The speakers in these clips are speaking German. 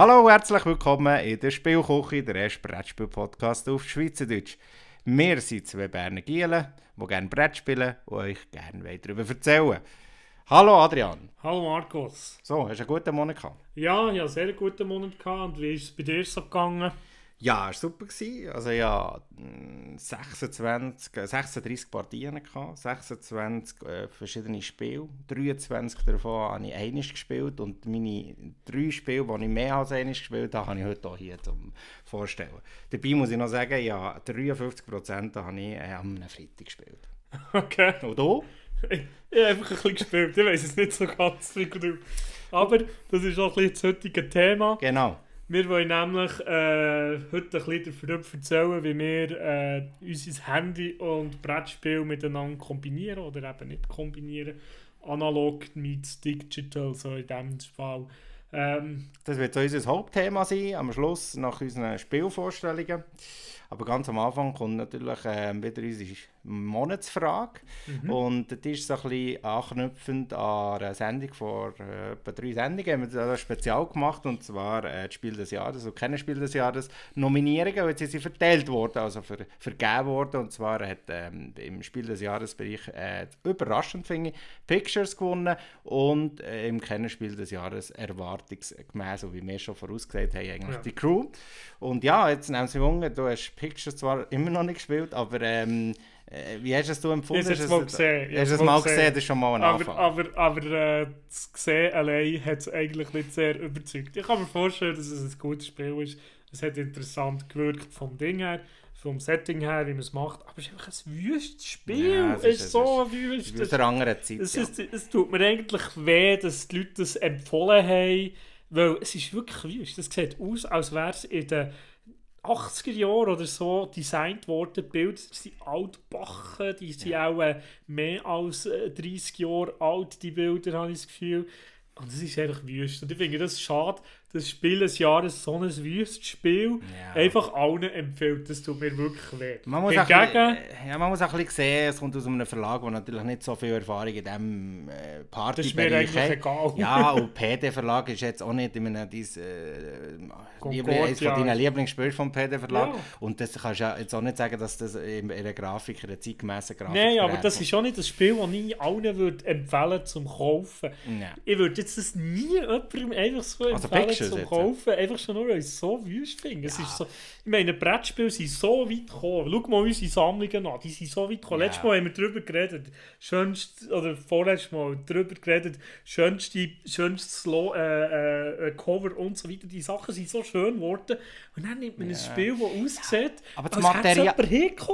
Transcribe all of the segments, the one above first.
Hallo, herzlich willkommen in der Spielküche, der erste Brettspiel-Podcast auf Schweizerdeutsch. Wir sind zwei Berner Gielen, die gerne Brett spielen und euch gerne darüber erzählen. Hallo Adrian. Hallo Markus. So, hast du einen guten Monat gehabt? Ja, ich hatte einen sehr guten Monat gehabt. Und wie ist es bei dir so gegangen? Ja, es war super. Gewesen. Also ja, 26, 36 Partien, gehabt, 26 äh, verschiedene Spiele. 23 davon habe ich einiges gespielt und meine drei Spiele, die ich mehr als einiges gespielt habe, habe ich heute auch hier zum Vorstellen. Dabei muss ich noch sagen, ja, 53% habe ich äh, am Freitag gespielt. Okay. Und du? Ich, ich habe einfach ein bisschen gespielt. Ich weiß es nicht so ganz wie du. Aber das ist auch ein bisschen das heutige Thema. Genau. Wir wollen nämlich äh, heute ein bisschen darüber erzählen, wie wir äh, unser Handy und Brettspiel miteinander kombinieren oder eben nicht kombinieren. Analog mit digital, so in diesem Fall. Ähm, das wird so unser Hauptthema sein, am Schluss nach unseren Spielvorstellungen. Aber ganz am Anfang kommt natürlich äh, wieder unsere Monatsfrage. Mhm. Und das ist so ein bisschen anknüpfend an eine Sendung vor äh, etwa drei Sendungen. Haben wir das spezial gemacht und zwar äh, das Spiel des Jahres und keine Spiel des Jahres Nominierungen, sie sind verteilt worden, also ver vergeben worden. Und zwar hat ähm, im Spiel des Jahres Bereich äh, überraschend finde ich, Pictures gewonnen und äh, im Kennenspiel des Jahres erwartungsgemäß, so wie wir schon vorausgesagt haben, eigentlich ja. die Crew. Und ja, jetzt nehmen sie Wunder, du hast Pictures zwar immer noch nicht gespielt, aber ähm, äh, wie hast du es empfunden? Ich habe es mal gesehen. Hast du es mal gesehen? Das ist schon mal ein aber, Aber, aber äh, das Gesehen allein hat es eigentlich nicht sehr überzeugt. Ich kann mir vorstellen, dass es ein gutes Spiel ist. Es hat interessant gewirkt vom Ding her, vom Setting her, wie man es macht. Aber es ist einfach ein wüstes Spiel. Ja, es ist, ist so wüst. Es ist Zeit. Es, ja. ist, es tut mir eigentlich weh, dass die Leute das empfohlen haben. Weil es ist wirklich wüst. Es sieht aus, als wäre es in den 80er Jahren oder so designt worden. Die Bilder sind altbachen, die sind ja. auch äh, mehr als äh, 30 Jahre alt, die Bilder, habe ich das Gefühl. Und es ist einfach wüst. Und ich finde das schade, das Spiel des Jahres so ein wüstes Spiel ja. einfach allen empfiehlt. Das tut mir wirklich weh. Man muss, Hingegen, auch, ja, man muss auch ein bisschen sehen, es kommt aus einem Verlag, der natürlich nicht so viel Erfahrung in diesem äh, Partybereich hat. Egal. Ja, und PD-Verlag ist jetzt auch nicht in einem dein, äh, Liebling, eines von deinen Lieblingsspielen vom PD-Verlag. Ja. Und das kannst du ja jetzt auch nicht sagen, dass das in einer Grafik, in einer zeitgemäßen Grafik Nein, aber das ist auch nicht das Spiel, das ich allen würde empfehlen zum Kaufen. Ja. Ich würde jetzt das nie jemandem einfach so also empfehlen zum Kaufen, einfach schon nur, weil ich es so wüst finde. Ja. so, ich meine, Brettspiele sind so weit gekommen. Schau mal unsere Sammlungen an, die sind so weit gekommen. Ja. Letztes Mal haben wir darüber geredet, schönst, oder vorletztes Mal darüber geredet, schönste, schönstes Lo äh, äh, äh, Cover und so weiter. Die Sachen sind so schön geworden. Und dann nimmt man ja. ein Spiel, das aussieht, aber das Material...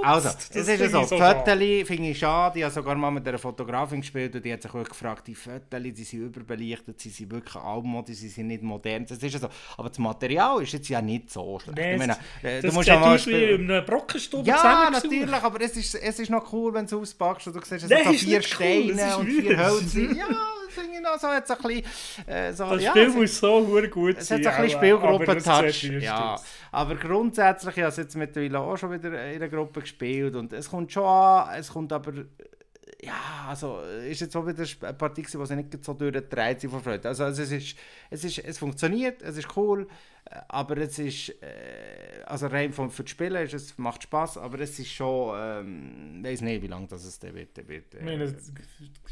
Also, das, das ist ja so. so Fotos finde ich schade. Ich habe sogar mal mit einer Fotografin gespielt und die hat sich auch gefragt, die Fotos, die sind überbelichtet, sie sind wirklich altmodisch, sie sind nicht modern. Das ist so. Aber das Material ist jetzt ja nicht so schlecht. Nee, ich meine, äh, du musst ja mal in einem Brockenstube Ja, natürlich, aber es ist, es ist noch cool, wenn du es auspackst und du siehst, es nee, hat vier Steine cool, und vier Hölzer. ja, ich noch so, jetzt ein bisschen... Äh, so, das ja, Spiel muss so gut sein. Es hat ein bisschen Spielgruppen-Touch. Ja, aber grundsätzlich, ich habe es jetzt mittlerweile auch schon wieder in der Gruppe gespielt und es kommt schon an, es kommt aber ja, also ist jetzt auch wieder eine Partie, die sich nicht so durchdreht sind vor Freude. Also, also es, ist, es, ist, es funktioniert, es ist cool, aber es ist, äh, also rein vom, für das Spielen ist es, macht Spaß, aber es ist schon, ähm, ich weiß nicht, wie lange das es dann wird. wird äh, ich meine, es ist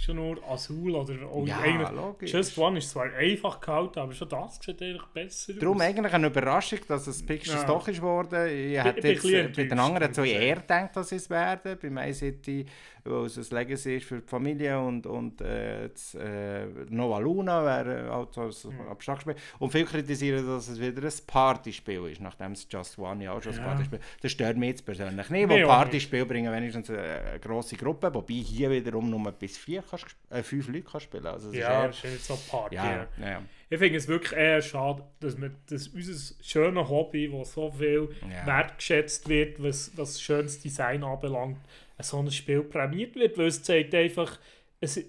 schon nur Azul oder auch ja, logisch. Just One ist zwar einfach gehalten, aber schon das sieht eigentlich besser Darum aus. eigentlich eine Überraschung, dass es Pictures ja. doch ist geworden. Ich hätte jetzt äh, bei den anderen zwei eher gedacht, dass es werden. Bei My City, weil es ein Legacy ist für die Familie und, und äh, das, äh, Nova Luna wäre auch so ein. Abstraktspiel. Und viele kritisieren, dass es wieder ein Partyspiel ist, nachdem es Just One ja auch schon ein ja. Partyspiel ist. Das stört mich jetzt persönlich nicht, weil Partyspiele bringen wenigstens eine grosse Gruppe, wobei hier wiederum nur bis vier kannst, äh, fünf Leute kann spielen also Ja, das ist nicht so Party. Ja, ja. Ich finde es wirklich eher schade, dass, wir, dass unser schönes Hobby, das so viel ja. wertgeschätzt wird, was, was schönes Design anbelangt, so ein Spiel prämiert wird, weil es zeigt einfach, es,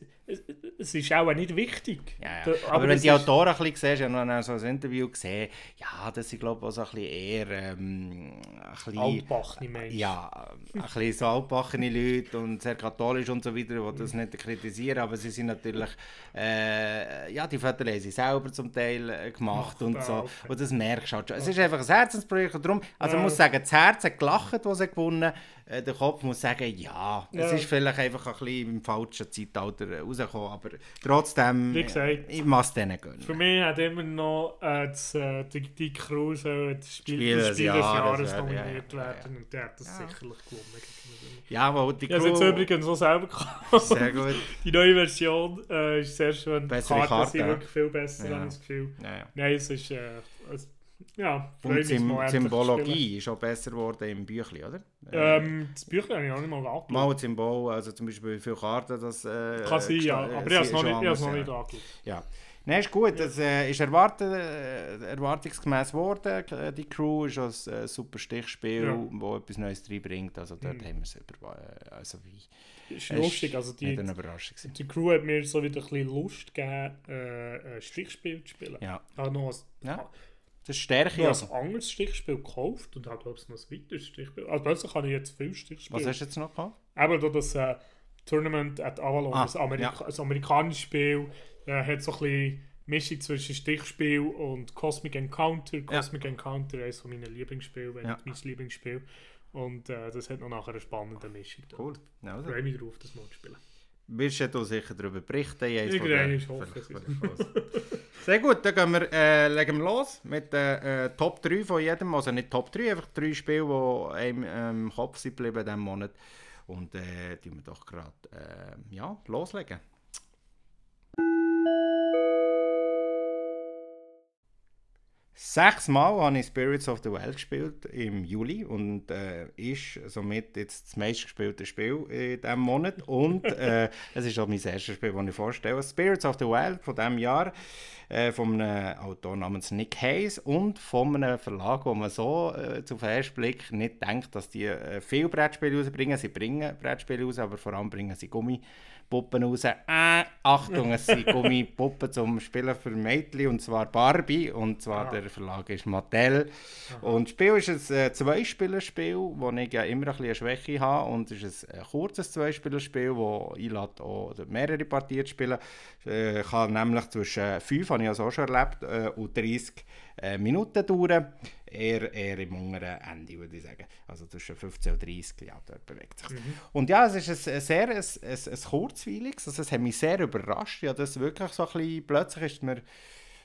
es ist auch nicht wichtig. Ja, ja. Aber, aber wenn die Autoren ein bisschen siehst, ich habe noch so ein Interview gesehen, ja, das sind glaube ich auch so ein bisschen eher ähm, ein bisschen, altbachene Menschen. Ja, ein bisschen so altbachene Leute und sehr katholisch und so weiter, die das nicht kritisieren, aber sie sind natürlich, äh, ja, die Fotos haben sie selber zum Teil äh, gemacht Ach, und so. Okay. Und das merkst du halt schon. Es ist einfach ein Herzensprojekt und darum, also ja. ich muss sagen, das Herz hat gelacht, was sie gewonnen äh, der Kopf muss sagen, ja, ja, es ist vielleicht einfach ein bisschen im falschen Zeitalter rausgekommen, aber trotzdem, Wie gesagt, ich muss es denen gönnen. Für mich hat immer noch äh, das, äh, die, die Crew so das Spiel, Spiel des Jahres, Jahres nominiert ja, werden und der hat das sicherlich gewonnen. Ja, aber die Crew... Ja, jetzt übrigens auch selber gehabt. Sehr gut. Die neue Version äh, ist sehr schön. Bessere Karten, Karten sind wirklich viel besser, ja. habe ich das Gefühl. Nein, es ist... Äh, ja, Und Sym Symbologie ist auch besser geworden im Büchlein, oder? Ähm, das Büchlein habe ich auch nicht mal angeschaut. Mal Symbol, also zum Beispiel wie viele Karten das... Äh, Kann sein, ja, aber ich habe es noch nicht, noch nicht angeschaut. Ja. Nein, ist gut. Das äh, ist erwartet, äh, erwartungsgemäß geworden. Äh, die Crew ist ein äh, super Stichspiel, ja. wo etwas Neues reinbringt. Also dort mhm. haben wir es über... Äh, also wie, ist lustig. Also die, eine Überraschung die Crew hat mir so wieder ein bisschen Lust gegeben, äh, ein Stichspiel zu spielen. Ja. Auch noch ein, ja. Das ist Stärke. Ich habe ein anderes Stichspiel gekauft und habe, glaube ich, noch ein weiteres Stichspiel. Also plötzlich habe ich jetzt fünf Stichspiele. Was hast du jetzt noch gekauft? Eben das äh, Tournament at Avalon, ah, das, Amerika ja. das amerikanische Spiel, äh, hat so ein bisschen Mischung zwischen Stichspiel und Cosmic Encounter. Cosmic ja. Encounter ist eines meiner Lieblingsspiele, wenn ja. mein Lieblingsspiel. Und äh, das hat noch nachher eine spannende Mischung. Cool. Also. Ich freue mich darauf, das mal zu spielen. Wirst du sicher darüber berichten? Irgendwann, ich hoffe. Sehr gut, dann gehen wir, äh, legen wir los mit den äh, Top 3 von jedem. Also nicht Top 3, einfach drei Spiele, die einem im ähm, Kopf sind geblieben in diesem Monat. Und äh, die wir doch gerade äh, ja, loslegen. Sechsmal habe ich Spirits of the Wild gespielt im Juli und äh, ist somit jetzt das meistgespielte Spiel in diesem Monat. Und äh, es ist auch mein erstes Spiel, das ich vorstelle. Spirits of the Wild von diesem Jahr äh, von einem Autor namens Nick Hayes und von einem Verlag, wo man so äh, zu ersten Blick nicht denkt, dass die äh, viel Brettspiele rausbringen. Sie bringen Brettspiele raus, aber vor allem bringen sie Gummi. Puppen raus. Äh, Achtung, es sind Gummipuppen zum Spielen für Mädchen und zwar Barbie und zwar ja. der Verlag ist Mattel. Aha. Und das Spiel ist ein äh, Zweispielerspiel, wo ich ja immer ein bisschen eine Schwäche habe und es ist ein, ein kurzes Zweispielerspiel, wo einlädt auch mehrere Partien spielen. Äh, kann nämlich zwischen 5, habe ich also auch schon erlebt, äh, und 30 äh, Minuten dauern eher, eher im unteren Ende, würde ich sagen. Also zwischen 15 und 30, ja, dort bewegt sich. Mhm. Und ja, es ist ein, sehr ein, ein, ein kurzweiliges, also es hat mich sehr überrascht, ja, das wirklich so ein bisschen, plötzlich ist mir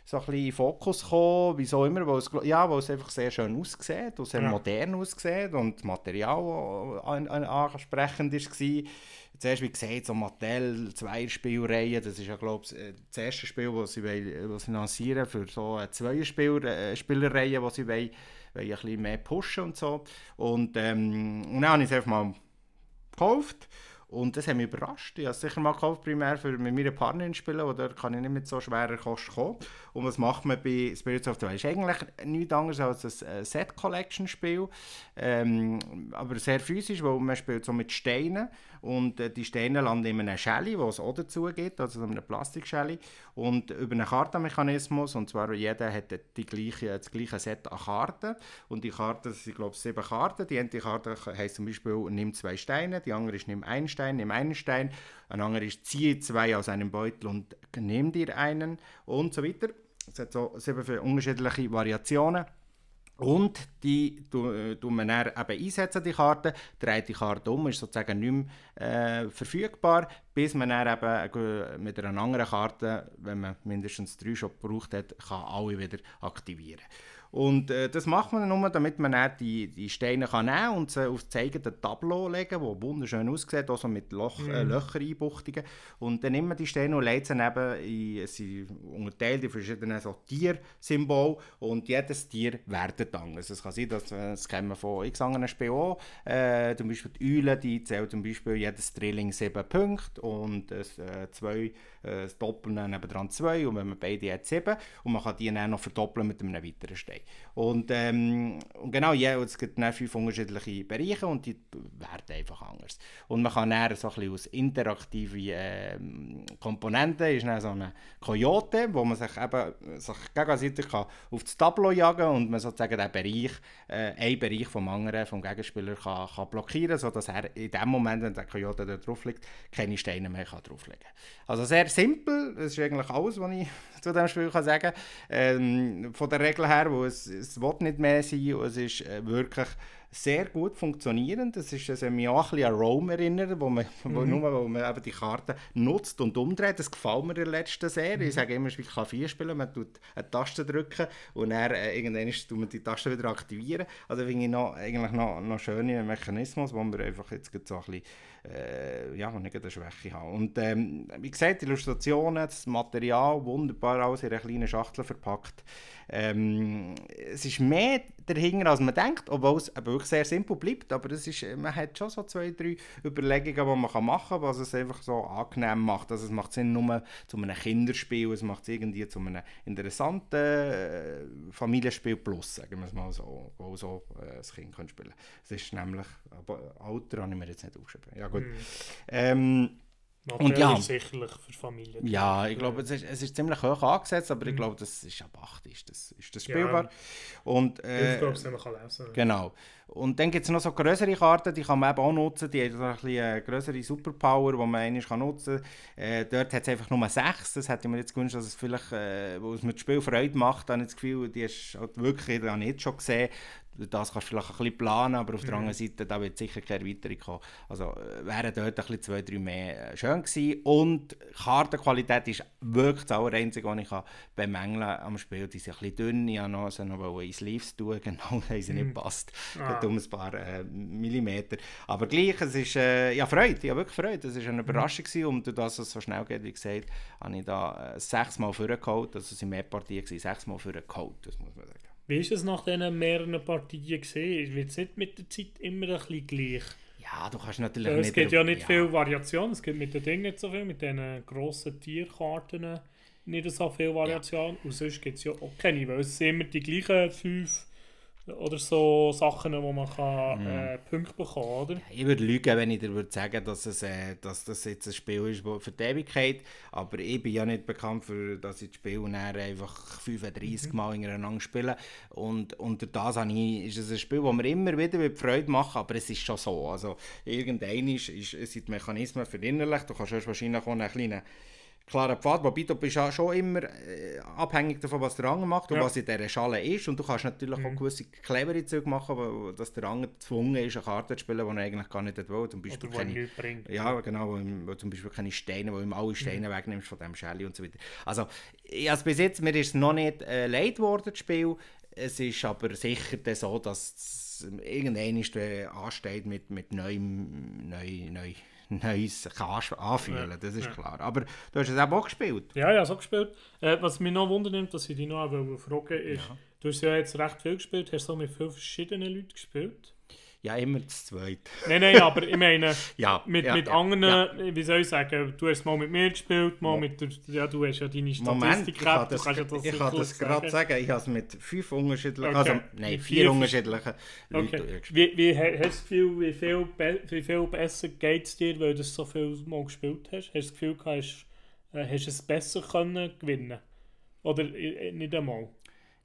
so ein bisschen in Fokus gekommen, wieso immer, weil es, ja, weil es einfach sehr schön aussieht und sehr ja. modern aussieht und das Material an, ansprechend war. Zuerst, wie gesagt, so Mattel, zwei Spielreihen, das ist ja, glaube ich, das erste Spiel, das sie, wollen, sie lancieren für so eine Zweierspielerreihe, die sie wollen, wollen ein bisschen mehr pushen und so. Und, ähm, und dann habe ich es einfach mal gekauft und das hat mich überrascht. Ich habe es sicher mal gekauft, primär für mit meiner Partnerin spielen, wo dort kann ich nicht mit so schwerer Kost kommen. Und was macht man bei Spirits of the Wild? Ist eigentlich nichts anderes als ein Set-Collection-Spiel, ähm, aber sehr physisch, weil man spielt so mit Steinen und äh, die Steine landen in einem Schelle, wo es auch dazu geht, also in einem Plastikschelle und über einen Kartenmechanismus und zwar jeder hat die gleiche, das gleiche Set an Karten und die Karten sind glaube ich sieben Karten, die eine Karte heisst zum Beispiel nimm zwei Steine, die andere ist nimm einen Stein, nimm einen Stein, eine andere ist ziehe zwei aus einem Beutel und nimm dir einen und so weiter. Es hat so sieben unterschiedliche Variationen. Und die tun man dann eben einsetzen, die Karte, dreht die Karte um, ist sozusagen nicht mehr äh, verfügbar, bis man dann eben mit einer anderen Karte, wenn man mindestens drei schon gebraucht hat, kann alle wieder aktivieren und äh, das macht man nur, damit man dann die, die Steine kann nehmen und sie auf das eigene Tableau legen, das wunderschön aussieht, auch mit Loch, äh, mhm. äh, Löcher einbuchtigen. Und dann nimmt man die Steine und legt sie eben in, sie unterteilt in verschiedene so Tiersymbole und jedes Tier wertet anders. Es kann sein, dass, äh, das kennen wir von x anderen Spielen auch, äh, zum Beispiel die Eule, die zählt zum Beispiel jedes Drilling sieben Punkte und das, äh, zwei, äh, das Doppeln nebendran zwei und wenn man beide hat sieben und man kann die dann noch verdoppeln mit einem weiteren Stein. day. Und, ähm, und genau, ja, es gibt dann fünf unterschiedliche Bereiche und die werden einfach anders. Und man kann dann so ein aus interaktiven äh, Komponenten, ist dann so eine Coyote, wo man sich eben sich gegenseitig kann auf das Tableau jagen kann und man sozusagen den Bereich, äh, einen Bereich vom anderen, vom Gegenspieler kann, kann blockieren sodass er in dem Moment, wenn der Coyote da drauf liegt, keine Steine mehr kann drauflegen kann. Also sehr simpel, das ist eigentlich alles, was ich zu diesem Spiel kann sagen kann. Ähm, von der Regel her, wo es, es will nicht mehr sein, es ist äh, wirklich sehr gut funktionierend. Das ist also mich auch ein bisschen an Rome erinnert, wo man, mhm. wo nur, wo man eben die Karten nutzt und umdreht. Das gefällt mir in der letzten Serie. Mhm. Ich sage immer, es ist wie Klavier spielen. Man tut eine Taste drücken und dann äh, irgendwann tut man die Taste wieder aktivieren. Also finde ich noch, eigentlich noch, noch schöne Mechanismus, wo wir einfach jetzt so ein bisschen äh, ja, nicht eine Schwäche haben. Und ähm, wie gesagt, Illustrationen, das Material, wunderbar alles in einer kleinen Schachtel verpackt. Ähm, es ist mehr dahinter, als man denkt, obwohl es wirklich sehr simpel bleibt. Aber es ist, man hat schon so zwei, drei Überlegungen, die man machen kann, was es einfach so angenehm macht. Also es macht Sinn nur zu einem Kinderspiel, es macht es irgendwie zu einem interessanten äh, Familienspiel plus, sagen wir es mal so, wo so äh, das Kind kann spielen kann. Es ist nämlich, aber Alter habe ich mir jetzt nicht aufgeschrieben. Ja gut. Mhm. Ähm, und ja, sicherlich für Familien. Ja, ich glaube, es ist, es ist ziemlich hoch angesetzt, aber mhm. ich glaube, das ist ab 8 ist das, ist das spielbar. Ja. Und, äh, ich glaube, es man kann lesen. Genau. Und dann gibt es noch so größere Karten, die kann man eben auch nutzen. Die haben ein bisschen eine größere Superpower, die man einmal kann nutzen kann. Äh, dort hat es einfach nur 6. Das hätte ich mir jetzt gewünscht, dass es vielleicht, äh, wo es mir das Spiel Freude macht, habe ich das Gefühl, die ist halt wirklich, ich jetzt schon gesehen, das kannst du vielleicht ein bisschen planen, aber auf der mhm. anderen Seite da wird sicher keine weitere kommen. Also äh, wären dort ein bisschen zwei, drei mehr äh, schön gewesen. Und die Kartenqualität ist wirklich das Einzige, was ich bemängeln am Spiel. Die sind ein bisschen dünn, ich wollte noch, so noch in Sleeves tun, genau, haben sie mhm. nicht gepasst. Ah. um ein paar äh, Millimeter. Aber gleich, es ist, äh, ja Freude, ich habe wirklich Freude. Es war eine mhm. Überraschung mhm. und dass es so schnell geht, wie gesagt, habe ich da äh, sechsmal vorgeholt, also es waren mehr Partien, sechsmal vorgeholt, das muss man sagen. Wie ist es nach diesen mehreren Partien gesehen? Wird es nicht mit der Zeit immer ein bisschen gleich? Ja, du kannst natürlich es nicht... Es gibt ja nicht ja. viel Variation, es gibt mit den Dingen nicht so viel, mit diesen grossen Tierkarten nicht so viel Variation. Ja. Und sonst gibt es ja auch keine, weil es sind immer die gleichen fünf oder so Sachen, wo man kann, mm. äh, Punkte bekommen oder? Ich würde lügen, wenn ich dir würde sagen, dass, es, äh, dass das jetzt ein Spiel ist für die Ewigkeit. Aber ich bin ja nicht bekannt, für, dass ich das Spiel einfach 35 mhm. Mal hintereinander spiele. Und unter das ich, ist es ein Spiel, das mir immer wieder mit Freude macht, aber es ist schon so. Also, irgendein ist, ist, sind die Mechanismen verinnerlicht. Du kannst wahrscheinlich auch einen kleinen klarer Pfad, wobei du bist ja schon immer äh, abhängig davon, was der andere macht und ja. was in dieser Schale ist. Und du kannst natürlich mhm. auch gewisse clevere Züge machen, wo, dass der andere gezwungen ist, eine Karte zu spielen, die er eigentlich gar nicht will. Zum Beispiel Oder keine, bringt. Ja, genau, wo, wo, zum Beispiel keine Steine, wo ihm alle Steine mhm. wegnimmst von dem Schelle und so weiter. Also, also bis jetzt, mir ist es noch nicht äh, leid geworden, das Spiel. Es ist aber sicher so, dass es irgendwann ansteht mit, mit neuem, neu, neu Neues kannst anfühlen, das ist ja. klar. Aber du hast es auch gespielt. Ja, ja, so gespielt. Äh, was mich noch wundert, dass ich dich noch fragen ist, ja. du hast ja jetzt recht viel gespielt, hast du mit vielen verschiedenen Leuten gespielt? Ja, immer zu zweit. Nein, nein, aber ich meine, ja, mit, ja, mit ja, anderen, wie soll ich sagen, du hast mal mit mir gespielt, mal mit der, ja, du hast ja deine Statistik gehabt, du kannst ja das Ich kann das gerade sagen, ich habe es mit fünf unterschiedlichen, okay. also nein, vier, vier unterschiedlichen okay. Leuten wie, wie, hast du das Gefühl, wie viel, wie viel besser geht es dir, weil du so viel mal gespielt hast? Hast du das Gefühl, hast, äh, hast du es besser können gewinnen Oder äh, nicht einmal?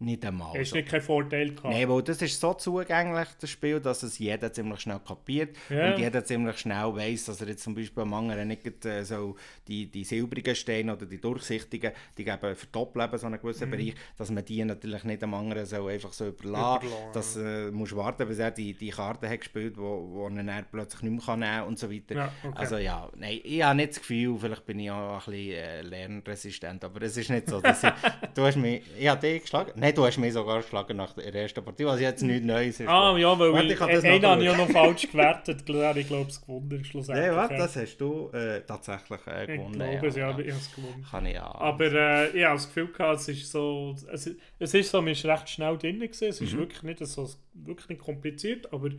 Nicht einmal. Hast du nicht keinen Vorteil gehabt? Nein, weil das ist so zugänglich, das Spiel, dass es jeder ziemlich schnell kapiert ja. und jeder ziemlich schnell weiß, dass er jetzt zum Beispiel am anderen nicht äh, so die, die silbrigen Steine oder die durchsichtigen, die geben verdoppeln so einen gewissen mhm. Bereich, dass man die natürlich nicht am anderen so einfach so überlassen kann. Dass äh, musst warten, bis er die, die Karte hat gespielt, wo, wo er dann plötzlich nicht mehr nehmen kann und so weiter. Ja, okay. Also ja, nein, ich habe nicht das Gefühl, vielleicht bin ich auch ein bisschen äh, lernresistent, aber es ist nicht so, dass ich, du hast mich, ich habe dich geschlagen, nein, du hast mich sogar geschlagen nach der ersten Partie, was jetzt nichts Neues ist. Ah, ja, weil warte, ich, ich einen habe ich ja noch falsch gewertet. Ich glaube, es gewonnen schlussendlich. Ja, warte, das hast du äh, tatsächlich äh, gewonnen. Ich glaube, ja, ja, ich habe es gewonnen. Kann ich ja. Aber äh, ich habe das Gefühl gehabt, es ist so, es, es ist so, man ist recht schnell drin gewesen. Es ist mhm. wirklich nicht so, wirklich nicht kompliziert, aber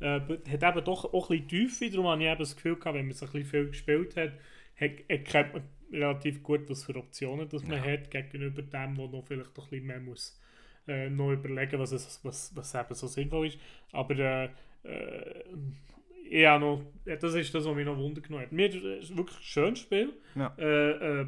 äh, hat eben doch auch ein bisschen Tiefe. Darum habe ich eben das Gefühl gehabt, wenn man so ein bisschen viel gespielt hat, erkennt man relativ gut, was für Optionen das man ja. hat, gegenüber dem, wo noch vielleicht ein bisschen mehr muss äh, noch überlegen, was, es, was, was eben so sinnvoll ist. Aber äh, äh, ja, noch, das ist das, was mich noch wundern genommen hat. Mir ist wirklich ein schönes Spiel. Ja. Äh, äh,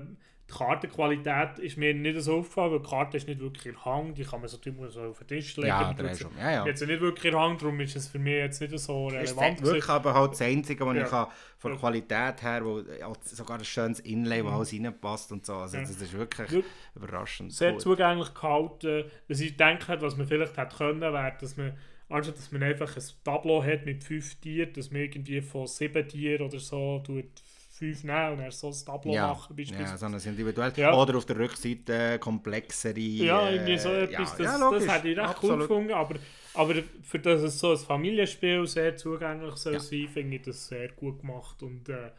die Kartenqualität ist mir nicht so aufgefallen, weil die Karte ist nicht wirklich in Hang, die kann man so, so auf den Tisch legen. Ja, der ist schon. Ja, ja. Jetzt nicht wirklich in Hang, darum ist es für mich jetzt nicht so relevant. Ist wirklich aber halt das Einzige, was ja. ich kann, von der Qualität her, wo sogar ein schönes Inlay, wo mhm. alles reinpasst und so. Also das ist wirklich ja. überraschend. Sehr cool. zugänglich gehalten. Was ich denke, was man vielleicht hätte können, wäre, dass man anstatt dass man einfach ein Tableau hat mit fünf Tieren, dass man irgendwie von sieben Tieren oder so tut fünf nehmen und dann so ein Tableau ja. machen. Ja, sondern sind individuell. Ja. Oder auf der Rückseite komplexere. Ja, irgendwie so äh, etwas. Ja, das, ja, das hätte ich recht Absolut. cool gefunden. Aber, aber für das es so ein Familienspiel sehr zugänglich soll ja. sein, finde ich das sehr gut gemacht. Und äh,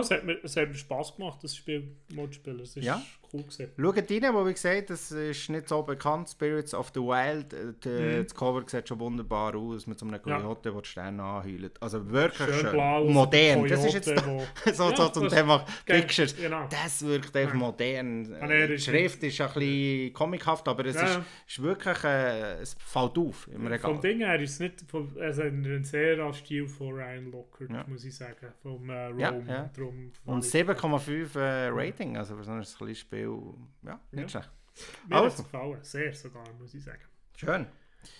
es, hat mir, es hat mir Spass gemacht, das Spiel zu spielen. Es ist ja. Cool gewesen. Schaut rein, wo wie gesagt, das ist nicht so bekannt. Spirits of the Wild. Äh, die, mhm. Das Cover sieht schon wunderbar aus, mit so einem Coyote, ja. der die Sterne anheult. Also wirklich schön. schön. Modern. das ist jetzt wo... so, ja, so zum Thema Pictures. Genau. Das wirkt einfach ja. modern. Ja, die Schrift ist ein bisschen comichaft, aber es ist, ist, wirklich, äh, es fällt auf im Regal. Vom Ding her ist es nicht, also ein sehr Stil von Ryan Lockhart, muss ich sagen. Vom äh, Rome drum Und 7,5 äh, Rating, also für so ein kleines Spiel, ja, nicht ja. schlecht. Mir also. hat es gefallen, sehr sogar, muss ich sagen. Schön.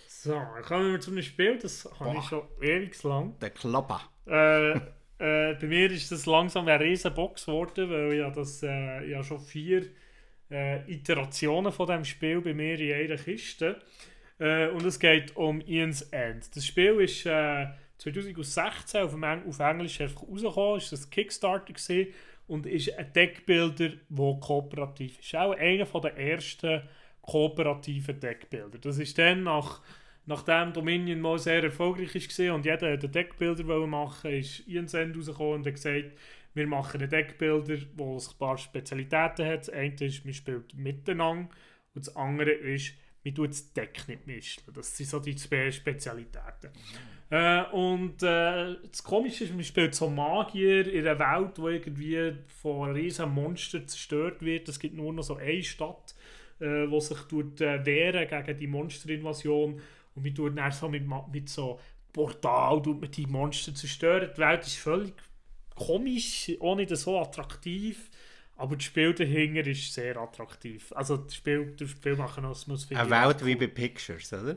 So, dann kommen wir zu einem Spiel, das habe ich schon ewig lang. Der Klopper. Äh, äh, bei mir ist das langsam eine riesen Box geworden, weil ja das äh, ja schon vier äh, Iterationen von dem Spiel bei mir in einer Kiste. Äh, und es geht um Ian's End. Das Spiel ist äh, 2016 auf, auf Englisch einfach rausgekommen, ist das Kickstarter gewesen und ist ein Deckbilder, der kooperativ ist. Auch einer der ersten kooperativen Deckbilder. Das ist dann nach nachdem Dominion mal sehr erfolgreich war und jeder den Deckbilder machen wollte, ist Ian Send rausgekommen und hat gesagt, wir machen einen Deckbilder, wo ein paar Spezialitäten hat. Das eine ist, man spielt miteinander und das andere ist, man tut das Deck nicht mischen. Das sind so die zwei Spezialitäten. Äh, und äh, das Komische ist, man spielt so Magier in einer Welt, die irgendwie von einem riesen Monster zerstört wird. Es gibt nur noch so eine Stadt, äh, die sich tut, äh, wehren gegen die Monsterinvasion. Und man tut dann so mit, mit so Portal mit die Monster zerstören. Die Welt ist völlig komisch, auch nicht so attraktiv. Aber das Spiel dahinter ist sehr attraktiv. Also das Spiel, das Spiel machen muss Eine Welt wie bei Pictures, oder?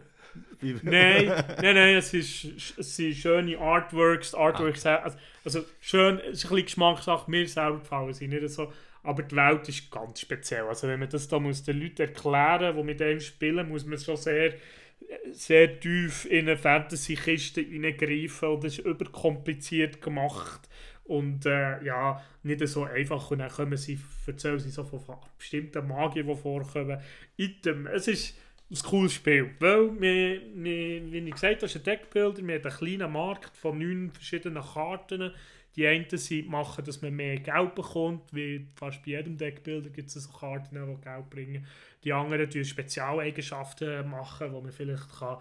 Nein, nein, nein, es, ist, es sind schöne Artworks, Artworks, ah. also, also schön, es ist ein bisschen Geschmackssache, mir selber gefallen sie nicht so, aber die Welt ist ganz speziell, also wenn man das da muss den Leuten erklären, die mit dem spielen, muss man schon sehr sehr tief in eine Fantasy-Kiste hineingreifen und das ist überkompliziert gemacht und äh, ja, nicht so einfach und dann kommen sie, erzählen sie so von bestimmten Magier, die vorkommen. Item, es ist ein cooles Spiel, weil wir, wir, wie ich gesagt habe, ist ein Deckbilder, wir haben einen kleinen Markt von neun verschiedenen Karten. Die einen machen, dass man mehr Geld bekommt, wie fast bei jedem Deckbilder gibt es so Karten, die Geld bringen. Die anderen tun Spezialeigenschaften machen, wo man vielleicht kann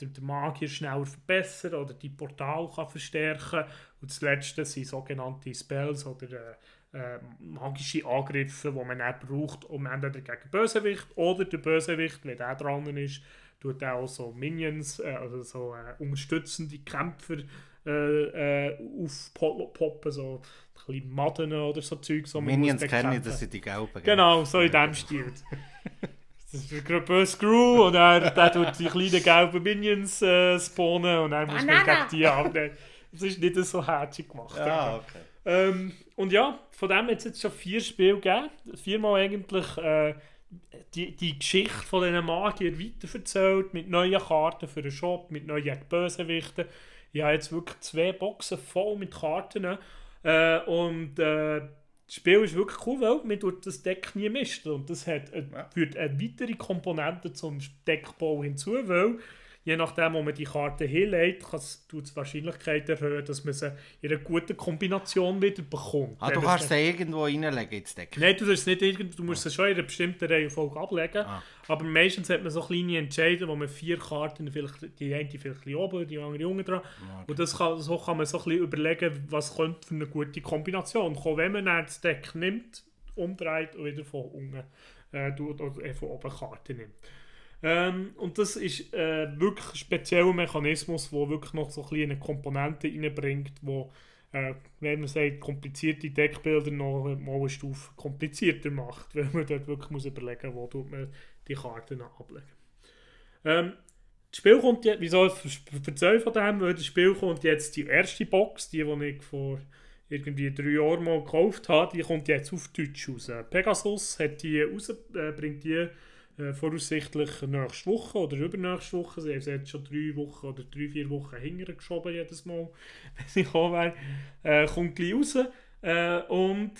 den Magier schneller verbessern oder die Portal kann verstärken und das letzte sind sogenannte Spells oder äh, äh, magische Angriffe, die man dann braucht, um entweder gegen Bösewicht oder der Bösewicht, wenn der dran ist, tut er auch so Minions, äh, also so äh, unterstützende Kämpfer äh, äh, aufpoppen, so ein bisschen Madden oder so Zeug. So Minions kenne ich, das sind die Gelben. Genau, so in dem Stil. Das ist gerade böse Screw und er, der tut die kleinen gelben Minions äh, spawnen und dann muss man gegen die abnehmen. Das ist nicht so herzig gemacht. Ja, okay. Ähm, und ja, von dem hat es jetzt schon vier Spiele gegeben. Viermal eigentlich äh, die, die Geschichte von diesen Magier weiterverzählt, mit neuen Karten für den Shop, mit neuen Bösewichten. Ich habe jetzt wirklich zwei Boxen voll mit Karten. Äh, und äh, das Spiel ist wirklich cool, weil man tut das Deck nie mischen. Und das hat, ja. führt eine weitere Komponente zum Deckbau hinzu, weil je nachdem, wo man die Karte hinlegt, kann es die Wahrscheinlichkeit erhöhen, dass man sie in einer guten Kombination wieder bekommt. Ah, du kannst sie irgendwo reinlegen ins Deck? Nein, du, nicht irgend, du musst ah. sie schon in einer bestimmten Reihenfolge ablegen. Ah. Aber meistens hat man so kleine Entscheidungen, wo man vier Karten, vielleicht die eine vielleicht oben, die andere unten dran. Ah, okay. Und das kann, so kann man so ein bisschen überlegen, was könnte für eine gute Kombination kommen, wenn man dann das Deck nimmt, umdreht und wieder von unten äh, oder von oben Karten nimmt. Ähm, und das ist äh, wirklich ein spezieller Mechanismus, der wirklich noch so eine Komponente reinbringt, wo äh, wenn man sagt, komplizierte Deckbilder noch mal eine Stufe komplizierter macht, weil man dort wirklich muss überlegen muss, wo man die Karten ablegen. Ähm, das Spiel kommt jetzt, wieso erzähle von dem? Weil das Spiel kommt jetzt die erste Box, die, die ich vor irgendwie drei Jahren mal gekauft habe, die kommt jetzt auf Deutsch raus. Pegasus hat die raus, äh, bringt die äh, voraussichtlich nächste Woche oder übernächste Woche. Sie haben jetzt schon drei Wochen oder drei, vier Wochen hinterher geschoben jedes Mal, wenn sie kommen wäre. Äh, kommt gleich raus. Äh, und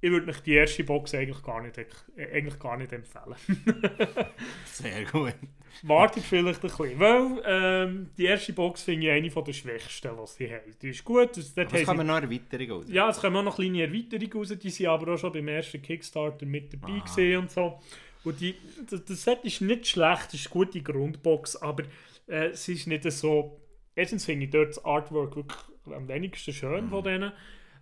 ich würde mich die erste Box eigentlich gar nicht, äh, eigentlich gar nicht empfehlen. Sehr gut. Wartet vielleicht ein bisschen, weil ähm, die erste Box finde ich eine der schwächsten, was sie haben. Die ist gut. Das, dort es kommen noch Erweiterungen raus. Ja, es kommen auch noch kleine Erweiterungen raus, die sind aber auch schon beim ersten Kickstarter mit dabei gesehen und so. Und die, das, das Set ist nicht schlecht, es ist eine gute Grundbox, aber äh, es ist nicht so... Erstens finde ich dort das Artwork wirklich am wenigsten schön mhm. von denen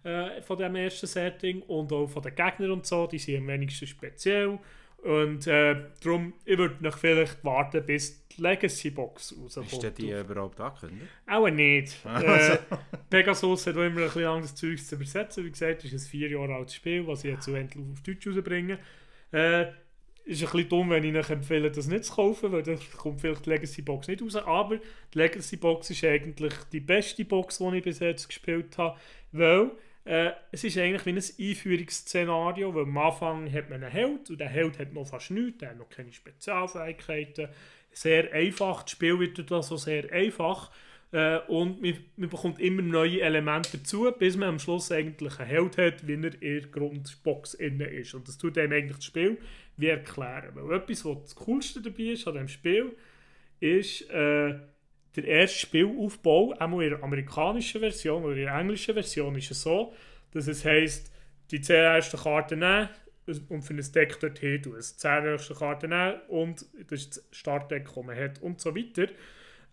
äh, von dem ersten Setting und auch von den Gegnern und so, die sind am wenigsten speziell. Und äh, darum, ich würde noch vielleicht warten, bis die Legacy Box rauskommt. Ist die überhaupt angekündigt? Auch nicht. äh, Pegasus hat immer ein bisschen anderes Zeug zu übersetzen. Wie gesagt, es ist ein vier Jahre altes Spiel, was ich jetzt endlich auf Deutsch rausbringe. Äh, ist ein bisschen dumm, wenn ich euch empfehle, das nicht zu kaufen, weil dann kommt vielleicht die Legacy Box nicht raus. Aber die Legacy Box ist eigentlich die beste Box, die ich bis jetzt gespielt habe, weil äh, es ist eigentlich wie ein Einführungsszenario, weil am Anfang hat man einen Held und der Held hat noch fast nichts, der hat noch keine Spezialfähigkeiten. Sehr einfach, das Spiel wird das so sehr einfach. Äh, und man, man, bekommt immer neue Elemente dazu, bis man am Schluss eigentlich einen Held hat, wie er in der Grundbox inne ist. Und das tut einem eigentlich das Spiel wie erklären. Weil etwas, was das Coolste dabei ist an diesem Spiel, ist, äh, der erste Spielaufbau, einmal in der amerikanischen Version oder in der englischen Version, ist es so, dass es heisst, die 10 ersten Karten nehmen und für ein Deck dorthin tun. Also 10 erste Karten nehmen und das ist das Startdeck, das man hat und so weiter.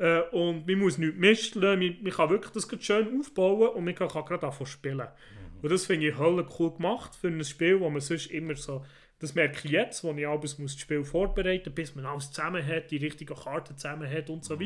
Äh, und man muss nichts mischen, man, man kann wirklich das schön aufbauen und man kann, kann gerade davon spielen. Mhm. Und das finde ich hölle cool gemacht für ein Spiel, wo man sonst immer so das merke ich jetzt, wo ich abends das Spiel vorbereiten muss, bis man alles zusammen hat, die richtigen Karten zusammen hat und so mhm.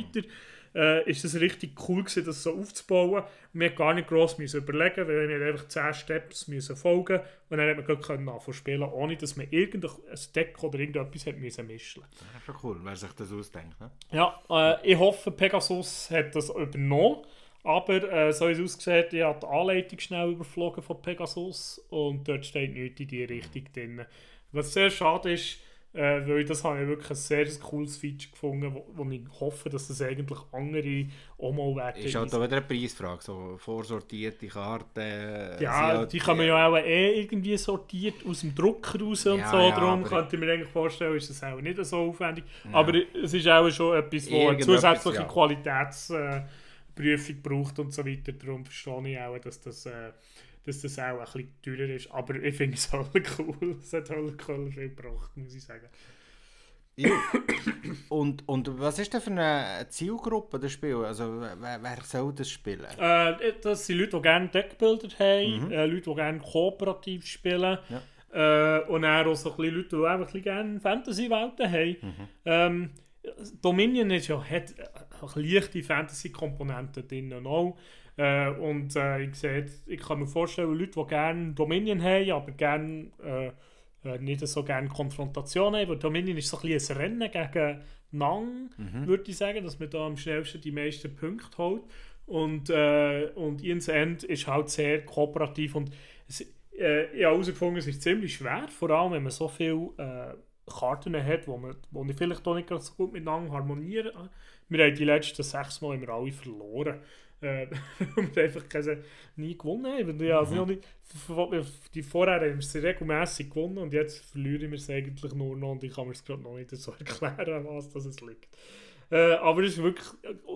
Äh, ist es richtig cool gewesen, das so aufzubauen. Und wir gar nicht gross müssen überlegen, weil wir einfach 10 Steps müssen folgen und dann hat man gerade anfangen spielen, ohne dass man irgendein Deck oder irgendetwas hat müssen mischen. Das ist schon cool, wer sich das ausdenkt. Ne? Ja, äh, ich hoffe, Pegasus hat das übernommen. Aber äh, so wie es aussieht, ich habe die Anleitung schnell überflogen von Pegasus und dort steht nichts in die Richtung drin. Was sehr schade ist, äh, weil das habe ich wirklich ein sehr cooles Feature gefunden, wo, wo ich hoffe, dass das eigentlich andere auch mal werden. Ist halt auch wieder eine Preisfrage, so vorsortierte Karten. Ja, die kann man ja auch eh irgendwie sortiert aus dem Drucker raus und ja, so, ja, darum könnte ich mir eigentlich vorstellen, ist das auch nicht so aufwendig. Ja. Aber es ist auch schon etwas, wo eine zusätzliche Qualitätsprüfung braucht und so weiter, darum verstehe ich auch, dass das... Äh, dass das auch ein bisschen teurer ist. Aber ich finde es halt cool. Es hat halt cool viel gebracht, muss ich sagen. Ja. und, und was ist denn für eine Zielgruppe das Spiel? Also wer, wer soll das spielen? Äh, das sind Leute, die gerne Deckbilder haben, mhm. äh, Leute, die gerne kooperativ spielen. Ja. Äh, und auch so ein Leute, die einfach gerne Fantasy-Welten haben. Mhm. Ähm, Dominion ist ja, hat leichte Fantasy-Komponenten drin auch. Äh, und äh, ich, sehe, ich kann mir vorstellen, Leute, die gerne Dominion haben, aber gerne, äh, äh, nicht so gerne Konfrontation haben, weil Dominion ist so ein, bisschen ein Rennen gegen Nang, mhm. würde ich sagen, dass man da am schnellsten die meisten Punkte holt. Und, äh, und Ian's End ist halt sehr kooperativ und es, äh, ich habe herausgefunden, es ist ziemlich schwer, vor allem wenn man so viele äh, Karten hat, wo, man, wo ich vielleicht auch nicht so gut miteinander harmonieren. Wir haben die letzten sechs Mal immer alle verloren äh, und einfach keine, nie gewonnen haben. Ja, also mhm. nicht, die vorher haben wir sie regelmäßig gewonnen und jetzt verlieren wir es eigentlich nur noch und ich kann mir es gerade noch nicht so erklären, was das es liegt. Äh, aber es ist wirklich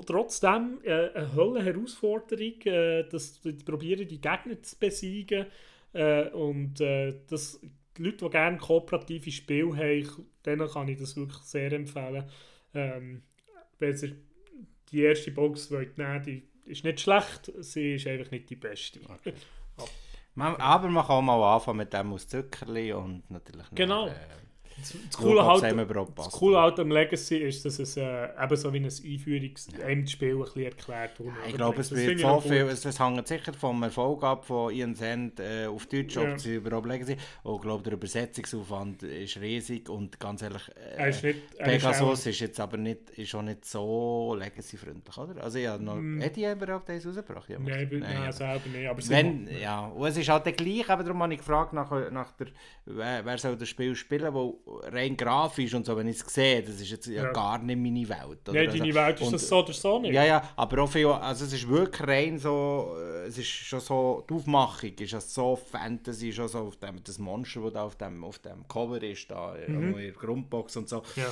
trotzdem äh, eine Hölle Herausforderung, äh, dass die probieren die Gegner zu besiegen äh, und das, die Leute, die gerne kooperative Spiele haben, denen kann ich das wirklich sehr empfehlen. Ähm, wenn sie die erste Box wollt nehmen, die ist nicht schlecht, sie ist einfach nicht die beste. Okay. aber man kann auch mal anfangen mit dem aus Zuckerli und natürlich Genau. Noch, äh, Das Coole, halt, das Coole halt am Legacy ist, dass es äh, eben so wie ein Einführungsspiel ja. ein erklärt wird. Ja, ich glaube, es wird so viel, es, es hängt sicher vom Erfolg ab von Ian Sand äh, auf Deutsch, ob ja. sie überhaupt Legacy. Und ich glaube, der Übersetzungsaufwand ist riesig und ganz ehrlich, äh, ist nicht, Pegasus ist, ist, jetzt aber nicht, ist auch nicht so Legacy-freundlich, oder? Also ja, noch, mm. hätte ich überhaupt eins rausgebracht? Ja, Nein, nein, nein selber nicht. Aber Wenn, ja, und es ist halt der gleich, aber darum habe ich gefragt nach, nach der, wer, wer soll das Spiel spielen, weil rein grafisch und so, wenn ich es sehe, das ist jetzt ja, ja. gar nicht meine Welt. Oder? Nein, deine also, Welt ist und, das so oder so nicht. Ja, ja, aber auch viel, also es ist wirklich rein so, äh, es ist schon so, die Aufmachung ist also so Fantasy, schon so auf dem, das Monster, das da auf dem, auf dem Cover ist, da mhm. in der Grundbox und so. Ja.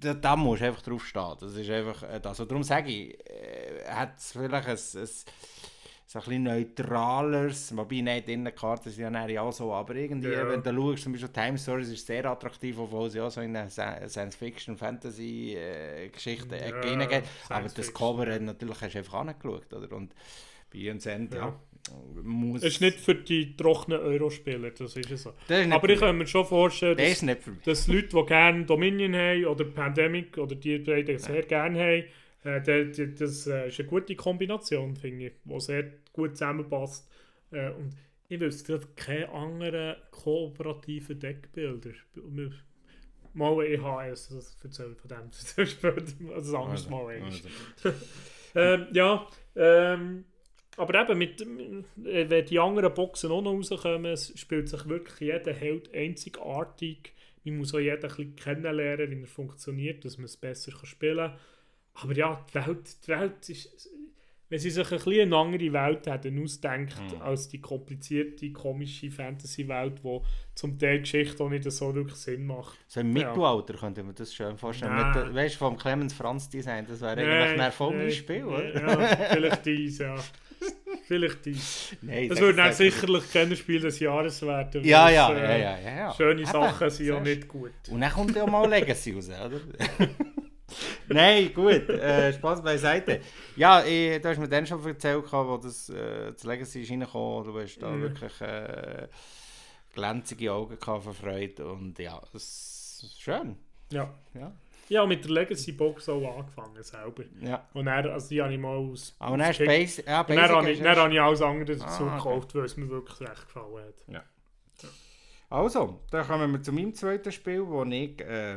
Da, da musst du einfach drauf stehen. Das ist einfach äh, das. Also darum sage ich, äh, hat es vielleicht ein, ein so ein bisschen neutraleres, wobei nicht in der Karte sind ja auch so, aber irgendwie, ja. wenn du schaust, zum Beispiel Time Stories ist sehr attraktiv, obwohl sie auch so in eine Science-Fiction-Fantasy-Geschichte äh, ja, reingeht, aber das Cover natürlich hast du einfach angeschaut, oder? Und bei uns End, ja. ja muss... Es ist nicht für die trockenen Eurospieler, das ist es so. Ist aber ich kann mir schon vorstellen, dass, das dass Leute, die gerne Dominion haben oder Pandemic oder die beiden sehr gerne haben, äh, das äh, ist eine gute Kombination, finde ich, die sehr gut zusammenpasst. Äh, und ich wüsste gerade keine anderen kooperativen Deckbilder. Mal EHS, das erzähle von dem später, also ein anderes Mal. Also. ähm, ja, ähm, aber eben, mit, wenn die anderen Boxen auch noch rauskommen, spielt sich wirklich jeder Held einzigartig. Man muss auch jeden ein bisschen kennenlernen, wie er funktioniert, dass man es besser spielen kann. Aber ja, die Welt, die Welt ist, wenn sie sich ein bisschen eine andere Welt hätten ausdenkt, mhm. als die komplizierte, komische Fantasy-Welt, die zum Teil Geschichte auch nicht so wirklich Sinn macht. So im Mittelalter ja. könnte man das schön vorstellen. Mit, weißt du, vom Clemens Franz Design, das wäre eigentlich ein erfolgreiches Spiel, oder? Ja, vielleicht dies, ja. Vielleicht dies. Nein, das würde dann sicherlich kein Spiel des Jahres werden. Ja, ja, äh, ja, ja, ja, Schöne Sachen sind ja nicht gut. Und dann kommt ja mal Legacy raus, oder? Nein, gut, äh, Spaß beiseite. Ja, ich, du hast mir dann schon erzählt, wo das, äh, das Legacy ist reingekommen. Du hast da mhm. wirklich äh, glänzige Augen von Freude. Und ja, das ist schön. Ja. ja. Ja, mit der Legacy Box auch angefangen selber. Ja. Und dann, also die habe ich mal aus... Aber dann hast du Basic... Ja, Basic dann habe ich, dann habe ich alles andere dazu ah, gekauft, okay. weil es mir wirklich recht gefallen hat. Ja. Also, dann kommen wir zu meinem zweiten Spiel, wo ich äh,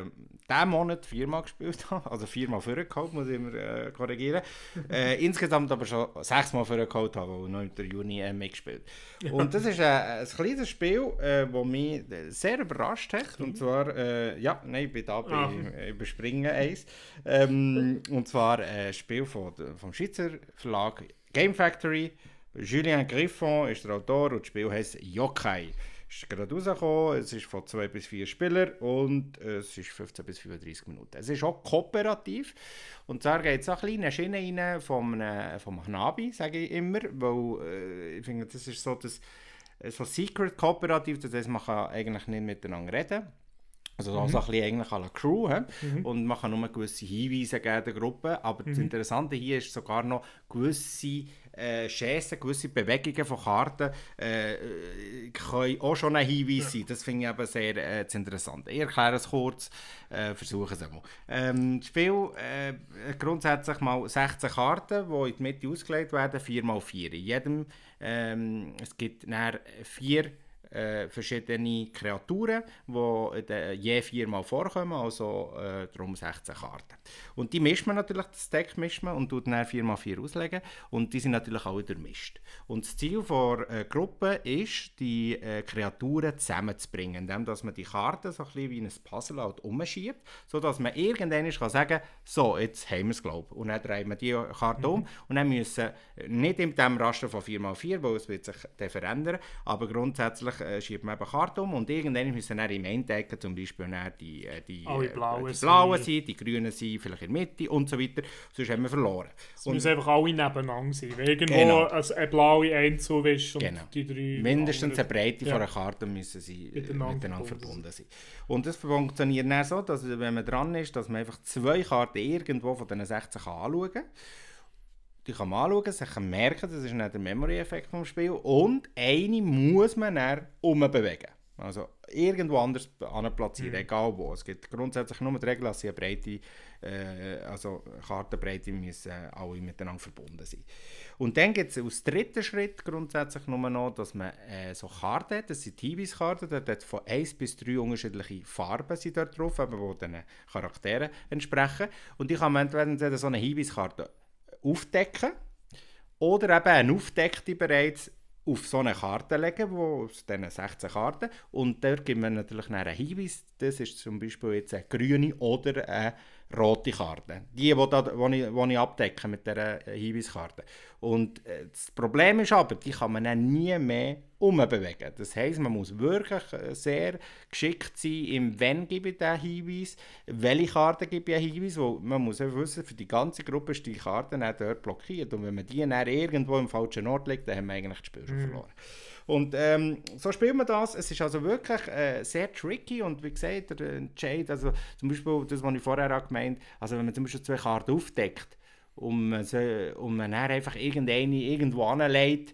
diesen Monat viermal gespielt habe. Also viermal vorgeholt, muss ich immer äh, korrigieren. äh, insgesamt aber schon sechsmal vorgeholt habe, weil noch im Juni äh, mitgespielt Und das ist äh, ein kleines Spiel, das äh, mich sehr überrascht hat. Und zwar, äh, ja, nein, ich bin da bei ah. Überspringen eins. Ähm, und zwar ein Spiel von, vom Schweizer Verlag Game Factory. Julien Griffon ist der Autor und das Spiel heißt Yokai ist gerade rausgekommen. Es ist von 2 bis 4 Spielern und es ist 15 bis 35 Minuten. Es ist auch kooperativ. Und zwar geht es auch ein bisschen Schiene rein vom, vom Hnabi, sage ich immer, weil äh, ich finde, das ist so das so Secret Kooperativ, das heißt, man kann eigentlich nicht miteinander reden. Also mhm. so ein bisschen eigentlich an der Crew. Mhm. Und man kann nur gewisse Hinweise geben der Gruppe. Aber mhm. das Interessante hier ist sogar noch gewisse äh, gewisse Bewegungen von Karten äh, können auch schon ein Hinweis sein. Das finde ich eben sehr äh, interessant. Ich erkläre es kurz, äh, versuche es einmal. Ähm, das Spiel äh, grundsätzlich mal 16 Karten, die in die Mitte ausgelegt werden, 4 x 4. In jedem, ähm, es gibt vier äh, verschiedene Kreaturen, die äh, je viermal vorkommen, also äh, darum 16 Karten. Und die mischt man natürlich, das Deck mischt man und tut dann 4x4 auslegen und die sind natürlich auch durchmischt. Und das Ziel der äh, Gruppe ist, die äh, Kreaturen zusammenzubringen, indem dass man die Karten so ein bisschen wie ein Puzzle halt umschiebt, sodass man irgendwann kann sagen so, jetzt haben wir es, glaube ich. Und dann drehen wir die Karte mhm. um und dann müssen nicht in dem Raster von 4x4, weil es wird sich dann verändern, aber grundsätzlich äh, schiebt man eben Karten um und irgendwann müssen dann im Enddecken zum Beispiel die, äh, die, blauen, äh, die blauen sein, die grünen sein, vielleicht in der Mitte und so weiter. Sonst haben wir verloren. Es müssen einfach alle nebeneinander sein. Wenn irgendwo genau. eine blaue einzuwischen und genau. die drei... Mindestens eine Breite ja. von einer Karte müssen sie miteinander, miteinander verbunden sein. Und das funktioniert dann so, dass wenn man dran ist, dass man einfach zwei Karten irgendwo von diesen 16 kann anschauen kann die kann man anschauen, sich merken, das ist nicht der Memory-Effekt vom Spiel. Und eine muss man dann umbewegen. Also irgendwo anders platzieren, mhm. egal wo. Es gibt grundsätzlich nur die Regel, dass sie eine breite, äh, also Kartenbreite müssen alle miteinander verbunden sein. Und dann gibt es als dritten Schritt grundsätzlich nur noch, dass man äh, so Karten hat, das sind Hinweiskarten, dort hat von 1 bis 3 unterschiedliche Farben sind dort drauf, die den Charakteren entsprechen. Und die kann man entweder so eine Hinweiskarte aufdecken. Oder eben eine aufdeckte bereits auf so eine Karte legen, wo aus diesen 16 Karten. Und dort gibt man natürlich einen Hinweis, das ist zum Beispiel jetzt eine grüne oder eine rote Karte. Die, die, da, die, ich, die ich abdecke mit dieser Hinweiskarte. Und äh, das Problem ist aber, die kann man dann nie mehr umbewegen. Das heisst, man muss wirklich äh, sehr geschickt sein, im «Wenn» gebe ich den Hinweis, welche Karte gebe ich einen Hinweis, weil man muss einfach wissen, für die ganze Gruppe ist die Karte dann dort blockiert und wenn man die dann irgendwo im falschen Ort legt, dann haben wir eigentlich das Spiel schon mhm. Und ähm, so spielt man das. Es ist also wirklich äh, sehr tricky und wie gesagt, der äh, Jade, also zum Beispiel das, was ich vorher auch gemeint also wenn man zum Beispiel zwei Karten aufdeckt und man, so, man dann einfach irgendeine irgendwo anlegt,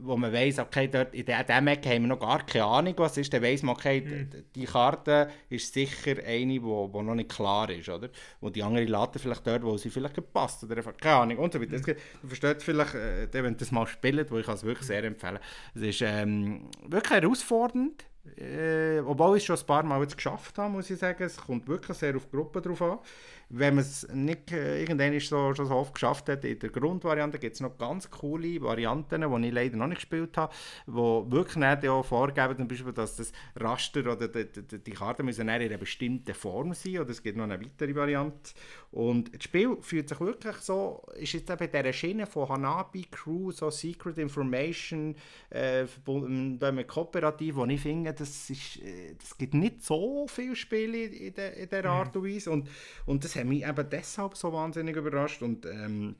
wo man weiss, okay, dort, in diesem Eck haben wir noch gar keine Ahnung, was ist, dann weiss man, okay, mhm. die Karte ist sicher eine, die wo, wo noch nicht klar ist, oder? Und die andere laden vielleicht dort, wo sie vielleicht gepasst oder einfach, keine Ahnung, und so weiter. Mhm. Du verstehst vielleicht, äh, wenn du das mal spielt, wo ich es wirklich sehr empfehlen Es ist ähm, wirklich herausfordernd, äh, obwohl ich es schon ein paar Mal jetzt geschafft habe, muss ich sagen. Es kommt wirklich sehr auf die Gruppe drauf an wenn man es nicht äh, irgendwann so, schon so oft geschafft hat, in der Grundvariante gibt es noch ganz coole Varianten, die ich leider noch nicht gespielt habe, die wirklich nicht auch vorgeben, zum Beispiel, dass das Raster oder die, die, die Karten müssen in einer bestimmten Form sein oder es gibt noch eine weitere Variante. Und das Spiel fühlt sich wirklich so, ist jetzt eben dieser Schiene von Hanabi, Crew, so Secret Information, äh, verbunden mit Kooperativ, wo ich finde, das, ist, äh, das gibt nicht so viele Spiele in, de, in dieser Art und Weise und, und das hat mich eben deshalb so wahnsinnig überrascht und ähm,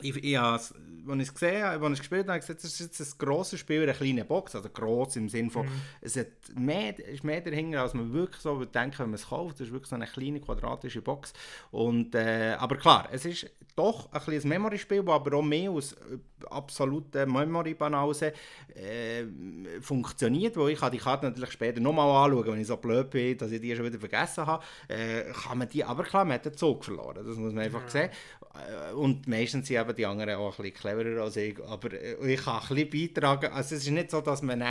ich, ich als ich es gesehen habe, als ich gespielt habe, gesagt, das ist jetzt ein grosses Spiel in einer kleinen Box, also gross im Sinne von, mhm. es hat mehr, ist mehr dahinter, als man wirklich so würde denken, wenn man es kauft, das ist wirklich so eine kleine quadratische Box und, äh, aber klar, es ist doch ein kleines Memory-Spiel, das aber auch mehr aus absoluten Memory-Banausen äh, funktioniert, wo ich die Karte natürlich später nochmal anschauen, wenn ich so blöd bin, dass ich die schon wieder vergessen habe, äh, kann man die, aber klar, man hat den Zug verloren, das muss man einfach ja. sehen und meistens sind eben die anderen auch ein bisschen cleverer als ich. Aber äh, ich kann ein bisschen beitragen. Also es ist nicht so, dass man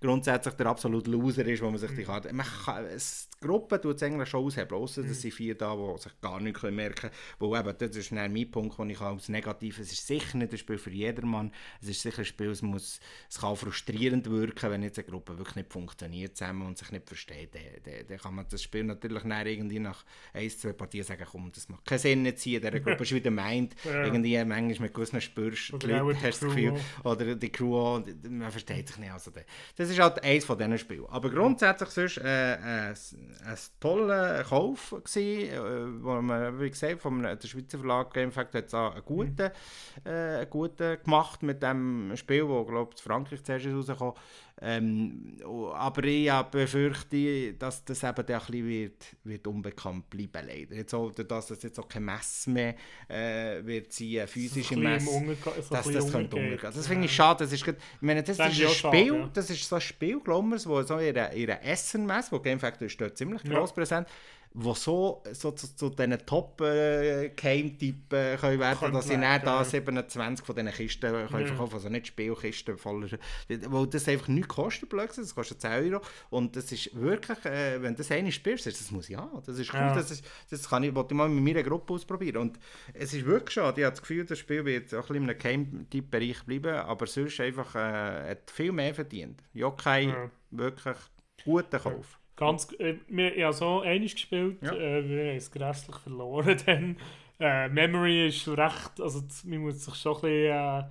grundsätzlich der absolute Loser ist, wo man sich die mhm. Karte... Man kann, es, die Gruppe tut es eigentlich schon aushebeln, ausser mhm. dass sind vier da, die sich gar nicht merken können. Wo eben, das ist mein Punkt, wo ich als negativ Es ist sicher nicht ein Spiel für jedermann. Es ist sicher ein Spiel, es, muss, es kann frustrierend wirken, wenn jetzt eine Gruppe wirklich nicht funktioniert zusammen und sich nicht versteht. Dann, dann, dann kann man das Spiel natürlich irgendwie nach ein, zwei Partien sagen, komm, das macht keinen Sinn jetzt hier, dieser Gruppe ist wieder meint. Ja. Irgendwie manchmal mit gewissen spürst, die Leute, hast das Gefühl, oder die Crew man versteht sich nicht. Also das ist halt eines von diesen Spielen. Aber grundsätzlich sonst äh, äh, ein toller Kauf gewesen, äh, wo man, wie gesagt, vom der Schweizer Verlag Gamefact hat auch einen guten, mhm. äh, einen guten gemacht mit dem Spiel, wo glaube ich Frankreich zuerst rausgekommen ähm, aber ich befürchte, dass das eben ein bisschen wird, wird unbekannt bleiben leider. Jetzt auch, dass es jetzt auch kein Mess mehr äh, wird sein, ein physisches Mess, dass das könnte umgehen. Das finde ich schade. Das ist, ich meine, das, das ist ein Spiel, schade, ja. das ist so ein Spiel, Glommers, wo so ihre, ihre Essen-Mess, wo Game Factory ist dort ziemlich groß ja. präsent, die so, so zu, zu diesen Top-Game-Typen äh, können werden können, dass sie dann da 27 von diesen Kisten können ja. verkaufen also nicht Spielkisten voller, weil das einfach nichts kostet, das kostet 10 Euro und das ist wirklich, äh, wenn du das eine spielst, das muss ich haben, das ist cool, ja. das, ist, das kann ich, ich mal mit meiner Gruppe ausprobieren und es ist wirklich schade, ich habe das Gefühl, das Spiel wird auch ein bisschen im Game-Typ-Bereich bleiben, aber sonst einfach äh, hat viel mehr verdient. Yokai, ja. wirklich guter Kauf. Ganz, äh, wir, ich habe so einiges gespielt, ja. äh, wir haben es grässlich verloren. Dann, äh, Memory ist recht, also man muss sich schon ein bisschen äh,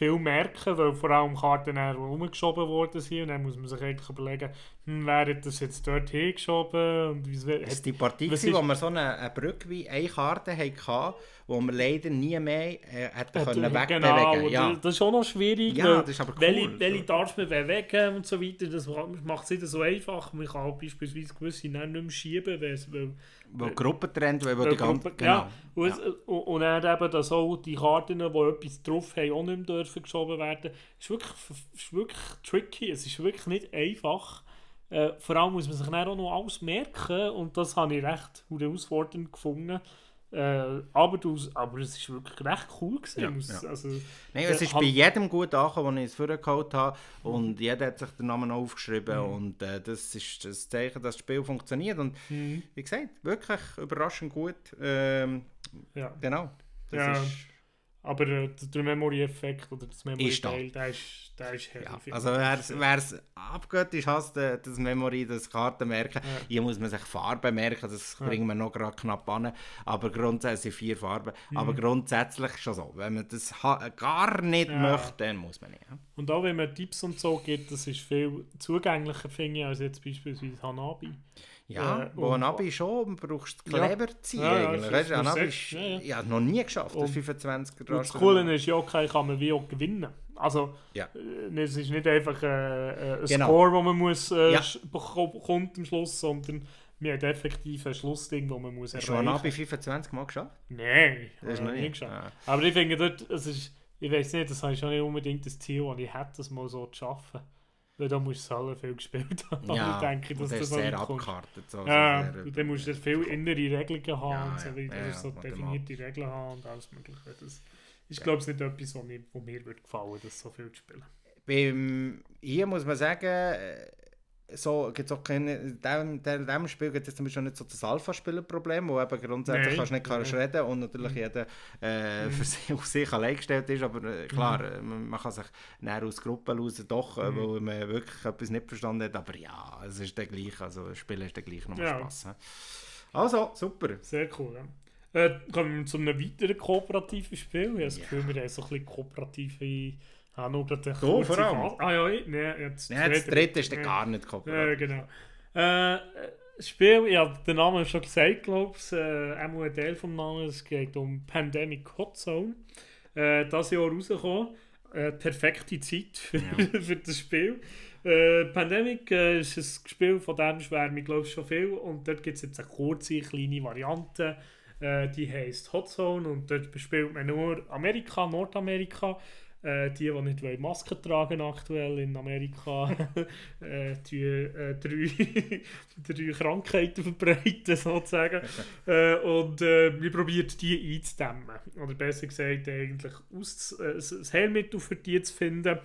viel merken, weil vor allem Karten herumgeschoben worden sind und dann muss man sich eigentlich überlegen, hm, wer hat das jetzt dort hingeschoben und wie Das ist die Partie, wo wir so eine, eine Brücke wie eine Karte hatten, wo wir leider nie mehr äh, hätten können wegbewegen Genau, ja. das ist auch noch schwierig. Ja, das ist aber cool. Welche, welche darfst du wegwegen und so weiter, das macht es nicht so einfach. Man kann beispielsweise gewisse nicht mehr schieben, weil, weil weil Gruppentrennt, weil, die ganze... Genau. Ja, und, ja. und, dann eben, dass auch die Karten, die etwas drauf haben, auch nicht mehr dürfen geschoben werden. ist wirklich, ist wirklich tricky, es ist wirklich nicht einfach Äh, vor allem muss man sich dann auch noch alles merken und das habe ich recht herausfordernd gefunden. Äh, aber, du, aber es war wirklich recht cool. Gewesen. Ja, ja. Also, Nein, es ist bei jedem gut angekommen, den ich es vorgeholt habe. Und jeder hat sich den Namen aufgeschrieben. Mhm. Und äh, das ist das Zeichen, dass das Spiel funktioniert. Und mhm. wie gesagt, wirklich überraschend gut. Ähm, ja. Genau. Das ja. ist aber äh, der Memory-Effekt oder das Memory-Teil, der ist, der ist heavy. Ja, also wer es abgeht, ist hasst das Memory, das Kartenmerken. Ja. Hier muss man sich Farben merken, das ja. bringen wir noch gerade knapp an. Aber grundsätzlich vier Farben. Mhm. Aber grundsätzlich schon so. Wenn man das gar nicht ja. möchte, dann muss man nicht. Und auch wenn man Tipps und so gibt, das ist viel zugänglicher, finde ich, als jetzt beispielsweise Hanabi. Ja, äh, wo ein Abi schon brauchst du Kleber ja. ziehen ja, eigentlich. Weißt, ein Abi ist, ja, ja. noch nie geschafft, das 25 Grad. Das Coole ist ja auch, kann man wie auch gewinnen. Also, ja. äh, es ist nicht einfach äh, äh ein genau. Score, wo man muss, äh, ja. kommt am Schluss, sondern man hat effektiv ein Schlussding, das man muss erreichen. Hast du ein Abi 25 Mal geschafft? Nein, das ist noch nie geschafft. Ah. Aber ich finde dort, es ist, ich weiß nicht, das habe ich schon nicht unbedingt das Ziel, das ich hätte, das mal so zu schaffen. Weil da musst du selber viel gespielt haben. Ja, denke, dass das ist sehr abgekartet. So, ja, so dann musst du viel innere Regeln haben ja, und so weiter. Ja, ja, so definierte Regeln haben und alles mögliche. Das ist, glaube ich, nicht etwas, was mir, was mir würde gefallen würde, das so viel zu spielen. Beim, hier muss man sagen, so gibt auch keine, in diesem, diesem Spiel gibt es zum Beispiel nicht so das Alpha-Spieler-Problem, wo eben grundsätzlich Nein. kannst nicht kannst reden und natürlich mhm. jeder äh, mhm. für sich, auf sich allein gestellt ist, aber äh, klar, mhm. Man, man, kann sich näher aus Gruppen raus doch, äh, mhm. weil man wirklich etwas nicht verstanden hat, aber ja, es ist der gleiche, also das Spiel ist der gleiche, nochmal ja. Spaß. Also, super. Sehr cool, ja. Äh, kommen wir zu einem weiteren kooperativen Spiel. Ich habe das Gefühl, wir haben so ein bisschen kooperative Ah, nur gerade eine vor allem. Ah ja, nee, jetzt nee, das dritte ist ja. gar nicht kooperativ. Ja, genau. Äh, das Spiel, ich habe den Namen schon gesagt, glaube ich, äh, einmal ein Teil vom Namen, es geht um Pandemic Hot Zone. Äh, das Jahr rausgekommen. Äh, perfekte Zeit für, ja. für das Spiel. Äh, Pandemic äh, ist ein Spiel, von dem schwärme ich glaube schon viel. Und dort gibt es jetzt eine kurze, kleine Variante. Äh, die heißt Hot Zone und dort spielt man nur Amerika, Nordamerika. Äh, die, die nicht Masken tragen aktuell in Amerika, äh, die äh, drei, drei Krankheiten verbreiten sozusagen. äh, und äh, wir probieren die einzudämmen. Oder besser gesagt, eigentlich aus, äh, das Heilmittel für die zu finden. Äh,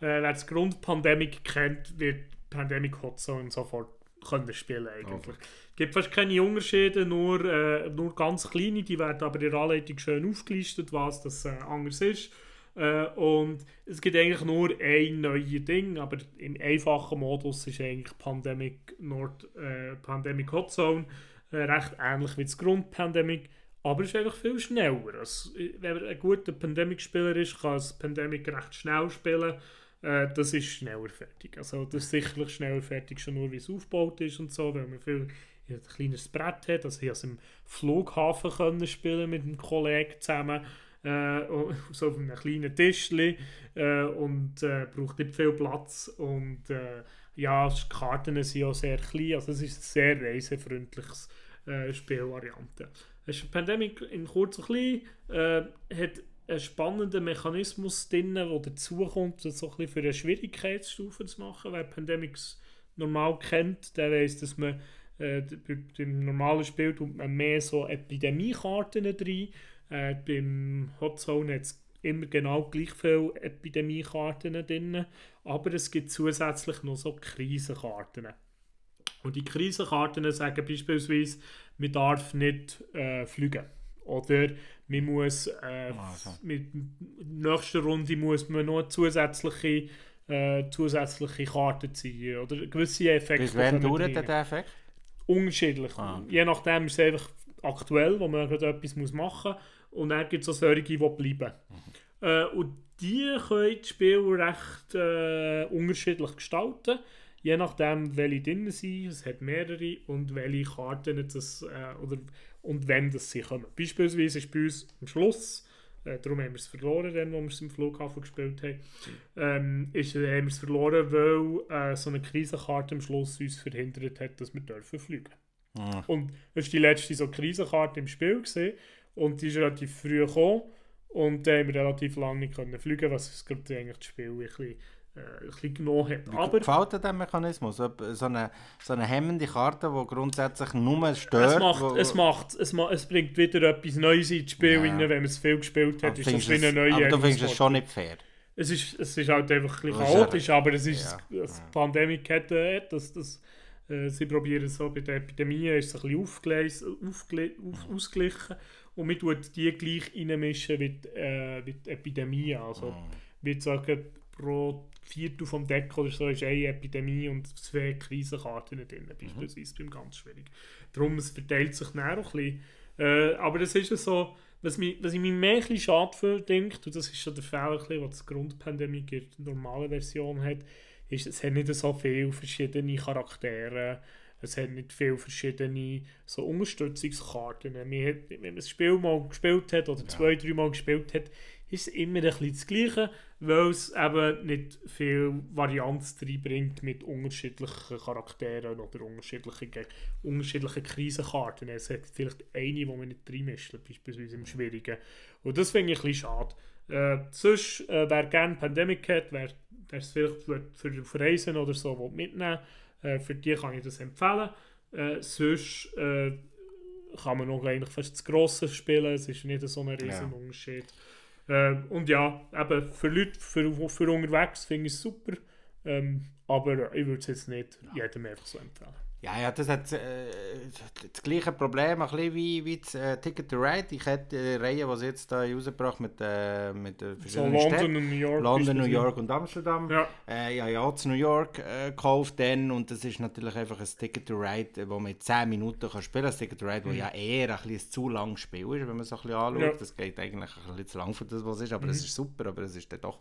wer das Grundpandemik kennt, wird Pandemic Hot Zone sofort können spielen eigentlich. Okay. Es gibt fast keine Unterschiede, nur, äh, nur ganz kleine, die werden aber in der Anleitung schön aufgelistet, was das äh, anders ist. Äh, und es gibt eigentlich nur ein neues Ding, aber im einfachen Modus ist eigentlich Pandemic, Nord, äh, Pandemic Hot Zone äh, recht ähnlich wie das Grundpandemic, aber es ist einfach viel schneller. Also, wenn man ein guter Pandemic-Spieler ist, kann das Pandemic recht schnell spielen. Äh, das ist schneller fertig. Also das ist sicherlich schneller fertig, schon nur wie es aufgebaut ist und so, weil man viel ein kleines Brett hat. Also ich konnte im Flughafen können spielen mit einem Kollegen zusammen äh, so auf einem kleinen Tischli äh, und äh, braucht nicht viel Platz und äh, ja, die Karten sind auch sehr klein, also es ist eine sehr reisefreundliches äh, Spielvariante. Es ist Pandemic in kurz und klein, hat einen spannenden Mechanismus drin, der dazukommt, so ein bisschen für eine Schwierigkeitsstufe zu machen. Wer Pandemics normal kennt, der weiß, dass man äh, beim normalen Spiel tut man mehr so Epidemiekarten rein äh, beim Hotzone hat es immer genau gleich viele Epidemiekarten drin, aber es gibt zusätzlich noch so Krisenkarten. Und die Krisenkarten sagen beispielsweise, man darf nicht äh, fliegen. Oder man muss äh, also. mit der nächsten Runde muss man noch zusätzliche, äh, zusätzliche Karten ziehen. Oder gewisse Effekte. Bis wann dauert der Effekt? Unterschiedlich. Ah. Je nachdem ist es einfach aktuell, wo man gerade etwas machen muss. Und dann gibt es auch solche, die bleiben. Mhm. Äh, und die können das Spiel recht äh, unterschiedlich gestalten. Je nachdem, welche drin sind. Es hat mehrere und welche Karten das, äh, oder, und wenn das sie kommen. Beispielsweise ist bei uns am Schluss, äh, darum haben wir es verloren, dann, wo wir es im Flughafen gespielt haben, ähm, ist, äh, haben wir es verloren, weil äh, so eine Krisenkarte am Schluss uns verhindert hat, dass wir dürfen fliegen. Mhm. Und das war die letzte so Krisenkarte im Spiel. Gewesen. Und die ist relativ früh gekommen. Und dann haben wir relativ lange nicht können fliegen, was das, eigentlich das Spiel ein bisschen ein bisschen genommen hat. Wie Aber, gefällt dir der Mechanismus? So eine, so eine hemmende Karte, die grundsätzlich nur stört? Es, macht, es, macht, es, ma es bringt wieder etwas Neues ins Spiel ja. rein, wenn man es viel gespielt hat. ist das wie eine neue Aber du findest es schon nicht fair? Es ist, es ist halt einfach ein bisschen chaotisch, aber es ist ja. das Pandemie hätte, dass das äh, sie probieren so bei der Epidemie ist es ein bisschen aufgle auf, ausgeglichen und man tut die gleich reinmischen mit, äh, mit Epidemie. Also, mm. wir sagen, pro Viertel vom Deck oder so ist eine Epidemie und zwei Krisenkarten drin, mhm. beispielsweise beim ganz schwierig. Darum es verteilt sich näher ein bisschen. Äh, aber das ist so, was, mich, was ich mir mehr ein schade finde, und das ist schon der Fehler, was die Grundpandemie in der normalen Version hat, ist, es hat nicht so viele verschiedene Charaktere, es hat nicht viele verschiedene so Unterstützungskarten. Man wenn man das Spiel mal gespielt hat oder ja. zwei, drei Mal gespielt hat, ist es immer ein bisschen das Gleiche, weil es eben nicht viel Varianz reinbringt mit unterschiedlichen Charakteren oder unterschiedlichen, unterschiedlichen Krisenkarten. Es hat vielleicht eine, die man nicht reinmischt, beispielsweise im Schwierigen. Und das finde ich ein bisschen schade. Äh, sonst, äh, wer gerne Pandemic hat, wer es vielleicht für, für Reisen oder so mitnehmen äh, für die kann ich das empfehlen. Äh, sonst äh, kann man noch eigentlich fast das Grosse spielen, es ist nicht so ein riesen ja. Unterschied. Äh, und ja, eben für Leute, für, für unterwegs finde ich es super, ähm, aber ich würde es jetzt nicht jedem einfach so empfehlen. Ja, ja, das hat äh, das gleiche Problem, ein bisschen wie, wie das äh, Ticket to Ride. Ich hätte die Reihe, die sie jetzt da rausgebracht mit, äh, mit den verschiedenen so London und New York. London, New York und Amsterdam. Ja. Äh, ja, ja, zu New York äh, gekauft dann und das ist natürlich einfach ein Ticket to Ride, wo man in 10 Minuten kann spielen kann. Ein Ticket to Ride, mhm. ja eher ein, bisschen zu langes Spiel ist, wenn man es ein bisschen anschaut. Ja. Das geht eigentlich ein bisschen zu lang für das, was es ist, aber mhm. es ist super, aber es ist dann doch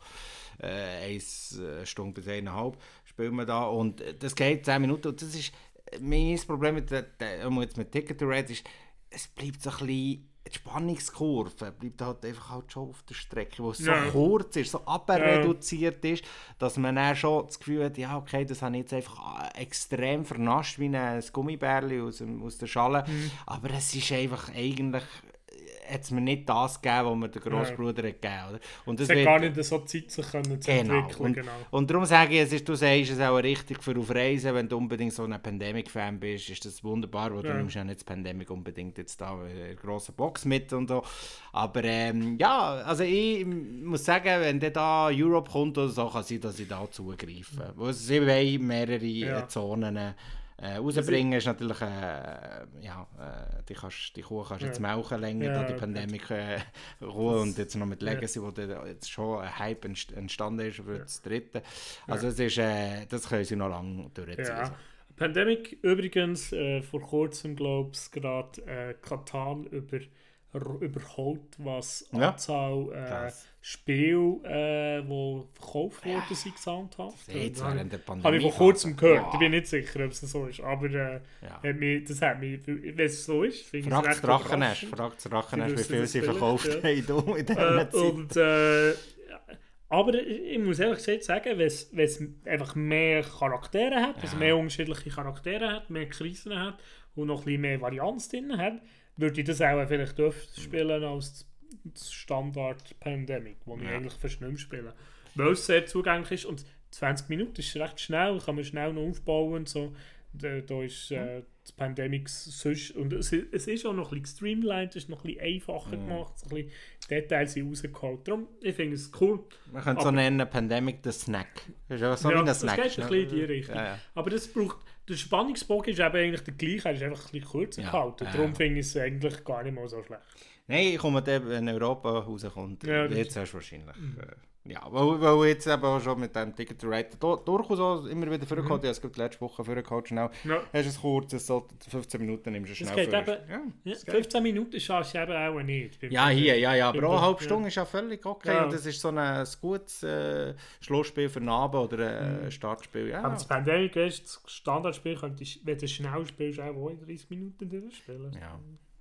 äh, eine Stunde bis eineinhalb spielen wir da und das geht 10 Minuten und das ist mein Problem mit, der, der, jetzt mit Ticket to Red ist, es bleibt so ein bisschen die Spannungskurve bleibt halt einfach halt schon auf der Strecke, wo es ja. so kurz ist, so abreduziert ja. ist, dass man dann schon das Gefühl hat, ja okay, das habe ich jetzt einfach extrem vernascht wie ein Gummibärli aus, aus der Schale, mhm. aber es ist einfach eigentlich hat es mir nicht das gegeben, was mir der Großbruder ja. gegeben hat. Und das es hat gar nicht so Zeit, sich können zu genau. entwickeln. Und, genau. und darum sage ich, es ist, du sagst es auch richtig für auf Reisen, wenn du unbedingt so ein Pandemic-Fan bist, ist das wunderbar, weil ja. du nimmst ja nicht das Pandemic unbedingt jetzt da in der grossen Box mit und so. Aber ähm, ja, also ich muss sagen, wenn der da Europe kommt oder so, kann sein, dass ich da zugreife. Mhm. sie wollen mehrere ja. Zonen äh, rausbringen ist natürlich, äh, ja, äh, die, kannst, die Kuh kannst du jetzt melken länger, ja, da die Pandemie äh, und jetzt noch mit Legacy, ja. wo jetzt schon ein Hype entstanden ist für das dritte. Also es ist, äh, das können sie noch lange durchziehen. Ja. Pandemic übrigens, äh, vor kurzem glaube ich gerade äh, Katan über überholt, was ja. Anzahl äh, Spiele, äh, die verkauft worden ja. sind, gesamt hat. Jetzt während der Pandemie. Habe ich vor kurzem gehört. Ja. Ich bin nicht sicher, ob es so ist. Aber äh, ja. hat mich, das hat mich, wenn es so ist, finde ich es Drachenesch, Fragt Drachenesch, wie viel sie verkauft haben in dieser äh, Und, äh, aber ich muss ehrlich gesagt sagen, wenn es einfach mehr Charaktere hat, also mehr unterschiedliche Charaktere hat, mehr Krisen hat und noch ein bisschen mehr Varianz drin hat, würde ich das auch vielleicht öfter spielen als das Standard Pandemic, wo ja. ich eigentlich fast nicht mehr spiele. Weil es sehr zugänglich ist und 20 Minuten ist recht schnell, kann man schnell noch aufbauen und so. Da, da ist äh, das Pandemic sonst, und es, es ist auch noch ein bisschen streamlined, es ist noch ein bisschen einfacher mhm. gemacht, ein bisschen Details sind rausgeholt. Darum, ich finde es cool. Man könnte es so nennen, Pandemic the Snack. Das ist ja so ja, wie ein Snack. das geht ein bisschen in die Richtung. Ja, ja. Aber das braucht der Spannungsbogen ist eben eigentlich der gleiche, er ist einfach ein bisschen ja, gehalten. Ja. Darum finde ich es eigentlich gar nicht mal so schlecht. Nein, ich komme dann, wenn Europa rauskommt, ja, jetzt hast du wahrscheinlich. Mhm. Äh, ja, weil, weil jetzt eben schon mit dem Ticket to Ride durchaus auch immer wieder vorgekommen, mhm. habe es letzte Woche vorgekommen, schnell. Ja. Hast du es kurz, so 15 Minuten nimmst du schnell geht eben, ja, ja, 15 Minuten schaffst du eben auch nicht. Ja, hier, ja, ja, aber auch eine halbe Stunde ist ja völlig okay ja. und das ist so ein, ein gutes äh, Schlussspiel für den Abend oder ein mhm. Startspiel. Ja. Aber das Pandemic ist, das Standardspiel könntest, wenn du schnell spielst, auch in 30 Minuten durchspielen. Ja,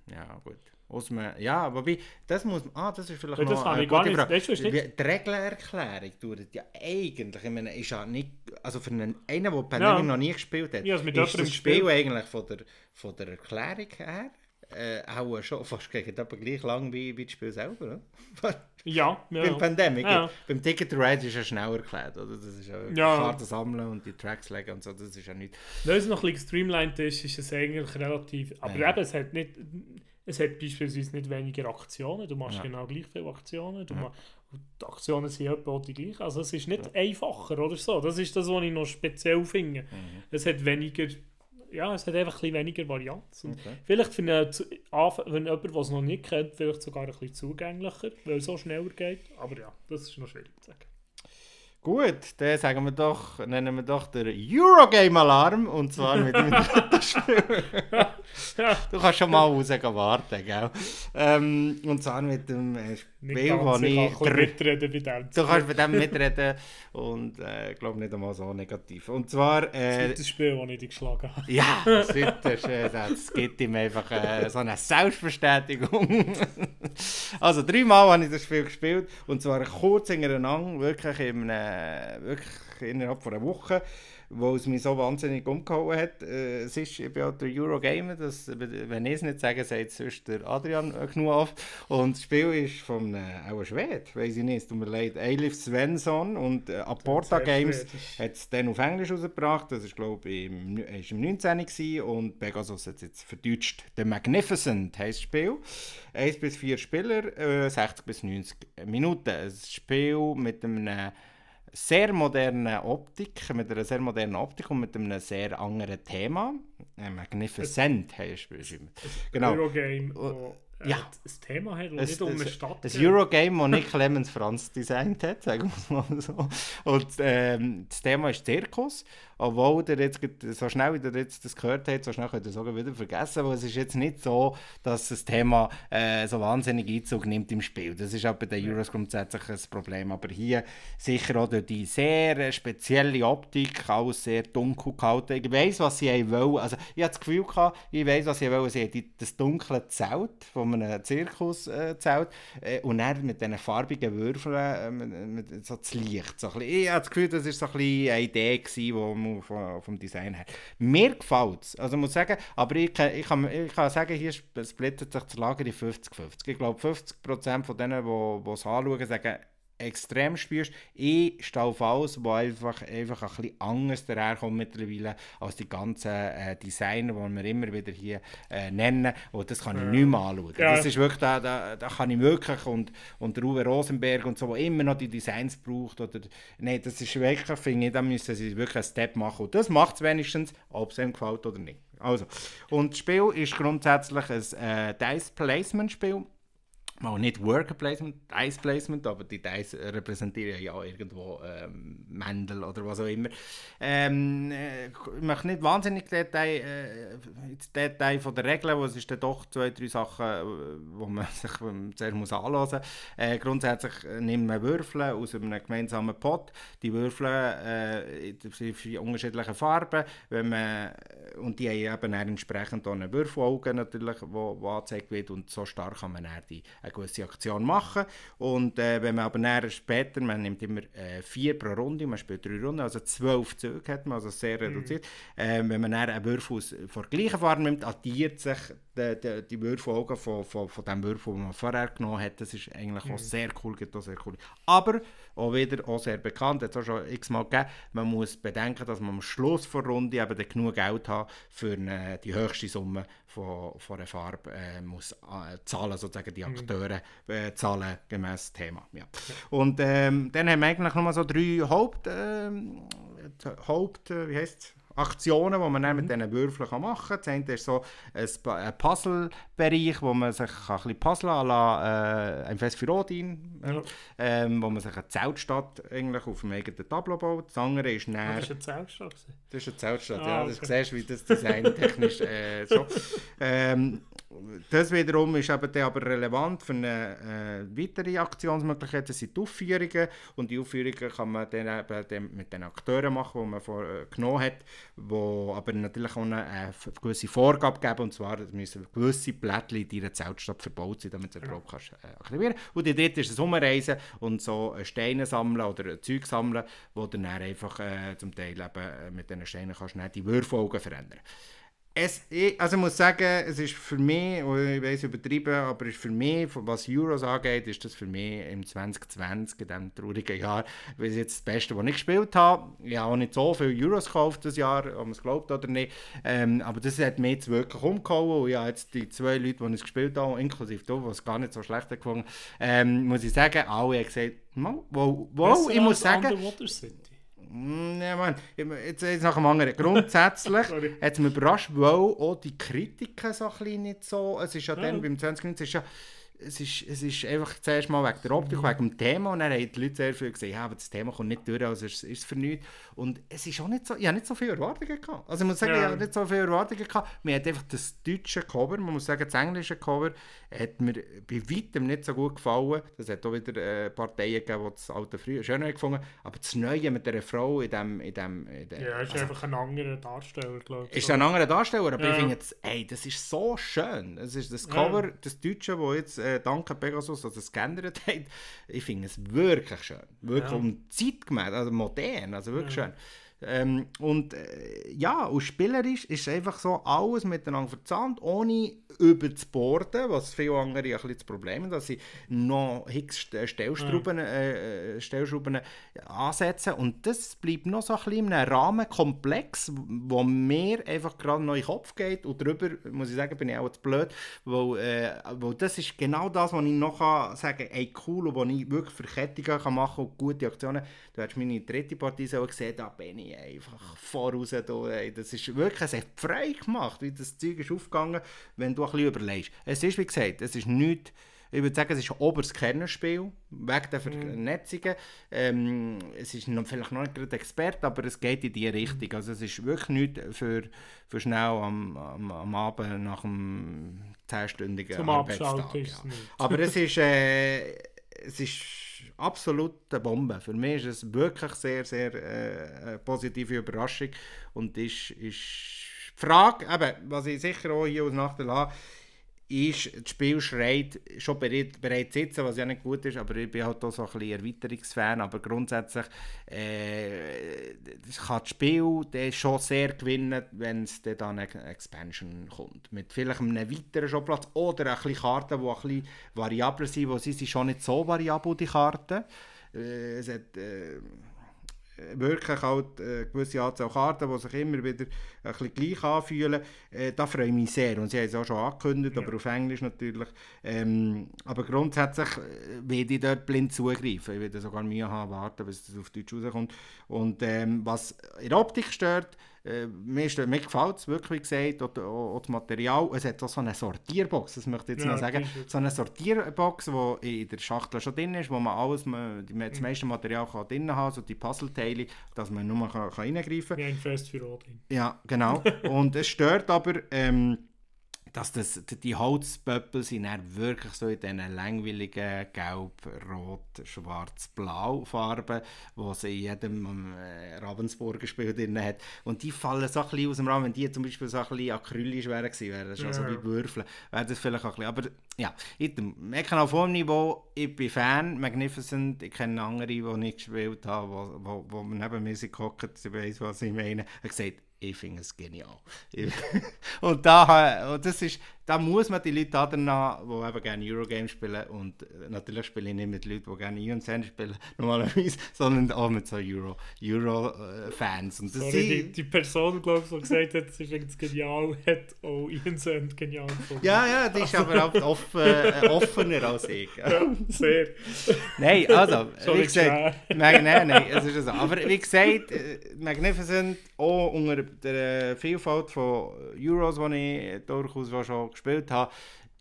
ja, gut. Aus einem, ja, aber wie, das muss ah, das ist vielleicht das noch eine gute Frage. Nicht, nicht. Die Reglererklärung dauert ja eigentlich, ich meine, ist ja nicht, also für einen, einen der Pandemic ja. noch nie gespielt hat, ja, also ist das Spiel eigentlich von der, von der Erklärung her äh, auch schon fast gegen aber gleich lang wie, wie das Spiel selber, oder? ja, ja. Beim Pandemic. Ja. Beim Ticket to Ride ist ja schneller geklärt, oder? Das ist ja, ja. Karten sammeln und die Tracks legen und so, das ist ja nicht... Wenn es noch ein bisschen streamlined ist, ist es eigentlich relativ... Aber eben, es hat nicht... Es hat beispielsweise nicht weniger Aktionen, du machst ja. genau gleich viele Aktionen, du ja. die Aktionen sind etwa die gleichen. Also es ist nicht ja. einfacher oder so. Das ist das, was ich noch speziell finde. Mhm. Es hat weniger ja, es hat einfach ein weniger Varianz. Okay. Vielleicht für eine, wenn jemand, der es noch nicht kennt, vielleicht sogar ein bisschen zugänglicher, weil es so schneller geht. Aber ja, das ist noch schwierig zu sagen. Gut, dann sagen wir doch, nennen wir doch den Eurogame-Alarm und zwar mit dem dritten Spiel. Du kannst schon mal raus warten, gell? Ähm, und zwar mit dem äh, Spiel, wo ich... mitreden bei dem. Du kannst bei dem mitreden und äh, ich glaube nicht einmal so negativ. Und zwar... Äh, das ist das Spiel, das ich dich geschlagen habe. Ja, das, ist, äh, das gibt ihm einfach äh, so eine Selbstbestätigung. also dreimal habe ich das Spiel gespielt und zwar kurz hintereinander, wirklich in einem äh, wirklich innerhalb von einer Woche, wo es mich so wahnsinnig umgehauen hat. Äh, es ist, ich bin auch der Eurogamer, das, wenn ich es nicht sage, sagt sonst der Adrian äh, genug auf. Und das Spiel ist von äh, auch Schwed, weiß ich nicht, tut mir leid, Eilif Svensson und äh, Aporta Games hat es dann auf Englisch rausgebracht, das ist glaube ich im, ist im 19. Gewesen, und Pegasus hat es jetzt verdeutscht. The Magnificent heisst das Spiel. 1 bis 4 Spieler, äh, 60 bis 90 Minuten. Ein Spiel mit einem sehr moderne Optik, mit einer sehr modernen Optik und mit einem sehr anderen Thema. Äh, Magnificent heißt es beschrieben. Genau. Eurogame, wo äh, ja. das Thema hat es, nicht um eine Stadt. Das Eurogame, das nicht Clemens Franz designt hat, sagen wir mal so. Und ähm, das Thema ist Zirkus obwohl ihr jetzt so schnell wie ihr jetzt das gehört habt, so schnell könnt ihr es auch wieder vergessen, weil es ist jetzt nicht so, dass das Thema äh, so wahnsinnig Einzug nimmt im Spiel. Das ist auch bei den Euros grundsätzlich ein Problem, aber hier sicher auch durch die sehr spezielle Optik, alles sehr dunkel gehalten. Ich weiß, was sie wollen, also ich habe das Gefühl gehabt, ich weiß, was sie wollen, sie haben das dunkle Zelt von einem Zirkuszelt äh, und dann mit diesen farbigen Würfeln äh, mit, mit, so das Licht. So ein bisschen, ich habe das Gefühl, das war so ein bisschen eine Idee, die vom, vom Design her. Mir gefällt es, also muss sagen, aber ich, ich, kann, ich kann sagen, hier splittet sich das Lager in 50-50. Ich glaube, 50% von denen, die es anschauen, sagen, extrem spürst. Ich stehe auf alles, wo einfach, einfach ein bisschen anders daherkommt mittlerweile als die ganzen äh, Designer, die wir immer wieder hier äh, nennen. Und das kann ich ja. nicht mehr anschauen. Ja. Das ist wirklich, da, da, da kann ich wirklich und, und der Uwe Rosenberg und so, wo immer noch die Designs braucht. Oder, nein, das ist wirklich, finde ich, da müssen sie wirklich einen Step machen. Und das macht es wenigstens, ob es ihm gefällt oder nicht. Also, und das Spiel ist grundsätzlich ein äh, Dice-Placement-Spiel mal nicht Worker Placement, Dice Placement, aber die Dice repräsentieren ja irgendwo ähm, Mendel oder was auch immer. Ähm, äh, ich möchte nicht wahnsinnig Detail, äh, Detail von der Regeln, es ist dann doch zwei, drei Sachen, äh, wo man sich sehr muss anhören muss. Äh, grundsätzlich nimmt man Würfel aus einem gemeinsamen Pot. Die Würfel äh, in unterschiedlichen Farben. Wenn man, und die haben eben entsprechend eine Würfelauge natürlich, wo, wo angezeigt wird und so stark kann man die eine gewisse Aktion machen. Und äh, wenn man aber näher später, man nimmt immer äh, vier pro Runde, man spielt drei Runden, also zwölf Züge hat man, also sehr mhm. reduziert. Äh, wenn man näher einen Würfel aus, von der gleichen Farbe nimmt, addiert sich die, die, die Würfelaugen von, von, von dem Würfel, den man vorher genommen hat. Das ist eigentlich mhm. auch sehr cool, geht auch sehr cool. Aber auch wieder auch sehr bekannt, hat es auch schon x-mal gegeben, man muss bedenken, dass man am Schluss der Runde eben genug Geld hat für eine, die höchste Summe von, von einer Farbe äh, muss äh, zahlen, sozusagen die mhm. Akteure äh, zahlen gemäß Thema. Ja. Und ähm, dann haben wir eigentlich nochmal so drei Haupt, ähm, Haupt wie heißt Aktionen, die man dann mit mhm. diesen Würfeln machen kann. Das eine ist so ein, Puzzle-Bereich, wo man sich ein bisschen puzzeln kann, äh, ein Fest für Odin, ja. ähm, wo man sich eine Zeltstadt eigentlich auf dem eigenen Tableau baut. Das andere ist näher... Das ist eine Zeltstadt? Das ist eine Zeltstadt, ah, ja. Okay. Das siehst du, wie das designtechnisch äh, so... Ähm, das wiederum ist eben aber relevant für eine äh, weitere Aktionsmöglichkeit, das sind die Aufführungen. Und die Aufführungen kann man dann eben mit den Akteuren machen, die man vor, äh, genommen hat, wo aber natürlich auch eine, eine gewisse Vorgabe geben. Und zwar müssen gewisse Plättchen in deiner Zeltstadt verbaut sein, damit du den überhaupt kannst, äh, aktivieren Und die ist das Umreisen und so äh, Steine sammeln oder Zeug sammeln, wo du dann einfach äh, zum Teil eben äh, mit diesen Steinen kannst die Würfelaugen verändern Es, ich, also ich muss sagen, es ist für mich, ich weiß übertrieben, aber ist für mich, was Euros angeht, ist das für mich im 2020, in diesem traurigen Jahr, weil es jetzt das Beste, was ich gespielt habe. Ich habe auch nicht so viele Euros gekauft das Jahr, ob man es glaubt oder nicht. Ähm, aber das hat mich jetzt wirklich umgehauen und habe jetzt die zwei Leute, die es gespielt haben, inklusive du, es gar nicht so schlecht gefunden ähm, muss ich sagen, alle haben gesagt, wow, wow, ich muss sagen... Mm, ja, Mann, jetzt, jetzt nach dem anderen. Grundsätzlich hat es mich überrascht, weil auch die Kritiken so ein nicht so. Es ist ja, ja. dann beim 2019 ist ja es ist, es ist einfach zuerst mal wegen der Optik, mhm. wegen dem Thema und dann haben die Leute sehr viel gesagt, ja, aber das Thema kommt nicht durch, also ist es für nichts. Und es ist auch nicht so, ich habe nicht so viele Erwartungen gehabt. Also ich muss sagen, ja. ich habe nicht so viele Erwartungen gehabt. Man hat einfach das deutsche Cover, man muss sagen, das englische Cover hat mir bei weitem nicht so gut gefallen. Das hat auch wieder äh, Parteien gegeben, die das alte früher schöner gefunden aber das Neue mit einer Frau in dem... In dem, in dem ja, ist also, einfach ein anderer Darsteller, glaube ich. Ist ein anderer Darsteller, aber ja. ich finde jetzt, ey, das ist so schön. Das ist das Cover, ja. das Deutsche, das jetzt äh, danke Pegasus, dass es geändert hat. Ich finde es wirklich schön. Wirklich um zeitgemäß, also modern, also wirklich ja. Schön. Ähm, und äh, ja, und spielerisch ist einfach so alles miteinander verzahnt, ohne über zu boarden, was viele andere ein bisschen das Problem haben, dass sie noch Hicks Stellschrauben, äh, äh, Stellschrauben ansetzen und das bleibt noch so ein bisschen in einem Rahmenkomplex, wo mir einfach gerade noch in den Kopf geht und darüber, muss ich sagen, bin ich auch zu blöd, weil, äh, weil das ist genau das, was ich noch kann sagen kann, ey cool, wo ich wirklich Verkettungen kann machen und gute Aktionen. Du hast meine dritte Partie so gesehen, da bin ich einfach voraus. Da, das ist wirklich, es hat frei gemacht, wie das Zeug ist aufgegangen, wenn du ein bisschen überlegst. Es ist, wie gesagt, es ist nichts, ich würde sagen, es ist ein oberes Kernspiel, wegen der Vernetzungen. Ähm, es ist noch, vielleicht noch nicht gerade Experte, aber es geht in diese Richtung. Also es ist wirklich nichts für, für schnell am, am, am Abend nach einem 10-stündigen Arbeitstag. Ja. Aber es ist, äh, es ist absolut eine Bombe. Für mich ist es wirklich sehr, sehr äh, eine positive Überraschung und ist, ist Frage, eben, was ich sicher auch hier aus Nachteil habe, ist, das Spiel schreit schon bereit, bereits sitzen, was ja nicht gut ist, aber ich bin halt auch so ein bisschen Erweiterungsfan, aber grundsätzlich äh, kann das Spiel schon sehr gewinnen, wenn es dann eine Expansion kommt. Mit vielleicht einem weiteren Showplatz oder ein bisschen Karten, die ein bisschen variabler sind, wo sie sind schon nicht so variabel, die Karten. Äh, es hat, äh, wirklich halt eine gewisse Anzahl Karten, die sich immer wieder ein bisschen gleich anfühlen. Äh, da freue ich mich sehr. Und sie haben es auch schon angekündigt, ja. aber auf Englisch natürlich. Ähm, aber grundsätzlich äh, werde ich dort blind zugreifen. Ich werde sogar Mühe haben, warten, bis es auf Deutsch rauskommt. Und ähm, was in der Optik stört, äh, mir, mir gefällt es wirklich, wie gesagt, auch, auch, das Material. Es hat auch so eine Sortierbox, das möchte ich jetzt ja, noch sagen. So eine Sortierbox, die in der Schachtel schon drin ist, wo man alles, man, das meiste Material kann drin haben, so die Puzzleteile, dass man nur kann, kann reingreifen kann. Wie ein Fest für Odin. Ja, genau. Und es stört aber... Ähm, dass das, die Holzpöppel sind dann wirklich so in diesen langweiligen Gelb, Rot, Schwarz, Blau Farben, die sie in jedem äh, Ravensburger Spiel drin hat. Und die fallen so ein bisschen aus dem Rahmen. Wenn die zum Beispiel so ein bisschen acrylisch wären gewesen, wären schon ja. so wie Würfel, wäre das vielleicht auch ein bisschen... Aber ja, ich merke auf hohem Niveau, ich bin Fan, Magnificent, ich kenne andere, die nicht gespielt haben, wo neben mir sind gehockt, sie weiss, was ich meine. Hat gesagt, ich finde es genial. und da, und das ist, da muss man die Leute annehmen, die eben gerne Eurogames spielen. Und äh, natürlich spiele ich nicht mit Leuten, die gerne Ion Sand spielen, normalerweise, sondern auch mit so Euro-Fans. Euro, äh, Sorry, die, die, Person, glaube ich, die gesagt hat, sie findet es genial, hat auch Ion Sand genial gefunden. Ja, ja, die ist aber auch offen, äh, offener als ich. ja, sehr. Nein, also, wie gesagt, nein, es ist so. Aber wie gesagt, äh, Magnificent, auch unter der Vielfalt von Euros, die ich durchaus schon gespielt habe,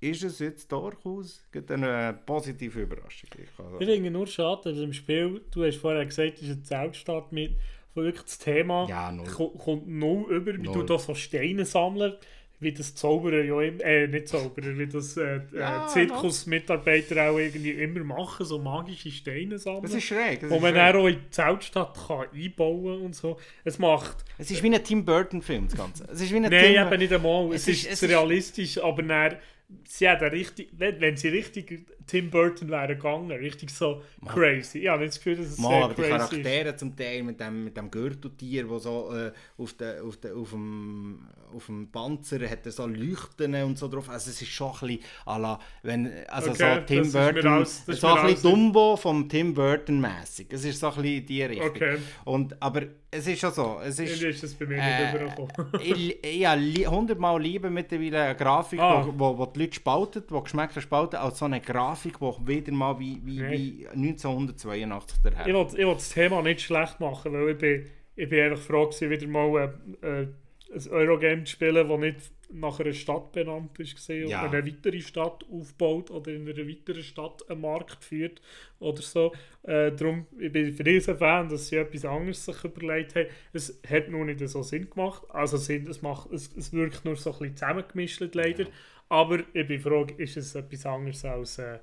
ist es jetzt durchaus eine positive Überraschung. Ich, ich finde nur schade, dass im Spiel, du hast vorher gesagt, es ist eine Zeltstadt mit, wirklich das Thema ja, null. kommt null über, wie null. du da so Steine sammelst wie das Zauberer ja immer, äh, nicht Zauberer, wie das äh, äh ja, Zirkusmitarbeiter auch irgendwie immer machen, so magische Steine sammeln. Das ist schräg. Das wo man dann auch in die Zeltstadt kann einbauen und so. Es macht... Es ist wie ein Tim Burton-Film, das Ganze. Es ist wie ein Nein, Tim... eben nicht einmal. Es, es ist, ist, realistisch, aber dann sie hat richtig, wenn, wenn sie richtig Tim Burton wäre gegangen, richtig so Man. crazy. Ja, wenn das Gefühl, dass es Man, sehr aber crazy die Charaktere ist. zum Teil mit dem, mit dem Gürteltier, wo so äh, auf, de, auf, de, auf, dem, auf dem Panzer hat so Leuchten und so drauf. Also es ist schon ein bisschen la, wenn, also okay, so Tim Burton, aus, so ein bisschen Dumbo vom Tim Burton mäßig. Es ist so ein bisschen die Richtung. Okay. Und, aber es ist schon so. Es ist, ist das bei mir äh, nicht ich, ich habe hundertmal lieber mittlerweile eine Grafik, ah. wo, wo, wo die Leute spalten, die Geschmäcker spalten, als so eine Grafik, die wieder mal wie, wie, nee. wie 1982 daher. Ich will, ich will das Thema nicht schlecht machen, weil ich bin, ich bin einfach froh gewesen, wieder mal äh, äh ein Eurogame zu spielen, das nicht nach einer Stadt benannt ist gesehen ja. oder eine weitere Stadt aufbaut oder in einer weiteren Stadt einen Markt führt oder so. Äh, darum ich bin ich ein riesen Fan, dass sie etwas anderes sich überlegt haben. Es hat nur nicht so Sinn gemacht. Also Sinn, es, macht, es, es wirkt nur so ein bisschen zusammengemischt leider. Ja. Aber ich bin froh, ist es etwas anderes als... Äh,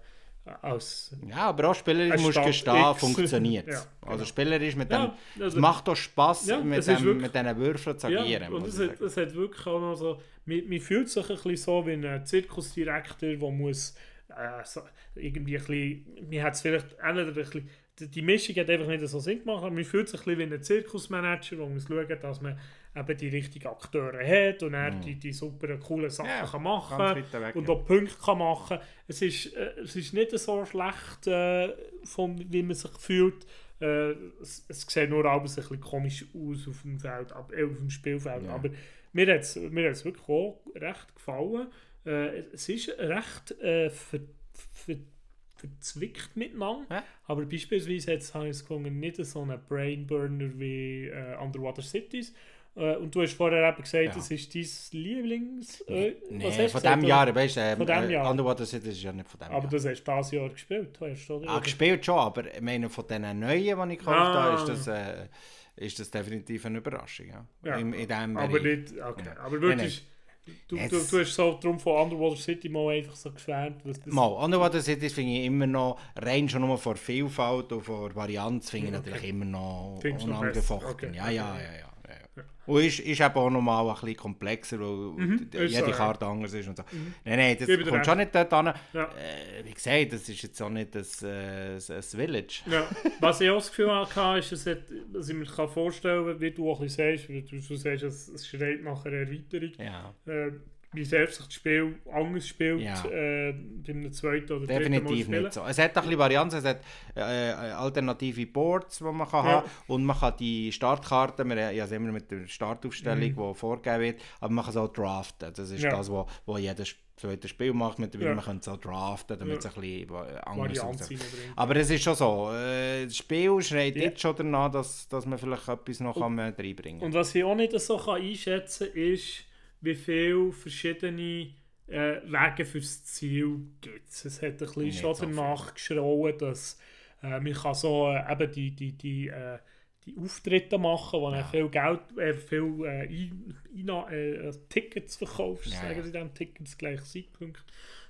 als ja, aber auch spielerisch musst du gestehen, funktioniert ja, genau. Also spielerisch mit ja, dem, also, es macht doch Spass, ja, mit, dem, wirklich, mit diesen Würfeln zu agieren. Ja, und es hat, es hat wirklich auch noch so, man, man fühlt sich ein bisschen so wie ein Zirkusdirektor, der muss äh, so, irgendwie ein bisschen, mir hat es vielleicht auch ein bisschen, die Mischung hat einfach nicht so Sinn gemacht, aber man fühlt sich ein bisschen wie ein Zirkusmanager, der muss schauen, dass man eben die richtigen Akteure hat und er mm. die, die super coolen Sachen ja, kann machen weg, und ja. auch Punkte kann machen es ist, äh, es ist nicht so schlecht, äh, von, wie man sich fühlt. Äh, es, es sieht nur alles ein bisschen komisch aus auf dem, Feld, ab, äh, auf dem Spielfeld. Ja. Aber mir hat es mir wirklich auch recht gefallen. Äh, es ist recht äh, ver, ver, verzwickt miteinander. Ja. Aber beispielsweise jetzt habe ich es gelungen, nicht so einen Brainburner wie äh, Underwater Cities, und du hast vorher eben gesagt, ja. das ist dein Lieblings... Äh, nee, was von diesem Jahr, weißt du, ähm, von dem äh, Jahr. Underwater City ist ja nicht von dem Aber Jahr. das hast du dieses Jahr gespielt, hast du, oder? Ah, gespielt schon, aber ich meine, von diesen neuen, die ich gekauft ah. habe, ist das, äh, ist das definitiv eine Überraschung. Ja. ja. In, in dem aber nicht, okay. Ja. Aber wirklich... Du, du, du, hast so darum von Underwater City mal einfach so geschwärmt. Mal, Underwater City finde ich immer noch, rein schon nur vor Vielfalt und vor Varianz, finde ich okay. natürlich immer noch unangefochten. Okay. Ja, ja, ja, ja. Und ist, ist eben auch nochmal ein bisschen komplexer, weil mhm, jede so, Karte ja. anders ist und so. Mhm. Nein, nein, das kommt recht. schon nicht dort an. Ja. Äh, wie gesagt, das ist jetzt auch nicht das, äh, das Village. Ja. Was ich auch das Gefühl hatte, ist, dass, ich mir vorstellen kann, wie du auch ein bisschen sagst, wie du, du sagst, es schreit nach einer Erweiterung. Ja. Äh, wie selbst sich das Spiel anders spielt ja. äh, bei einem zweiten oder Definitiv Mal nicht so. Es hat ein bisschen Varianten, es hat äh, alternative Boards, die man kann ja. haben und man kann die Startkarten, haben ja immer mit der Startaufstellung, mhm. die vorgegeben wird, aber man kann es auch draften. Das ist ja. das, was wo, wo jedes zweite Spiel macht, mittlerweile ja. man kann es auch draften, damit ja. es ein bisschen anders aussieht. Aber es ist schon so, äh, das Spiel schreit ja. jetzt schon danach, dass, dass man vielleicht etwas noch und, kann reinbringen kann. Und was ich auch nicht so kann einschätzen kann, ist, wie viele verschiedene äh, Wege fürs Ziel gibt es. Es hat ein bisschen Nicht schon so danach geschrauen, dass äh, man kann so äh, eben die, die, die, äh, die Auftritte machen, wo ja. viel Geld, äh, viel äh, ein, äh, Tickets verkaufst, ja, sagen sie dann Tickets gleich Zeitpunkt.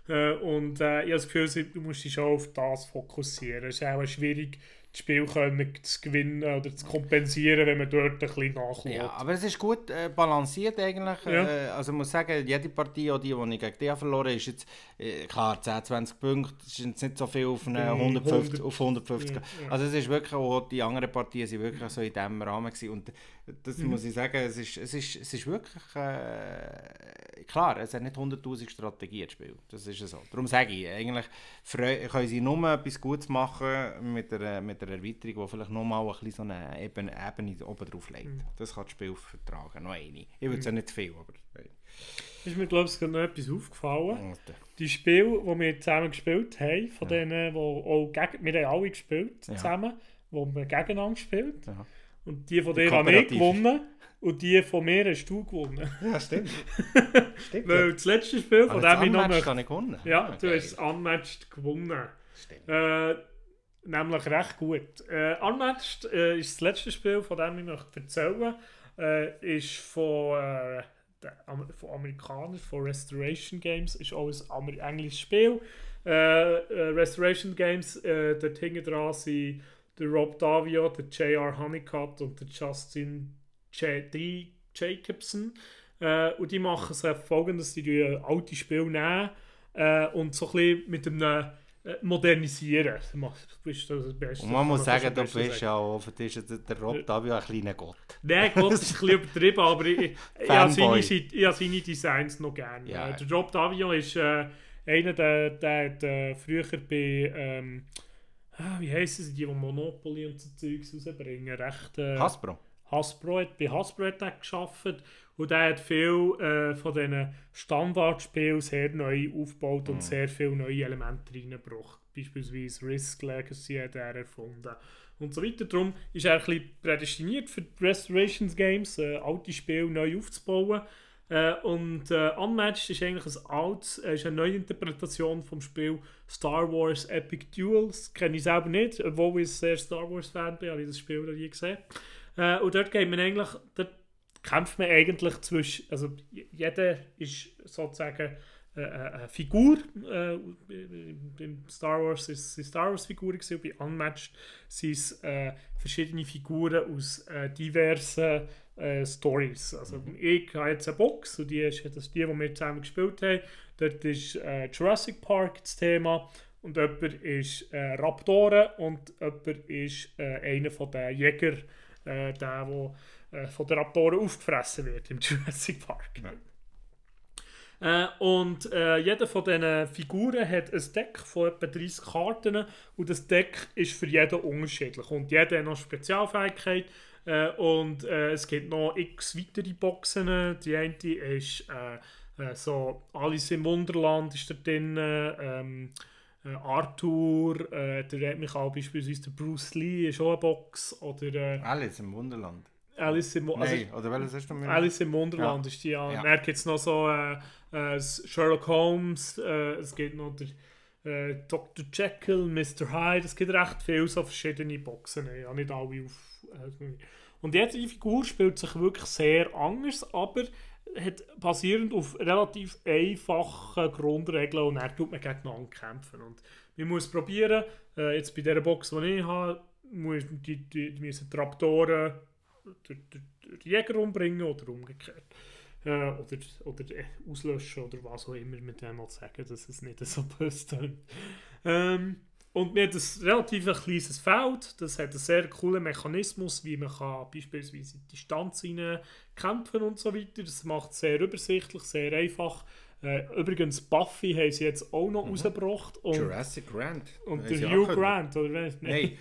Äh, und äh, ich habe das Gefühl, du musst dich schon auf das fokussieren. Es ist auch schwierig, das Spiel können zu gewinnen oder zu kompensieren, wenn man dort ein bisschen nachschaut. Ja, aber es ist gut äh, balanciert eigentlich. Ja. Äh, also ich muss sagen, jede Partie, auch die, die ich gegen dich verloren habe, ist jetzt, äh, klar, 10, 20 Punkte, sind jetzt nicht so viel auf, eine 150, 100, auf 150. Ja, ja. Also es ist wirklich, auch die anderen Partien sind wirklich so in diesem Rahmen gewesen. Und das mhm. muss ich sagen, es ist, es ist, es ist wirklich, äh, klar, es hat nicht 100'000 Strategien, das Spiel. Das ist so. Darum sage ich, eigentlich können sie nur etwas Gutes machen mit der, mit der Erweiterung, die vielleicht nochmal ein bisschen so eine Ebene, Ebene oben drauf legt. Mhm. Das kann das Spiel vertragen, noch eine. Ich würde es mhm. nicht viel, aber... Ist mir, glaube ich, noch etwas aufgefallen. Die Spiele, die wir zusammen gespielt haben, von ja. denen, wo auch gegen, wir haben alle gespielt zusammen, ja. wo wir gegeneinander gespielt. Ja. Und die von dir habe ich gewonnen. Und die von mir hast du gewonnen. Ja, stimmt. stimmt Weil das letzte Spiel, von dem ich noch... Möchte... ich gewonnen? Ja, okay. du hast es unmatched gewonnen. Stimmt. Äh, nämlich recht gut. Äh, unmatched äh, ist das letzte Spiel, von dem ich möchte erzählen äh, ist von, äh, von Amerikanern, von Restoration Games. Ist auch ein englisches Spiel. Äh, äh, Restoration Games, äh, dort hinten dran sind der Rob Davio, der J.R. Honeycutt und der Justin J. Jacobson. Äh, und die machen es folgendes, die alte Spiele nehmen, äh, und so ein bisschen mit einem äh, modernisieren. bist das Beste. Und man muss sagen, du bist ja auch, für dich ist der Rob Davio ein kleiner Gott. Nein, Gott ist ein bisschen übertrieben, aber ich, ich, habe seine, ich habe seine Designs noch gerne. Ja. Der Rob Davio ist äh, einer, der, der, der früher bei, ähm, ah, wie heissen sie, die, die Monopoly und so Zeugs rausbringen, recht... Äh, Hasbro. Hasbro hat, bei Hasbro hat er gearbeitet und er hat viel äh, von diesen Standardspielen sehr neu aufgebaut und mm. sehr viele neue Elemente reingebracht. Beispielsweise Risk Legacy hat er erfunden und so weiter. Darum ist er ein bisschen prädestiniert für Restorations Games, äh, alte Spiele neu aufzubauen. Äh, und äh, Unmatched ist eigentlich ein altes, äh, ist eine neue Interpretation vom Spiel Star Wars Epic Duels. Kenne ich selber nicht, obwohl ich ein sehr Star Wars Fan bin, habe ich das Spiel noch nie gesehen. Äh, und dort geht man eigentlich, dort kämpft man eigentlich zwischen, also jeder ist sozusagen äh, äh, eine Figur. Äh, in Star Wars ist es Star Wars Figuren gewesen, bei Unmatched sind es äh, verschiedene Figuren aus äh, diversen äh, Stories. Also mhm. ich habe jetzt eine Box und die ist das die, die wir zusammen gespielt haben. Dort ist äh, Jurassic Park das Thema und jemand ist Raptoren und jemand ist einer von den Jäger, äh, der, der äh, von den Raptoren aufgefressen wird im Jurassic Park. Ja. Äh, und äh, jeder von diesen Figuren hat ein Deck von etwa 30 Karten und das Deck ist für jeden unterschiedlich. Und jeder hat noch Spezialfähigkeit äh, und äh, es gibt noch x weitere Boxen. Die eine ist äh, so Alice im Wunderland ist da drin, ähm, Arthur, der hat mich auch beispielsweise der Bruce Lee ist auch eine Box. Oder, Alice im Wunderland. Alice im, also, Nein, oder welches hast du mir? Alice im Wunderland ja. ist die ja. ja. Dann gibt es noch so äh, äh, Sherlock Holmes, äh, es gibt noch der äh, Dr. Jekyll, Mr. Hyde, es gibt recht viele so verschiedene Boxen, ja, nicht alle auf... Äh, und jede Figur spielt sich wirklich sehr anders, aber hat basierend auf relativ einfachen Grundregeln und er tut man gegeneinander kämpfen. Und man muss probieren, äh, jetzt bei dieser Box, die ich habe, muss die, die, die müssen die Raptoren den Jäger umbringen oder umgekehrt. Äh, oder, oder auslöschen oder was auch immer mit dem mal sagen, dass es nicht so böse ähm, und wir haben ein relativ kleines Feld, das hat einen sehr coolen Mechanismus, wie man kann beispielsweise in die Distanz kämpfen und so weiter. Das macht es sehr übersichtlich, sehr einfach. Äh, übrigens, Buffy haben sie jetzt auch noch mhm. rausgebracht. Und, Jurassic Grant. Und der Hugh Grant, oder? Nein, Nein.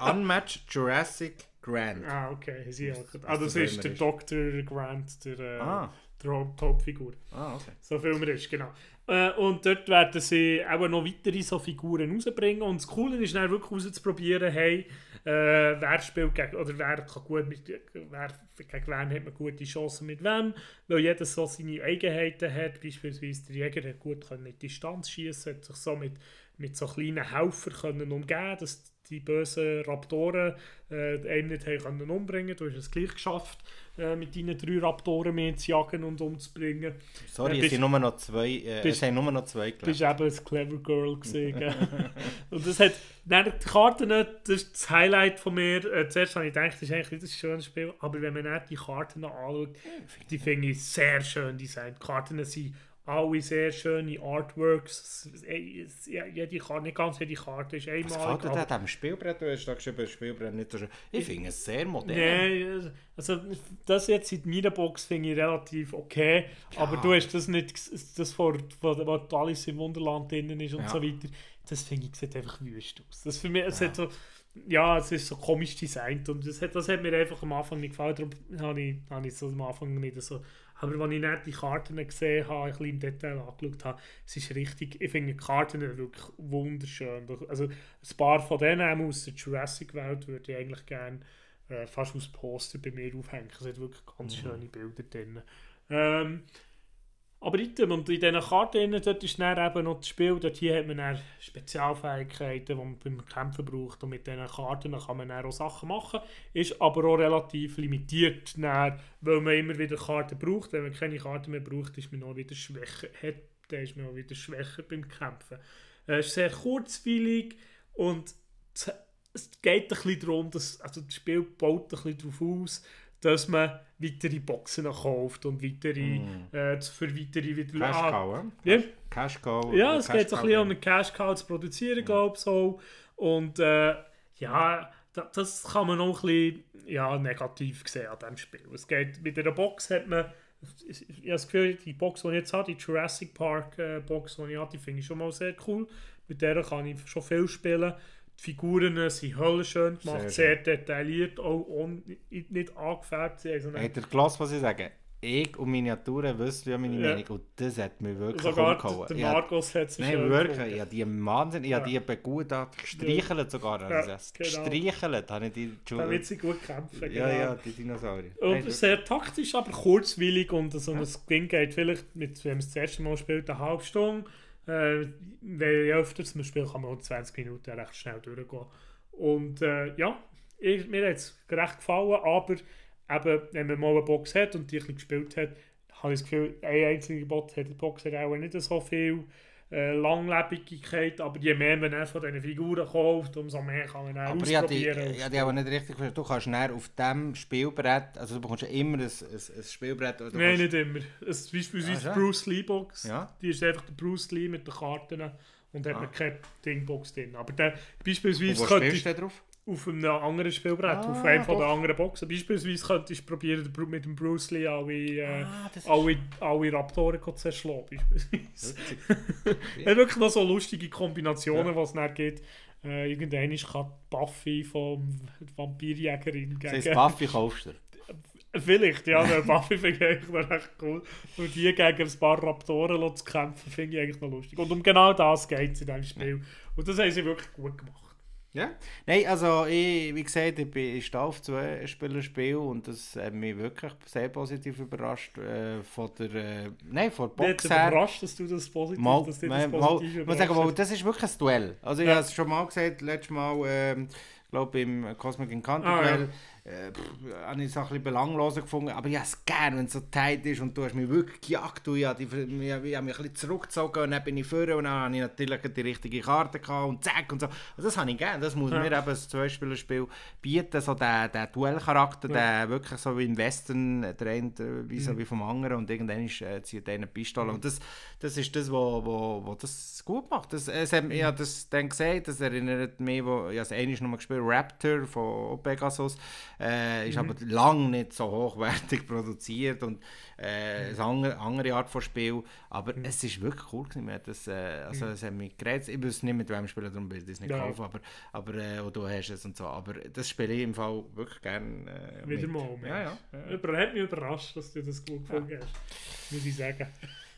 Unmatched Jurassic Grant. Ah, okay. Sie auch. Ah, das ist der Dr. Grant, der, äh, ah. der Hauptfigur. Ah, okay. So viel mehr ist, genau. Äh, und dort werden sie auch noch weitere so Figuren rausbringen. Und das Coole ist dann wirklich rauszuprobieren, hey, äh, wer spielt gegen, oder wer kann gut mit, wer, gegen wen hat man gute Chancen mit wem, weil jeder so seine Eigenheiten hat, beispielsweise der Jäger hat gut können in Distanz schießen, hat sich so mit, mit so kleinen Helfern können umgehen, dass die bösen Raptoren äh, einen nicht haben können umbringen Du hast es gleich geschafft, äh, mit deinen drei Raptoren mehr zu jagen und umzubringen. Sorry, äh, es sind nur noch zwei, äh, bist, es sind nur noch zwei gelebt. bist eben ein Clever Girl gesehen. und das hat, dann die Karten, das ist das Highlight von mir. Äh, zuerst habe ich gedacht, das ist eigentlich nicht ein schönes Spiel, aber wenn man nicht die Karten anschaut, die finde ich sehr schön designt. Die Karten sind alle sehr schöne Artworks. Jede Karte, nicht ganz jede Karte ist einmal. Was gefällt dir dem Spielbrett? Du hast da geschrieben, Spielbrett nicht so schön. Ich finde es sehr modern. Nein, also das jetzt in meiner Box finde ich relativ okay. Ja. Aber du hast das nicht, das vor, wo Alice im Wunderland drinnen ist und ja. so weiter. Das finde ich sieht einfach wüst aus. Das für mich, es ja. hat so, ja, es ist so komisch designt und das hat, das hat mir einfach am Anfang nicht gefallen. Darum habe ich, habe ich so am Anfang nicht so aber als ich nicht die Karten gesehen habe, ein bisschen im Detail angeschaut habe, es ist richtig, ich finde die Karten wirklich wunderschön. Also ein paar von denen aus der Jurassic-Welt würde ich eigentlich gerne äh, fast aus Poster bei mir aufhängen. Es hat wirklich ganz mhm. schöne Bilder drin. Ähm, aber item, und in diesen Karten dort ist dann eben noch das Spiel, dort hier hat man dann Spezialfähigkeiten, die man beim Kämpfen braucht und mit diesen Karten kann man dann auch Sachen machen, ist aber auch relativ limitiert, dann, weil man immer wieder Karten braucht. Wenn man keine Karten mehr braucht, ist man noch wieder schwächer, hat, dann ist man auch wieder schwächer beim Kämpfen. Es ist sehr kurzweilig und es geht ein bisschen darum, dass, also das Spiel baut ein bisschen darauf aus, dass man weitere Boxen kauft und weitere, mm. äh, für weitere wieder... Cash ah, Cow, ja? Cash Cow. Ja, es geht so ein bisschen um eine Cash Cow zu produzieren, mm. glaube ich, so. Und äh, ja, das kann man auch ein bisschen ja, negativ sehen an diesem Spiel. Es geht, mit einer Box hat man ich habe das Gefühl, die Box, die ich jetzt habe, die Jurassic Park äh, Box, die ich habe, die finde ich schon mal sehr cool. Mit der kann ich schon viel spielen. Die Figuren sind höllenschön gemacht, sehr, sehr detailliert, auch on, nicht angefärbt. Also Hat er gelassen, was ich sage? ich und Miniaturen wissen ja meine ja. Meinung und das hat mich wirklich Sogar umgehauen. der Markus hat sich Nein, wirklich, ich habe die Wahnsinn, ich ja. habe die begutachtet, gestreichelt sogar, ja, genau. gestreichelt habe ich die Damit sie gut kämpfen, genau. Ja, ja, die Dinosaurier. Und Nein, sehr taktisch, aber kurzwillig und so ein Ding geht vielleicht, mit, wenn man das erste Mal spielt, eine halbe Stunde, äh, weil je öfter man spielt, kann man auch 20 Minuten recht schnell durchgehen. Und äh, ja, ich, mir hat es recht gefallen, aber eben, wenn man mal eine Box hat und die ein gespielt hat, habe ich das Gefühl, ein einziger Bot hat die Box auch nicht so viel äh, Langlebigkeit, aber je mehr man von diesen Figuren kauft, umso mehr kann man dann aber ausprobieren. Aber ich habe die aber nicht richtig verstanden. Du kannst näher auf dem Spielbrett, also du bekommst ja immer ein, ein, ein Spielbrett. Nein, kannst... nicht immer. Es, beispielsweise ah, die Bruce Lee Box, ja? die ist einfach der Bruce Lee mit den Karten und hat ah. keine Dingbox drin. Aber der, beispielsweise... Und wo spielst du drauf? Auf einem anderen Spielbrett, ah, auf einem von den anderen Boxen. Beispielsweise könntest du probieren, mit dem Bruce Lee alle, äh, ah, alle, alle Raptoren zu zerschlagen. Beispielsweise. hat wirklich noch so lustige Kombinationen, ja. was es nicht gibt. Äh, irgendwann kann Buffy vom Vampirjägerin gegen... Das heißt, Buffy kaufst du Vielleicht, ja, der Buffy finde ich noch recht cool. Und die gegen ein paar Raptoren zu kämpfen, finde ich eigentlich noch lustig. Und um genau das geht es in diesem Spiel. Und das haben sie wirklich gut gemacht. Ja, nein, also ich, wie gesagt, ich, bin, ich stehe auf zwei Spielerspiel und das hat mich wirklich sehr positiv überrascht äh, von der, äh, nein, von der Box her. überrascht, dass du das positiv, mal, dass dich das positiv mal, sagen, mal, das ist wirklich ein Duell. Also ich ja. habe es schon mal gesagt, letztes Mal, äh, glaube im Cosmic Encounter ah, Duell. Ja äh, habe ich es ein bisschen belangloser gefunden. Aber ich habe es gerne, wenn es so tight ist und du hast mich wirklich gejagt. Und ich habe, die, ich, habe mich ein bisschen zurückgezogen und dann bin ich vorne und dann habe ich natürlich die richtige Karte gehabt und zack und so. Also das habe ich gerne. Das muss ja. mir eben ein Zweispielerspiel bieten, so der, der Duellcharakter, ja. der wirklich so wie im Western trennt, wie so mhm. wie vom anderen und irgendwann ist, äh, zieht eine Pistole. Mhm. Und das, das ist das, was wo, wo, wo das gut macht. Das, es hat, ich habe das dann gesagt, das erinnert mich, wo, ich habe es einmal nochmal gespielt, Raptor von Pegasus. Äh, ist mhm. aber lange nicht so hochwertig produziert und äh, eine andere, Art von Spiel. Aber mhm. es ist wirklich cool gewesen. Mir das, äh, also, mhm. es hat mich gereizt. Ich wüsste nicht, mit wem spielen, darum will ich es nicht ja. kaufen. Aber, aber äh, du hast es und so. Aber das spiele ich im Fall wirklich gerne. Äh, Wieder mal. Ja, ja. ja. Hat mich überrascht, dass du das gut gefunden hast. Muss ich sagen.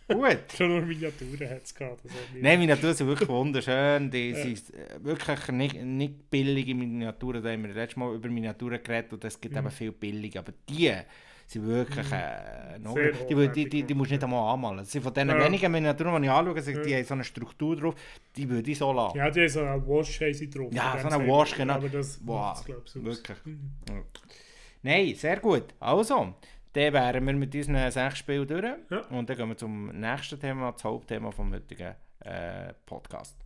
Gut. Schon nur Miniaturen hat es gehabt. Nein, Miniaturen sind wirklich wunderschön. Die ja. sind äh, wirklich nicht, nicht billige Miniaturen. Da haben wir letztes Mal über Miniaturen geredet und es gibt mhm. eben viel billig. Aber die sind wirklich mhm. äh, noch, die, die, die, die, die musst du nicht einmal anmalen. Das sind von den ja. wenigen Miniaturen, die ich anschaue, die ja. haben so eine Struktur drauf, die würde ich so lassen. Ja, die haben so eine Wash drauf. Ja, so eine Wash, genau. Aber das wow, wirklich. Mhm. Nein, sehr gut. Also, dann wären wir mit unseren sechs Spielen durch. Ja. Und dann gehen wir zum nächsten Thema, das Hauptthema vom heutigen äh, Podcast.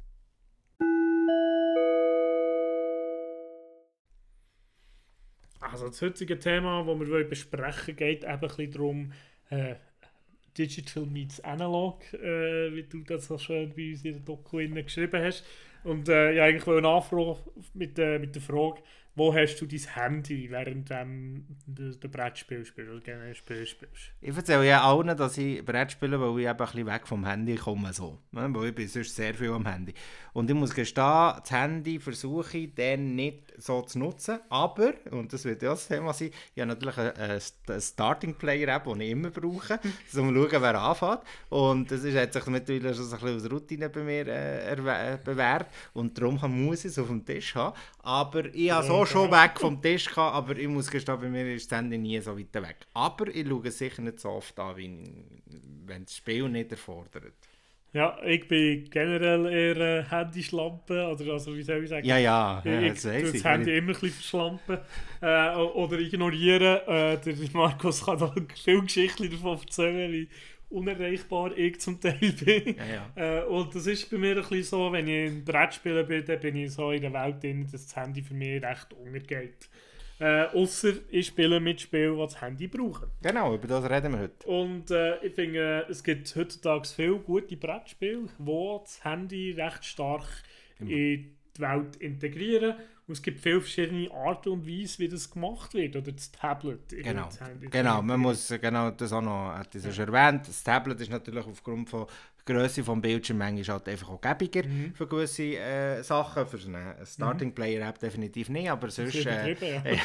Also das heutige Thema, das wir besprechen wollen, geht eben ein bisschen darum, äh, Digital meets Analog, äh, wie du das so schön bei uns in der Doku geschrieben hast. Und äh, ja, eigentlich eine Anfrage mit, äh, mit der Frage, wo hast du dein Handy während ähm, du der Brettspiel spielst oder generell Spiel spielst? Ich erzähle ja allen, dass ich Brett spiele, weil ich eben ein bisschen weg vom Handy komme. So. Ne? Weil ich bin sonst sehr viel am Handy. Und ich muss gestehen, das Handy versuche ich dann nicht so zu nutzen. Aber, und das wird ja das Thema sein, ich habe natürlich einen, Starting Player App, den ich immer brauche, um zu schauen, wer anfängt. Und das ist, hat sich mittlerweile schon ein bisschen als Routine bei mir äh, bewährt. Und darum muss ich es auf dem Tisch haben. Aber ich habe so schon weg vom Tisch gehabt, aber ich muss gestehen, bei mir ist das Handy nie so weit weg. Aber ich schaue es sicher nicht so oft an, wenn das Spiel nicht erfordert. Ja, ich bin generell eher äh, Handyschlampe, oder also wie soll ich sagen? Ja, ja, ja ich, tue das Handy immer ein bisschen verschlampen äh, oder ignorieren. Äh, der Markus kann da viele Geschichten davon erzählen, wie unerreichbar ich zum Teil bin. Ja, ja. Äh, und das ist bei mir ein bisschen so, wenn ich in Brettspielen bin, dann bin ich so in der Welt drin, dass das Handy für mich recht untergeht. Äh, Außer ich spiele mit Spielen, die das Handy brauchen. Genau, über das reden wir heute. Und äh, ich finde, es gibt heutzutage viele gute Brettspiele, die das Handy recht stark in die Welt integrieren. Und es gibt viele verschiedene Arten und Weisen, wie das gemacht wird. Oder das Tablet. Genau, das genau man muss genau das auch noch, hat ja. schon erwähnt, das Tablet ist natürlich aufgrund von die Größe des Bildschirms ist halt einfach auch gäbiger mhm. für gewisse äh, Sachen. Für eine Starting Player App definitiv nicht, aber sonst. Äh, ja.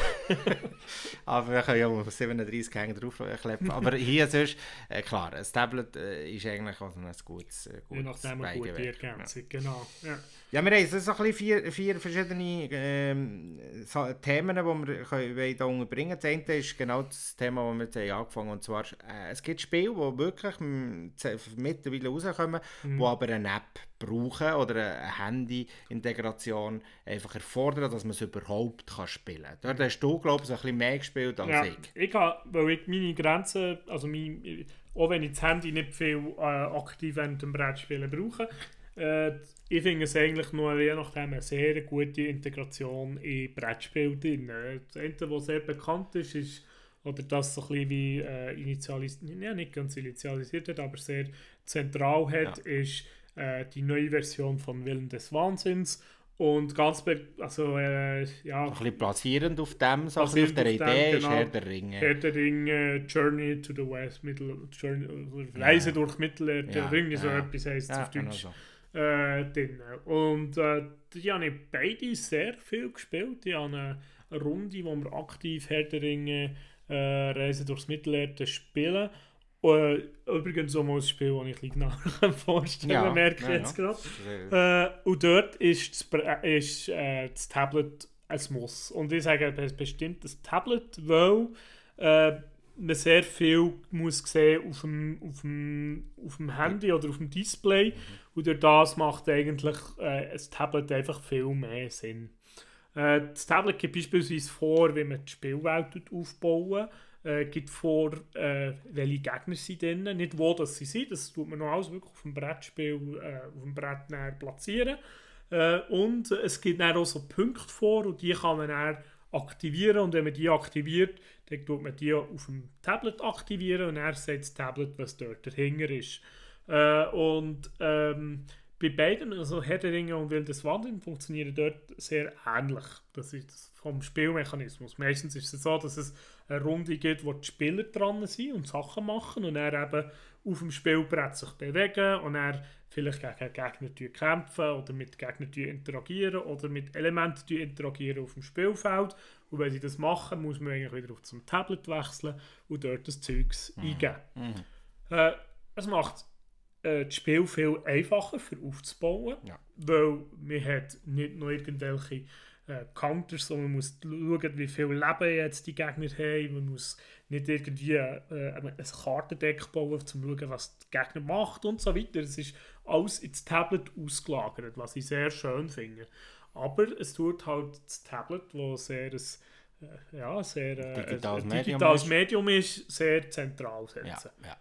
aber wir können ja mal 37 Hänge draufkleppen. aber hier sonst, äh, klar, ein Tablet äh, ist eigentlich auch ein gutes, äh, gutes Je nachdem eine gute Ergänzung, ja. genau. Ja. Ja, wir haben so ein vier, vier verschiedene ähm, so Themen, die wir hier unterbringen Das eine ist genau das Thema, das wir jetzt angefangen haben. Und zwar, äh, es gibt Spiele, die wirklich mittlerweile rauskommen, mhm. die aber eine App brauchen oder eine Handy-Integration einfach erfordern, dass man es überhaupt kann spielen kann. Dort hast du, glaube ich, ein bisschen mehr gespielt als ja, ich. Ich habe, weil ich meine Grenzen, also mein, auch wenn ich das Handy nicht viel äh, aktiv während dem Brettspielen brauche, äh, ich finde es eigentlich nur je nachdem eine sehr gute Integration in Brettspiel drin. Das eine, was sehr bekannt ist, ist oder das so ein bisschen wie äh, initialisiert, ja, nicht ganz initialisiert hat, aber sehr zentral hat, ja. ist äh, die neue Version von Willen des Wahnsinns. Und ganz, also, äh, ja. Ein bisschen platzierend auf dem, so auf der Idee dem, ist genau, Herr der Ringe. Herr der Ringe, Journey to the West, Middle, Journey, Reise ja. durch Mittelerde, ja, Ringe, so etwas heisst es auf Deutsch. Genau so äh, drin. Und äh, die haben beide sehr viel gespielt. Die haben eine Runde, wo wir aktiv Herr der Ringe äh, Reise durchs Mittelerde spielen. Uh, übrigens auch mal ein Spiel, das ich bisschen vorstellen ja, merke ich ja, jetzt ja. gerade. Äh, und dort ist das, ist, äh, das Tablet ein Muss. Und ich sage bestimmt das Tablet, weil äh, man sehr viel muss sehen auf dem, auf dem, auf dem Handy oder auf dem Display. Mhm. Und durch das macht eigentlich äh, ein Tablet einfach viel mehr Sinn. Äh, das Tablet gibt beispielsweise vor, wie man die Spielwelt aufbauen äh, gibt vor, äh, welche Gegner sie drin, nicht wo das sie sind, das tut man noch alles wirklich auf dem Brettspiel, äh, auf dem Brett platzieren. Äh, und es gibt dann auch so Punkte vor und die kann man dann aktivieren und wenn man die aktiviert, dann tut man die auf dem Tablet aktivieren und er sagt das Tablet, was dort dahinter ist. Äh, und ähm, bei beiden, also Herr der Ringe und Wildes Wandern, funktionieren dort sehr ähnlich. Das ist vom Spielmechanismus. Meistens ist es so, dass es eine Runde gibt, wo die Spieler dran sind und Sachen machen und er eben auf dem Spielbrett sich bewegen und er vielleicht gegen Gegner kämpfen oder mit Gegnern interagieren oder mit Elementen interagieren auf dem Spielfeld. Und wenn sie das machen, muss man eigentlich wieder auf zum Tablet wechseln und dort das Zeugs mhm. eingeben. Mhm. Äh, es macht äh, das Spiel viel einfacher für aufzubauen, ja. weil man hat nicht nur irgendwelche äh, Counters, sondern man muss schauen, wie viel Leben jetzt die Gegner haben. Man muss nicht irgendwie äh, ein Kartendeck bauen, um zu schauen, was der Gegner macht und so weiter. Es ist alles ins Tablet ausgelagert, was ich sehr schön finde. Aber es tut halt das Tablet, wo sehr ein, äh, ja, sehr, äh, digitales, ein, Medium, digitales ist. Medium, ist. sehr zentral setzen. Ja, ja.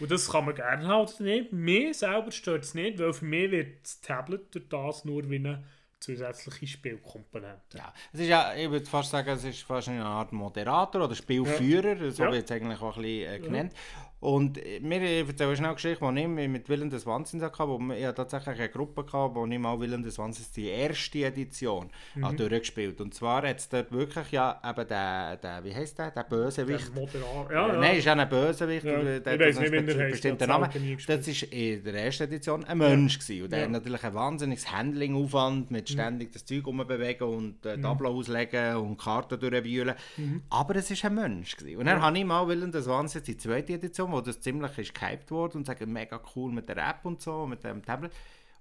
Und das kann man gerne halt nicht. Mir selber stört es nicht, weil für mich wird das Tablet durch das nur wie eine zusätzliche Spielkomponente. Ja, es ist ja, ich würde fast sagen, es ist fast eine Art Moderator oder Spielführer, ja. so wird es eigentlich auch ein bisschen äh, genannt. Ja. Und mir erzähle schnell eine Geschichte, die ich mit Willen des Wahnsinns hatte, wo ich tatsächlich eine Gruppe hatte, wo ich mal Willen des Wahnsinns die erste Edition mhm. durchgespielt Und zwar hat es dort wirklich ja eben der, der wie heißt der, der Bösewicht. Der ja, ja. Nein, ist ja ein Bösewicht, ja. der, ich weiß nicht, wie der bestimmter Name. Das war in der ersten Edition ein Mensch gewesen. und der ja. hat natürlich ein wahnsinniges Handlingaufwand mit mhm. ständig mhm. das Zeug umbewegen und äh, mhm. Tableau auslegen und Karten durchwühlen. Mhm. Aber es war ein Mensch gewesen. Und dann ja. habe ich mal Willen des Wahnsinns die zweite Edition wo das ziemlich ist gehypt wurde und sagen, mega cool mit der App und so, mit dem Tablet.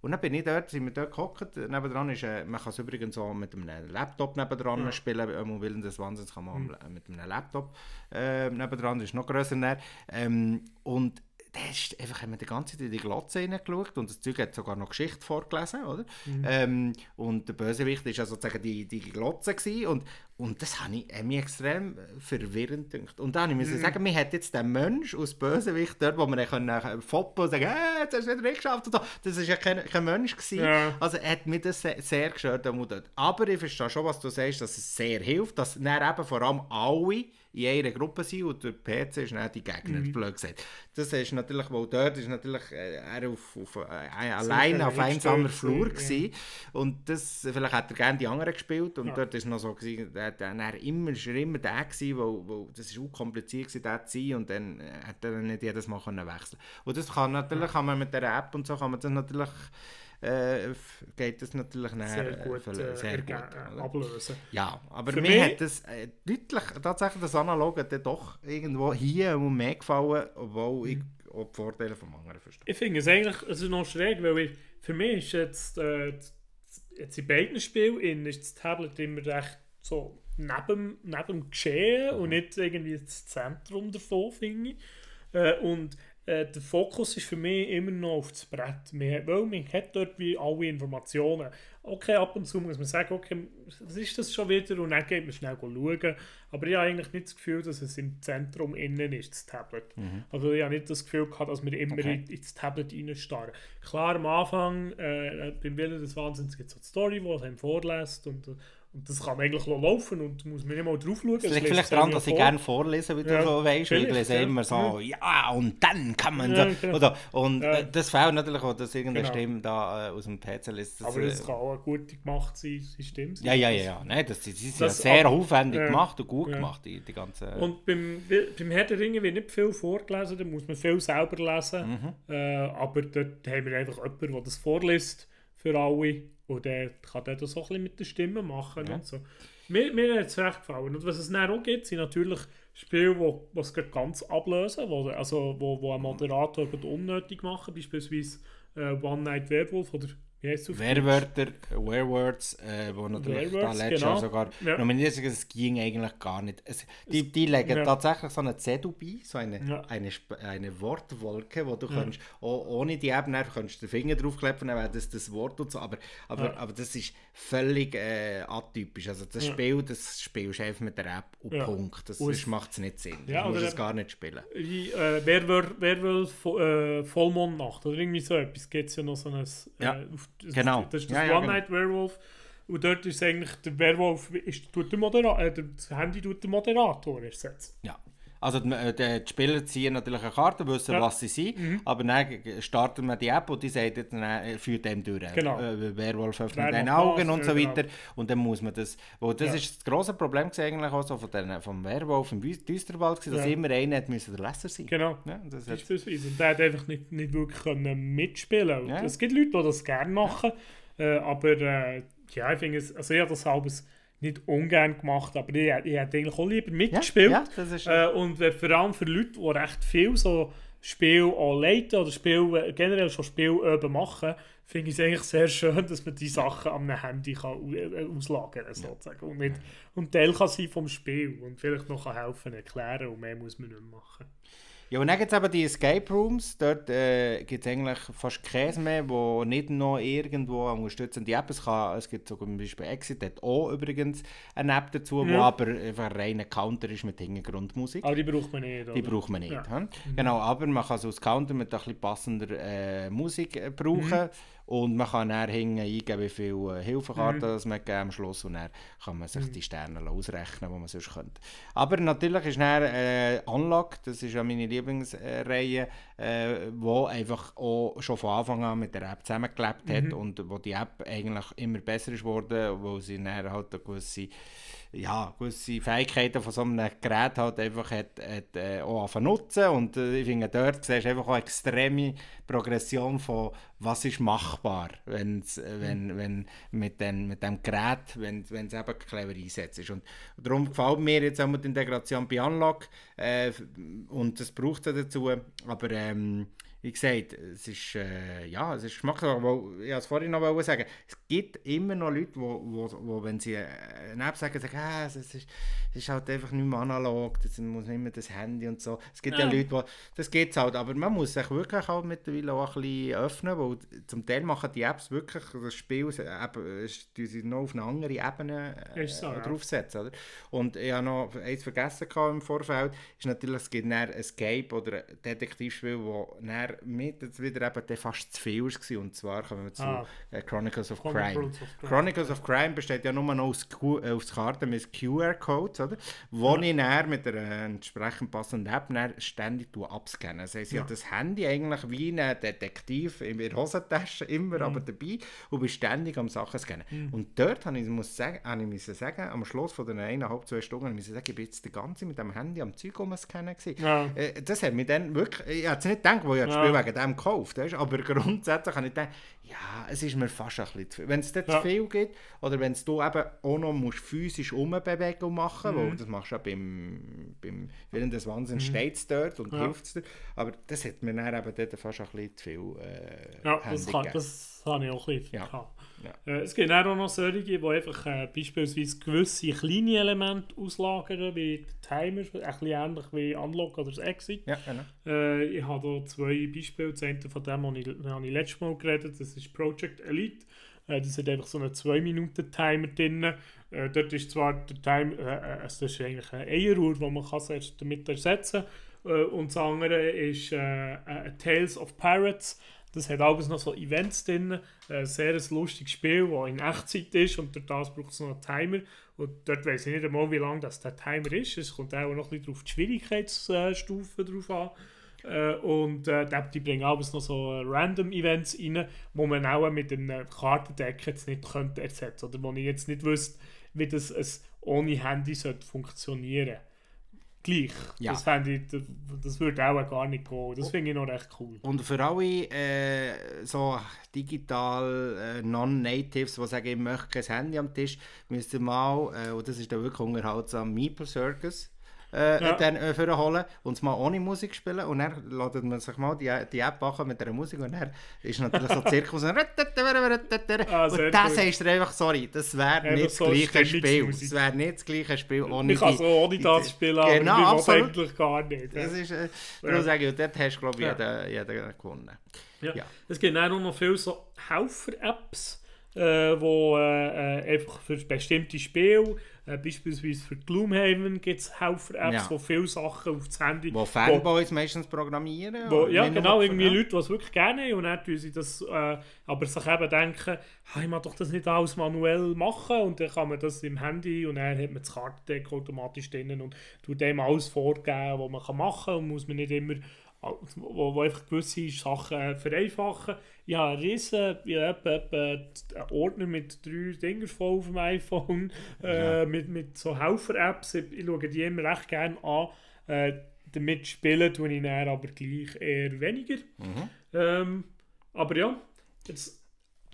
Und dann bin ich dort, sind wir dort gehockt. Nebendran ist, äh, man kann es übrigens so mit einem Laptop nebendran ja. spielen. Wenn man will des Wahnsinns kann man mhm. mit einem Laptop äh, nebendran, das ist noch grösser. Ähm, und der ist einfach haben wir die ganze Zeit in die Glotze hineingeschaut und das Zeug hat sogar noch Geschichte vorgelesen, oder? Mhm. Ähm, und der Bösewicht war ja sozusagen die, die Glotze gewesen. und und das habe ich, mich extrem verwirrend gedacht. Und dann musste ich mm. sagen, mir hat jetzt der Mensch aus Bösewicht dort, wo man dann foppen und sagen, hey, jetzt hast du wieder geschafft und so. Das war ja kein, kein Mensch. Gewesen. Ja. Also hat mich das sehr, sehr gestört. Aber ich verstehe schon, was du sagst, dass es sehr hilft, dass dann eben vor allem alle in einer Gruppe sind und der PC ist nicht die Gegner, mhm. blöd gesagt. Das ist natürlich, weil dort ist natürlich äh, er auf, auf, äh, allein auf einsamer Flur ja. und das, vielleicht hat er gerne die anderen gespielt und ja. dort ist noch so gewesen, der, der, der immer, ist er immer der gewesen, wo, wo das ist auch kompliziert gewesen, der zu sein und dann äh, hat er nicht jedes Mal können wechseln und das kann natürlich, kann man mit der App und so kann man das natürlich äh, geht das natürlich sehr gut, äh, sehr gut äh, ablösen. Ja, aber Für mir hat das äh, deutlich, tatsächlich das Analoge dann doch irgendwo hier mehr gefallen, obwohl mhm. ich auch die Vorteile vom anderen verstehe. Ich finde es eigentlich also noch schräg, weil ich, für mich ist jetzt, äh, jetzt in beiden Spielen ist das Tablet immer recht so neben, neben dem Geschehen mhm. und nicht irgendwie das Zentrum davon, finde ich. Äh, und äh, der Fokus ist für mich immer noch auf das Brett. Man, weil man hat dort wie alle Informationen. Okay, ab und zu muss man sagen, okay, was ist das schon wieder? Und dann geht man schnell schauen. Aber ich habe eigentlich nicht das Gefühl, dass es im Zentrum innen ist, das Tablet. Mhm. Also ich habe nicht das Gefühl gehabt, dass wir immer okay. in, ins Tablet reinstarren. Klar, am Anfang, äh, beim Willen des Wahnsinns gibt es so die Story, die es einem vorlässt und und das kann eigentlich laufen und muss man nicht mal drauf schauen. Es liegt vielleicht daran, dass ich gerne vorlese, wie du ja, so weißt. Ich lese ja. immer so, ja. ja, und dann kann man ja, so. Genau. Oder, und äh, das fehlt natürlich auch, dass irgendeine genau. Stimme da äh, aus dem PC liest. Aber das äh, kann auch eine gute gemacht sein, Stimme Ja, ja, ja. ja. Nein, das, das ist das, ja sehr ab, aufwendig gemacht und gut gemacht, die, die ganze... Und beim, beim Herr der Ringe wird nicht viel vorgelesen, da muss man viel selber lesen. Mhm. Äh, aber dort haben wir einfach jemanden, der das vorliest für alle. Und der kann dann so ein bisschen mit der Stimme machen. Ja. Und so. Mir, mir hat es recht gefallen. Und was es dann auch gibt, sind natürlich Spiele, die es ganz ablösen, wo, also, wo, wo ein Moderator unnötig machen, beispielsweise äh, One Night Werewolf oder Werwörter, Werewords, äh, wo natürlich Werewords, da letztes genau. Jahr sogar ja. nominiert sind, es ging eigentlich gar nicht. Es, die, die legen ja. tatsächlich so eine Zettel bei, so eine, ja. eine, eine Wortwolke, wo du ja. kannst, oh, ohne die App, dann kannst du den Finger draufkleppen, dann wäre das das Wort und so, aber, aber, aber das ist völlig äh, atypisch. Also das Spiel, das spielst du einfach mit der App und Punkt. Das, das macht es nicht Sinn. Ja, du musst es gar nicht spielen. Wie, äh, Werwolf äh, Vollmondnacht oder irgendwie so etwas, gibt es ja noch so ein... Äh, genau. Das ist das ja, ja, One Night genau. Werewolf. Und dort ist eigentlich der Werwolf, ist, tut der Moderator, äh, das Handy tut der Moderator ersetzen. Ja. Also die, äh, die, Spieler ziehen natürlich eine Karte, wissen, ja. was sie sind, mhm. aber dann starten wir die App und die sagt dann, äh, führt dem durch. Genau. Äh, Werwolf öffnet den Augen und so weiter. Genau. Und dann muss man das, wo das ja. ist das grosse Problem eigentlich auch so von den, vom Werwolf im Düsterwald, dass ja. immer einer hat müssen der Leser sein Genau. Ja, das hat... Und der hat einfach nicht, nicht wirklich können mitspielen ja. Es gibt Leute, die das gerne machen, äh, aber äh, ja, ich finde es, also ich habe das halbes nicht ungern gemacht, aber ich, ich hätte eigentlich auch lieber mitgespielt. Ja, ja, äh, und äh, vor allem für Leute, die recht viel so Spiel auch leiten oder Spiel, äh, generell schon Spielüben machen, finde ich es eigentlich sehr schön, dass man die Sachen am Handy kann äh, auslagern kann, sozusagen. Und, nicht, und Teil kann sein vom Spiel und vielleicht noch helfen erklären und mehr muss man nicht machen. Ja, und dann gibt es eben die Escape Rooms. Dort äh, gibt es eigentlich fast Käse mehr, wo nicht noch irgendwo unterstützende Apps kann. Es gibt sogar zum Beispiel Exit, hat auch übrigens eine App dazu, ja. wo aber einfach reiner Counter ist mit Hintergrundmusik. Aber die braucht man nicht, oder? Die braucht man nicht. Ja. Hm? Genau, aber man kann so als Counter mit ein bisschen passender äh, Musik äh, brauchen. Mhm. Und man kann dann hinten eingeben, wie viele äh, Hilfekarten mhm. man am Schluss und dann kann man sich mhm. die Sterne ausrechnen, die man sonst könnte. Aber natürlich ist dann äh, Unlock, das ist ja meine Lieblingsreihe, äh, wo einfach auch schon von Anfang an mit der App zusammengelebt hat mhm. und wo die App eigentlich immer besser ist geworden, wo sie dann halt eine gewisse ja, gewisse Fähigkeiten von so einem Gerät halt einfach hat, hat, äh, auch nutzen. Und äh, ich finde, dort siehst du einfach auch eine extreme Progression von was ist machbar, wenn's, äh, wenn, wenn mit, den, mit dem Gerät, wenn es eben clever einsetzt ist. Und, darum gefällt mir jetzt auch die Integration bei Unlock äh, und das braucht es dazu, aber ähm, wie gesagt, es ist, äh, ja, es ist Geschmackssache, aber ich wollte es vorhin noch sagen, es gibt immer noch Leute, wo, wo, wo wenn sie äh, eine App sagen, sagen ah, es, ist, es ist halt einfach nicht mehr analog, das muss nicht mehr das Handy und so. Es gibt ja, ja Leute, wo, das geht halt, aber man muss sich wirklich auch mittlerweile auch ein bisschen öffnen, weil zum Teil machen die Apps wirklich das Spiel, die sie noch auf eine andere Ebene äh, so, draufsetzen. Oder? Und ich habe noch eins vergessen im Vorfeld, ist natürlich, es gibt ein Escape oder ein Detektivspiel, wo dann mit jetzt wieder eben fast zu viel war. Und zwar kommen wir zu ah. äh, Chronicles of Chronicles Crime. Of Crime. Chronicles of Crime besteht ja nur noch aus, äh, aus Karten mit QR-Codes, oder? Wo ja. ich dann mit einer entsprechend passenden App ständig abscannen. Das heisst, ich ja. habe das Handy eigentlich wie ein Detektiv in der Hosentasche immer mhm. aber dabei und bin ständig am Sachen scannen. Mhm. Und dort habe ich, muss sagen, habe ich sagen, am Schluss von den eineinhalb, zwei Stunden, muss ich sagen, ich bin jetzt die ganze mit dem Handy am Zeug umscannen Ja. Äh, das hat mich dann wirklich, ich habe es nicht gedacht, wo ich ja. Spiel wegen dem gekauft weißt? aber grundsätzlich habe ich gedacht, ja, es ist mir fast ein bisschen zu viel. Wenn es dir ja. zu viel gibt, oder wenn du eben auch noch musst physisch Umbewegung machen musst, mhm. das machst du ja beim, beim Willen des Wahnsinns, mhm. steht es dort und ja. hilft es dir, aber das hat mir dann eben dort fast ein bisschen zu viel äh, Ja, das, kann, das habe ich auch ein bisschen ja. Ja. Äh, es gibt auch noch solche, die einfach äh, beispielsweise gewisse kleine Elemente auslagern, wie Timer, ein bisschen ähnlich wie Unlock oder das Exit. Ja, genau. äh, ich habe hier zwei Beispiele. Das eine von dem habe ich, habe ich letztes Mal geredet, das ist Project Elite. Äh, das hat einfach so einen 2-Minuten-Timer drin. Äh, dort ist zwar der Timer, äh, äh, das ist eigentlich eine Eieruhr, die man kann damit ersetzen kann. und das andere ist Tales of Pirates. Das hat alles noch so Events drin. Ein sehr lustiges Spiel, das in Echtzeit ist und durch das braucht es noch einen Timer. Und dort weiß ich nicht einmal, wie lange das der Timer ist. Es kommt auch noch ein bisschen auf die Schwierigkeitsstufe drauf an. Äh, und äh, die bringen alles noch so Random Events rein, wo man auch mit einem Kartendeck jetzt nicht könnte ersetzen oder wo ich jetzt nicht wüsste, wie das ohne Handy sollte funktionieren gleich. Ja. Das, ich, das würde auch gar nicht gehen. Das finde ich noch recht cool. Und für alle äh, so digital äh, Non-Natives, die sagen, ich möchte kein Handy am Tisch, müsst ihr mal, äh, und das ist dann wirklich unterhaltsam, Meeple Circus äh, ja. dann äh, holen und es mal ohne Musik spielen und dann ladet man sich mal die, die App machen mit der Musik und dann ist natürlich so Zirkus und, ah, und das heißt einfach, sorry, das wäre nicht so das gleiche Spiel. Das wäre nicht das gleiche Spiel ohne Ich kann so ohne das spielen, genau, aber absolut. eigentlich gar nicht. Das ist, äh, ja. sage ich, dort hast du glaube ich ja. jeder, jeder gewonnen. Ja. ja. Es gibt auch noch viele so Helfer-Apps, äh, wo äh, äh, einfach für bestimmte Spiele äh, beispielsweise für Gloomhaven gibt es Helfer-Apps, ja. wo viele Sachen auf das Handy... Wo Fanboys wo, meistens programmieren. Wo, ja, genau, irgendwie ja. Leute, die es wirklich gerne haben und dann tun sie das, äh, aber sich eben denken, hey, ich muss doch das nicht alles manuell machen und dann kann man das im Handy und dann hat man das Kartendeck automatisch drin und tut dem alles vorgeben, was man machen kann und muss man nicht immer wo, wo einfach gewisse Sachen vereinfachen. Ich habe einen riesen, ich habe etwa, einen Ordner mit drei Dingen voll auf dem iPhone, äh, mit, mit so Helfer-Apps. Ich, ich schaue die immer recht gerne an. Äh, damit spielen tue ich dann aber gleich eher weniger. Mhm. Ähm, aber ja, jetzt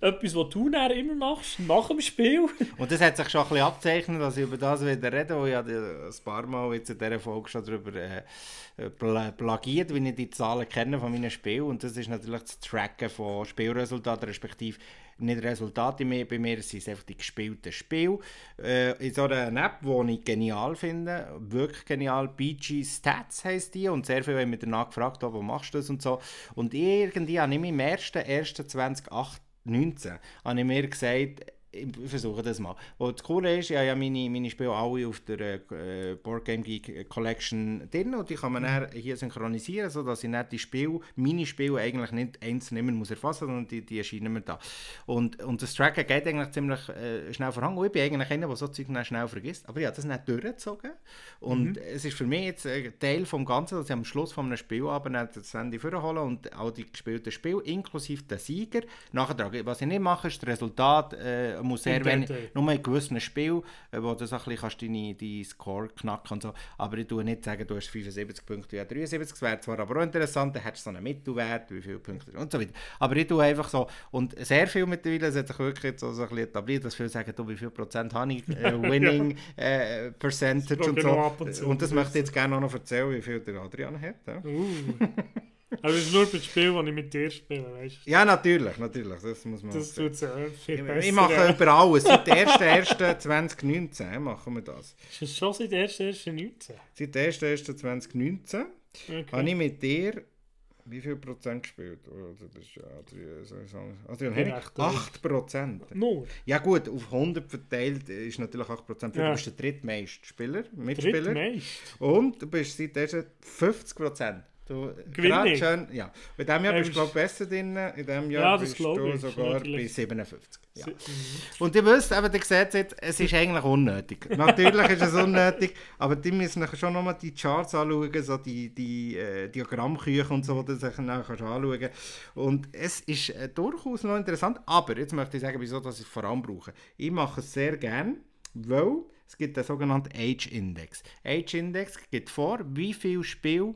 etwas, was du immer machst, nach dem Spiel. Und das hat sich schon ein bisschen abzeichnet, dass ich über das wieder rede, wo ich ein paar Mal jetzt in dieser Folge schon darüber äh, plagiert, wie ich die Zahlen kenne von meinen Spielen. Und das ist natürlich das Tracken von Spielresultaten, respektive nicht Resultate mehr bei mir, sind einfach die gespielten Spiele. Äh, in so einer App, die ich genial finde, wirklich genial, BG Stats heisst die und sehr viele haben mich danach gefragt, wo machst du das und so. Und irgendwie habe ich mich im 1.1.2008 19 habe ich mir gesagt, ich versuche das mal. Und das Coole ist, ich habe ja meine, meine Spiele alle auf der äh, Board Game Geek Collection drin und die kann man mhm. hier synchronisieren, sodass ich nicht die Spiele, meine Spiele eigentlich nicht einzeln immer muss erfassen, sondern die, die erscheinen mir da. Und, und das Tracken geht eigentlich ziemlich äh, schnell voran. Und ich bin eigentlich einer, der so Zeug schnell vergisst. Aber ich habe das nicht durchgezogen. Und mhm. es ist für mich jetzt ein Teil vom Ganzen, dass ich am Schluss von einem Spielabend das Handy vorholen und all die gespielten Spiele, inklusive der Sieger, nachtragen. Was ich nicht mache, ist das Resultat äh, muss sehr wenig, nur in gewissen Spielen, äh, wo du so ein bisschen kannst deine, deine Score knacken und so. Aber ich tue nicht sagen, du hast 75 Punkte, ja 73, das wäre zwar aber auch interessant, dann hättest du so einen Mittelwert, wie viele Punkte und so weiter. Aber ich tue einfach so, und sehr viel mittlerweile, es hat sich wirklich so, so ein bisschen etabliert, dass viele sagen, du, wie viel Prozent habe ich, äh, Winning äh, Percentage und so. Und, so. und das möchte ich jetzt gerne noch erzählen, wie viel der Adrian hat. Ja. Uh. Aber es ist nur für das Spiel, das ich mit dir spiele, weißt du? Ja, natürlich, natürlich. Das muss man Das tut es viel besser. Ich mache über alles. Seit 1.1.2019 machen wir das. Ist es schon seit 1.1.2019? Seit 1.1.2019 okay. habe ich mit dir wie viel Prozent gespielt? Also, das ist, ja, 8 Prozent. Nur? Ja gut, auf 100 verteilt ist natürlich 8 Prozent. Ja. Du bist der drittmeiste Spieler, Mitspieler. Drittmeist? Und du bist seit 50 Prozent. Du, Gewinnig. Schön, ja. In diesem Jahr bist du besser drin. In diesem Jahr ja, bist du ich, sogar natürlich. bei 57. Ja. Mhm. Und ihr wisst, eben, ihr seht jetzt, es ist eigentlich unnötig. Natürlich ist es unnötig, aber die müssen schon nochmal die Charts anschauen, so die, die äh, Diagrammküche und so, die sich nachher anschauen Und es ist äh, durchaus noch interessant, aber jetzt möchte ich sagen, wieso dass ich es vor allem brauche. Ich mache es sehr gerne, weil es gibt den sogenannten Age-Index. Age-Index gibt vor, wie viel Spiel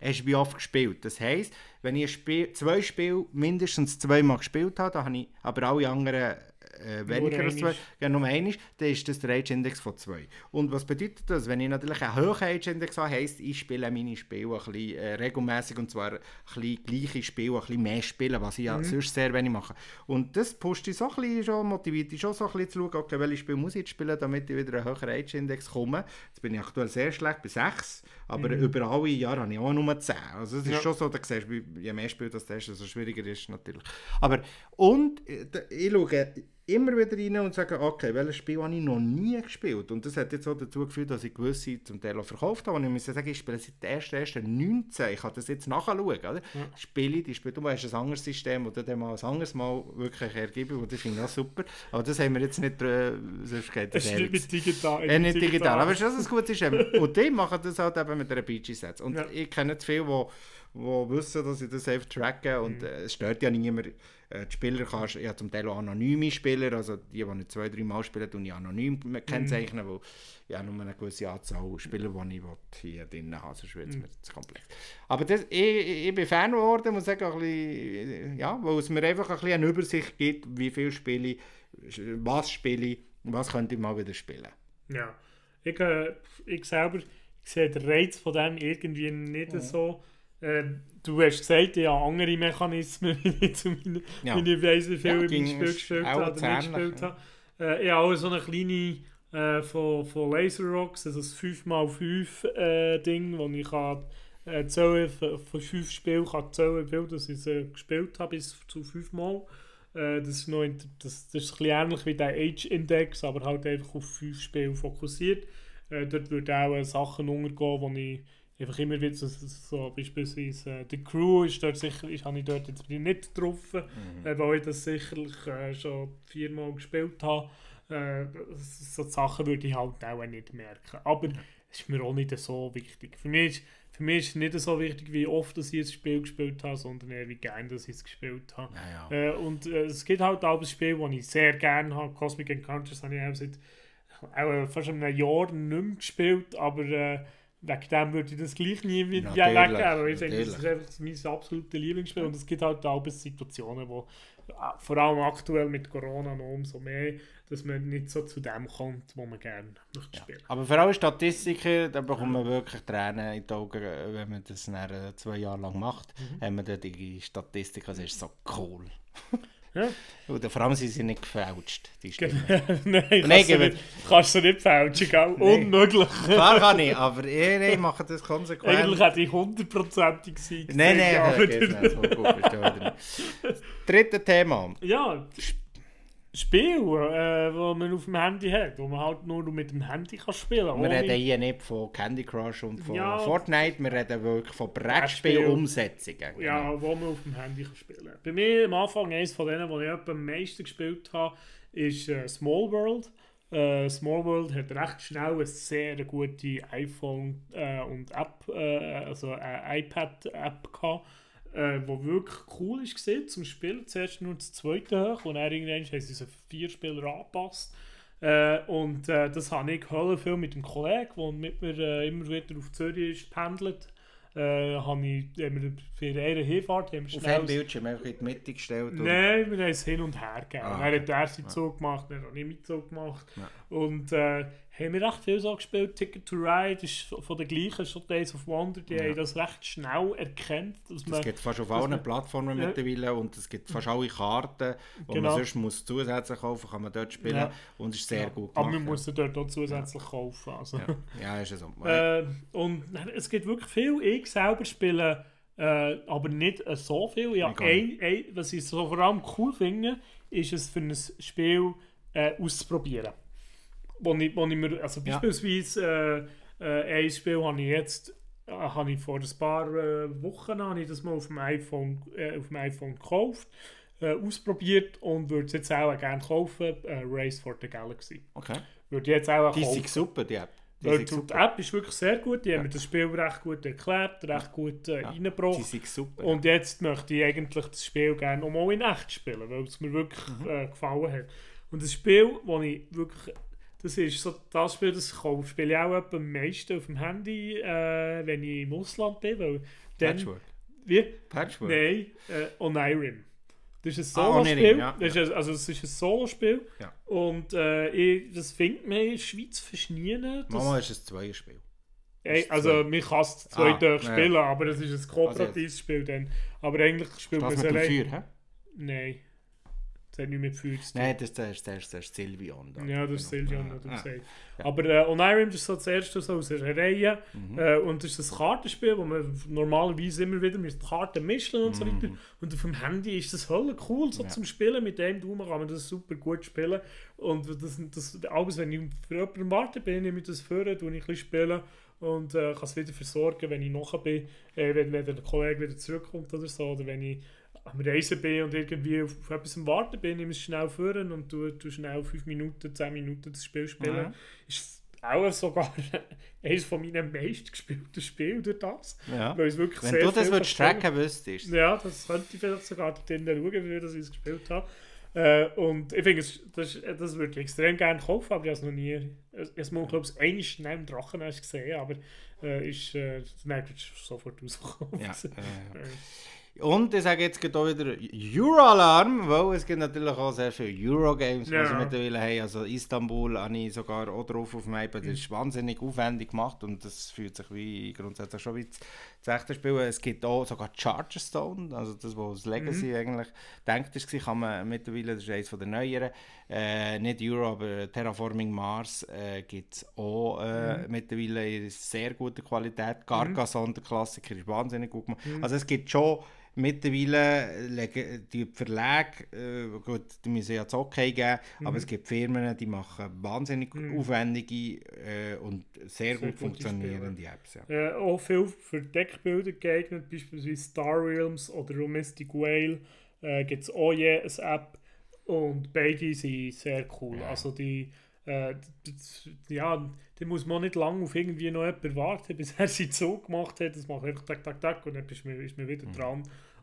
hast du wie oft gespielt. Das heisst, wenn ich Spiel, zwei Spiele mindestens zweimal gespielt habe, dann habe ich aber alle anderen äh, weniger als zwei, ja, nur einmal, dann ist das der Age-Index von zwei. Und was bedeutet das? Wenn ich natürlich einen hohen Age-Index habe, heisst, ich spiele meine Spiele ein bisschen äh, regelmäßig und zwar ein bisschen gleiche Spiele, ein bisschen mehr spielen, was ich mhm. ja sonst sehr wenig mache. Und das pusht dich so ein bisschen schon, motiviert dich schon so ein bisschen zu schauen, okay, welche Spiele muss ich jetzt spielen, damit ich wieder einen höheren Age-Index komme. Jetzt bin ich aktuell sehr schlecht bei 6, aber mhm. über alle Jahre habe ich auch nur 10. Also es ist ja. schon so, da siehst du, je mehr Spiele das hast, desto schwieriger ist es natürlich. Aber, und äh, ich schaue immer wieder rein und sagen, okay, welches Spiel habe ich noch nie gespielt? Und das hat jetzt auch dazu geführt, dass ich gewisse zum Teil auch verkauft habe. Und ich muss sagen, ich spiele seit der ersten 19. Ich kann das jetzt nachschauen. Oder? Ja. Spiele, die Spiele, du hast ein anderes System oder dann mal ein anderes Mal wirklich ergeben. Und das finde ich auch super. Aber das haben wir jetzt nicht, äh, sonst geht das nicht digital. Äh, nicht digital. digital. Aber es ist das ein gutes System. und die machen das halt eben mit einer PG-Set. Und ja. ich kenne zu viele, die wissen, dass ich das einfach tracke und mhm. äh, es stört ja niemand. Äh, die Spieler kannst, habe zum Teil auch anonyme Spieler, also die, die nicht zwei, drei Mal spielen, tun ich anonym kennzeichnen, mhm. weil ja nur eine gewisse Anzahl Spieler, die ich hier drin habe, sonst wird es mhm. mir zu komplex. Aber das, ich, ich bin Fan geworden, muss sagen, ein bisschen, ja, weil es mir einfach ein bisschen eine Übersicht gibt, wie viel spiele was spiele ich, was könnte ich mal wieder spielen. Ja, ich, äh, ich selber sehe den Reiz von dem irgendwie nicht mhm. so äh, du hast gesagt, ja, andere Mechanismen, wie ich zu meinen, ja. wenn ich weiss, wie viel ja, ich im Spiel gespielt habe oder nicht gespielt habe. Äh, ich habe auch so eine kleine äh, von, von Laser Rocks, also das 5x5 äh, Ding, wo ich kann, äh, zählen, von 5 Spielen kann zählen, wie viel dass ich äh, gespielt habe, bis zu 5 Mal. Äh, das, ist noch, das, das ist ein bisschen ähnlich wie der Age-Index, aber halt einfach auf 5 Spiele fokussiert. Dort würden auch Sachen untergehen, die ich einfach immer wieder so, so beispielsweise äh, die Crew ist dort sicher, ist, habe ich dort jetzt nicht getroffen, mhm. äh, weil ich das sicherlich äh, schon viermal gespielt habe. Äh, so Sachen würde ich halt auch nicht merken. Aber es ist mir auch nicht so wichtig. Für mich ist, für mich ist es nicht so wichtig, wie oft dass ich ein Spiel gespielt habe, sondern eher wie gerne dass ich es gespielt habe. Ja, ja. Äh, und äh, es gibt halt auch ein Spiel, das ich sehr gerne habe. Cosmic Encounters habe ich auch seit auch fast einem Jahr nicht mehr gespielt, aber wegen dem würde ich das gleich nie wieder weggeben. Aber ich denke, das ist einfach mein absolutes Lieblingsspiel. Und es gibt halt auch Situationen, wo äh, vor allem aktuell mit Corona noch umso mehr, dass man nicht so zu dem kommt, wo man gerne möchte spielen. Aber vor allem Statistiken, da bekommt man wirklich Tränen in die Augen, wenn man das nach zwei Jahre lang macht. Mhm. Haben wir dann die Statistiken, das ist so cool. Ja. Oder vor allem sind sie nicht gefälscht, die Stimmen. nein, nein kannst, du nicht, kannst du nicht fälschen, gell? Unmöglich. Klar kann ich, aber ich, ich mache das konsequent. Eigentlich hätte ich hundertprozentig sein Nein, nein, so gut, Dritte Thema. Ja, Spiel, äh, wo man auf dem Handy hat, wo man halt nur mit dem Handy kann spielen kann. Wir reden hier nicht von Candy Crush und von ja, Fortnite, wir reden wirklich von Brettspiel-Umsetzungen. Genau. Ja, wo man auf dem Handy kann spielen kann. Bei mir am Anfang, eines von denen, die ich am meisten gespielt habe, ist äh, Small World. Äh, Small World hat recht schnell eine sehr gute iPhone äh, und App, äh, also iPad-App gehabt äh, wo wirklich cool ist gesehen zum Spielen. Zuerst nur das zweite hoch und dann irgendwann haben sie so vier Spieler angepasst. Äh, und äh, das habe ich hören viel mit dem Kollegen, der mit mir äh, immer wieder auf Zürich ist, pendelt. Äh, habe ich haben wir für ihre Hinfahrt haben wir Auf dem Bildschirm einfach in die Mitte gestellt? Nein, wir haben es hin und her gegeben. Ah, dann hat er seinen. Zug gemacht, dann habe ich meinen Zug gemacht. Ja. Und äh, haben wir recht viel so gespielt. Ticket to Ride ist von der gleichen, schon Days of Wonder, die ja. haben das recht schnell erkannt. Dass man, das gibt fast auf allen Plattformen ja. mittlerweile und es gibt fast alle Karten, die genau. man sonst muss zusätzlich kaufen kann man dort spielen ja. und es ist sehr ja. gut gemacht. Aber man muss dort auch zusätzlich kaufen. Also. Ja. ist so. Äh, und es gibt wirklich viel. Ich selber spiele äh, aber nicht äh, so viel. Ja, ein, ein, was ich so vor allem cool finde, ist es für ein Spiel äh, auszuprobieren wo ich, wo ich mir, also beispielsweise äh, äh, ein Spiel habe ich jetzt äh, habe ich vor ein paar äh, Wochen habe ich das mal auf dem iPhone, äh, auf dem iPhone gekauft, ausprobiert und würde es jetzt auch gerne kaufen, Race for the Galaxy. Okay. Würde jetzt auch die kaufen. ist super, die App. Die, die, die App ist wirklich sehr gut, die ja. haben mir das Spiel recht gut erklärt, recht gut äh, ja. reingebracht. Die super. Und jetzt möchte ich eigentlich das Spiel gerne auch mal in echt spielen, weil es mir wirklich mhm. äh, gefallen hat. Und das Spiel, das ich wirklich das ist so das Spiel, das ich spiele ich auch am meisten auf dem Handy, äh, wenn ich im Ausland bin. Weil dann, Patchwork? Wie? Patchwork? Nein, äh, Onirim. Das ist ein ah, Solo-Spiel. Ah, ja, das ist, also es ist ein Solo-Spiel. Ja. Und äh, ich, das findet man in der Schweiz fast nie. Mama ist ein Zweierspiel. Ey, also man kann es zwei ah, spielen, ja. aber es ist ein kooperatives also Spiel dann. Aber eigentlich spielt man es allein. Nein. Das hat nicht mehr gefühlt. Nein, das, das, das, das ist Silvion. Da. Ja, das ist Silvion, hat er gesagt. Aber äh, Onirim ist so das erste so aus einer Reihe. Mhm. Äh, und das ist ein Kartenspiel, wo man normalerweise immer wieder mit Karten mischen und so mhm. weiter. Und auf dem Handy ist das voll cool so ja. zum Spielen. Mit dem Daumen kann man das super gut spielen. Und das, das, alles, wenn ich für jemanden warte bin, ich das vor, tue ich ein bisschen spielen und äh, kann es wieder versorgen, wenn ich nachher bin, äh, wenn, wenn der Kollege wieder zurückkommt oder so, oder wenn ich am Reisen bin und irgendwie auf, auf etwas am Warten bin, nehme es schnell führen und du, du schnell 5 Minuten, 10 Minuten das Spiel spielen. Mhm. Ist auch sogar eines von meinen meistgespielten Spielen durch das. Ja. Weil es wirklich Wenn sehr du das würdest tracken wüsstest. Ja, das könnte ich vielleicht sogar dort schauen, wie ich es gespielt habe. Äh, und ich finde, das, das würde ich extrem gerne kaufen, aber ich habe es noch nie. Ich habe glaube ich, einmal schnell im Drachen gesehen, aber äh, ist, äh, das sofort rausgekommen. Ja, äh, und ich sage jetzt auch wieder Euro-Alarm, weil es gibt natürlich auch sehr viele Euro-Games, ja. die sie mittlerweile haben. Also Istanbul habe ich sogar auch drauf auf dem iPad. Das ist wahnsinnig aufwendig gemacht und das fühlt sich wie grundsätzlich schon wie das echte Spiel. Es gibt auch sogar Charterstone, also das, was das Legacy mhm. eigentlich denkt ist, kann man mittlerweile, das ist eines der neueren, äh, nicht Euro, aber Terraforming Mars äh, gibt es auch äh, mhm. mittlerweile in sehr guter Qualität. Carcassonne, mhm. der Klassiker, ist wahnsinnig gut gemacht. Mhm. Also es gibt schon mittlerweile legen die Verlage, äh, gut, die müssen ja das Okay geben, mhm. aber es gibt Firmen, die machen wahnsinnig mhm. aufwendige äh, und sehr, sehr gut funktionierende Apps. Ja. Äh, auch viel für Deckbilder geeignet, beispielsweise Star Realms oder Domestic Whale äh, gibt es auch je eine App und beide sind sehr cool. Ja. Also die äh, ja, da muss man nicht lange auf irgendwie noch jemanden warten, bis er sie so gemacht hat. Das macht einfach tak, tak, tak und dann ist man, ist man wieder mhm.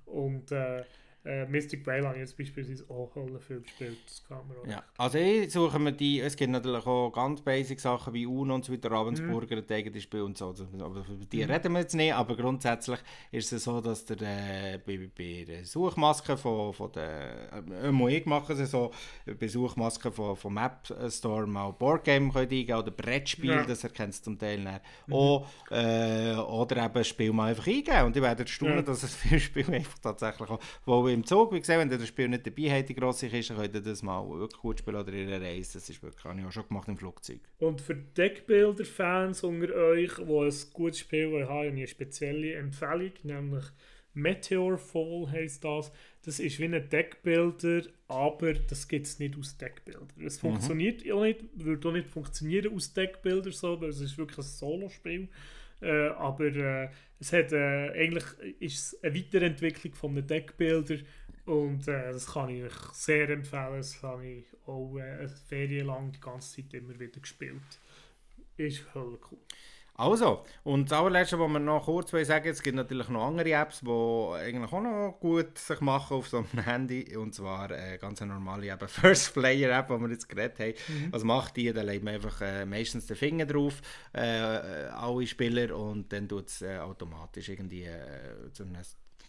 Und äh, äh, Mystic Rail habe ich jetzt beispielsweise auch alle viel gespielt. Das kann man auch ja. Also ich suche mir die, es gibt natürlich auch ganz basic Sachen wie UNO und so weiter, Ravensburger, mhm. ein Spiel und so. Also, aber über die mhm. reden wir jetzt nicht, aber grundsätzlich ist es so, dass der äh, bei, bei der Suchmaske von, von der, äh, ich mache es so, bei Suchmasken von, vom App Store mal Boardgame könnt eingeben oder Brettspiel, ja. das erkennst du zum Teil nicht. Mhm. Auch, äh, oder eben Spiel mal einfach eingeben und ich werde staunen, ja. dass es viele Spiele einfach tatsächlich auch, wo im Zug, wie gesagt, wenn ihr das Spiel nicht dabei habt, die grosse Kiste, könnt ihr das mal wirklich gut spielen oder in einer Reise. Das ist wirklich, habe ich auch schon gemacht im Flugzeug. Und für Deckbilder-Fans unter euch, die ein gutes Spiel haben, habe ich eine spezielle Empfehlung, nämlich Meteor Fall heisst das. Das ist wie ein Deckbilder, aber das gibt es nicht aus Deckbildern. Es mhm. funktioniert auch nicht, würde auch nicht funktionieren aus Deckbildern so, weil es ist wirklich ein Solo-Spiel. Äh, aber äh, es hat, äh, eigentlich ist es eine Weiterentwicklung von den Deckbildern und äh, das kann ich euch sehr empfehlen. Das habe ich auch äh, eine Ferien lang die ganze Zeit immer wieder gespielt. Ist voll cool. Also, und das allerletzte, was wir noch kurz sagen es gibt natürlich noch andere Apps, die eigentlich auch noch gut sich machen auf so einem Handy. Und zwar eine ganz normale eben First Player App, die wir jetzt geredet haben. Mhm. Was macht die? Da legt man einfach äh, meistens den Finger drauf, äh, alle Spieler, und dann tut es äh, automatisch irgendwie äh, zu einem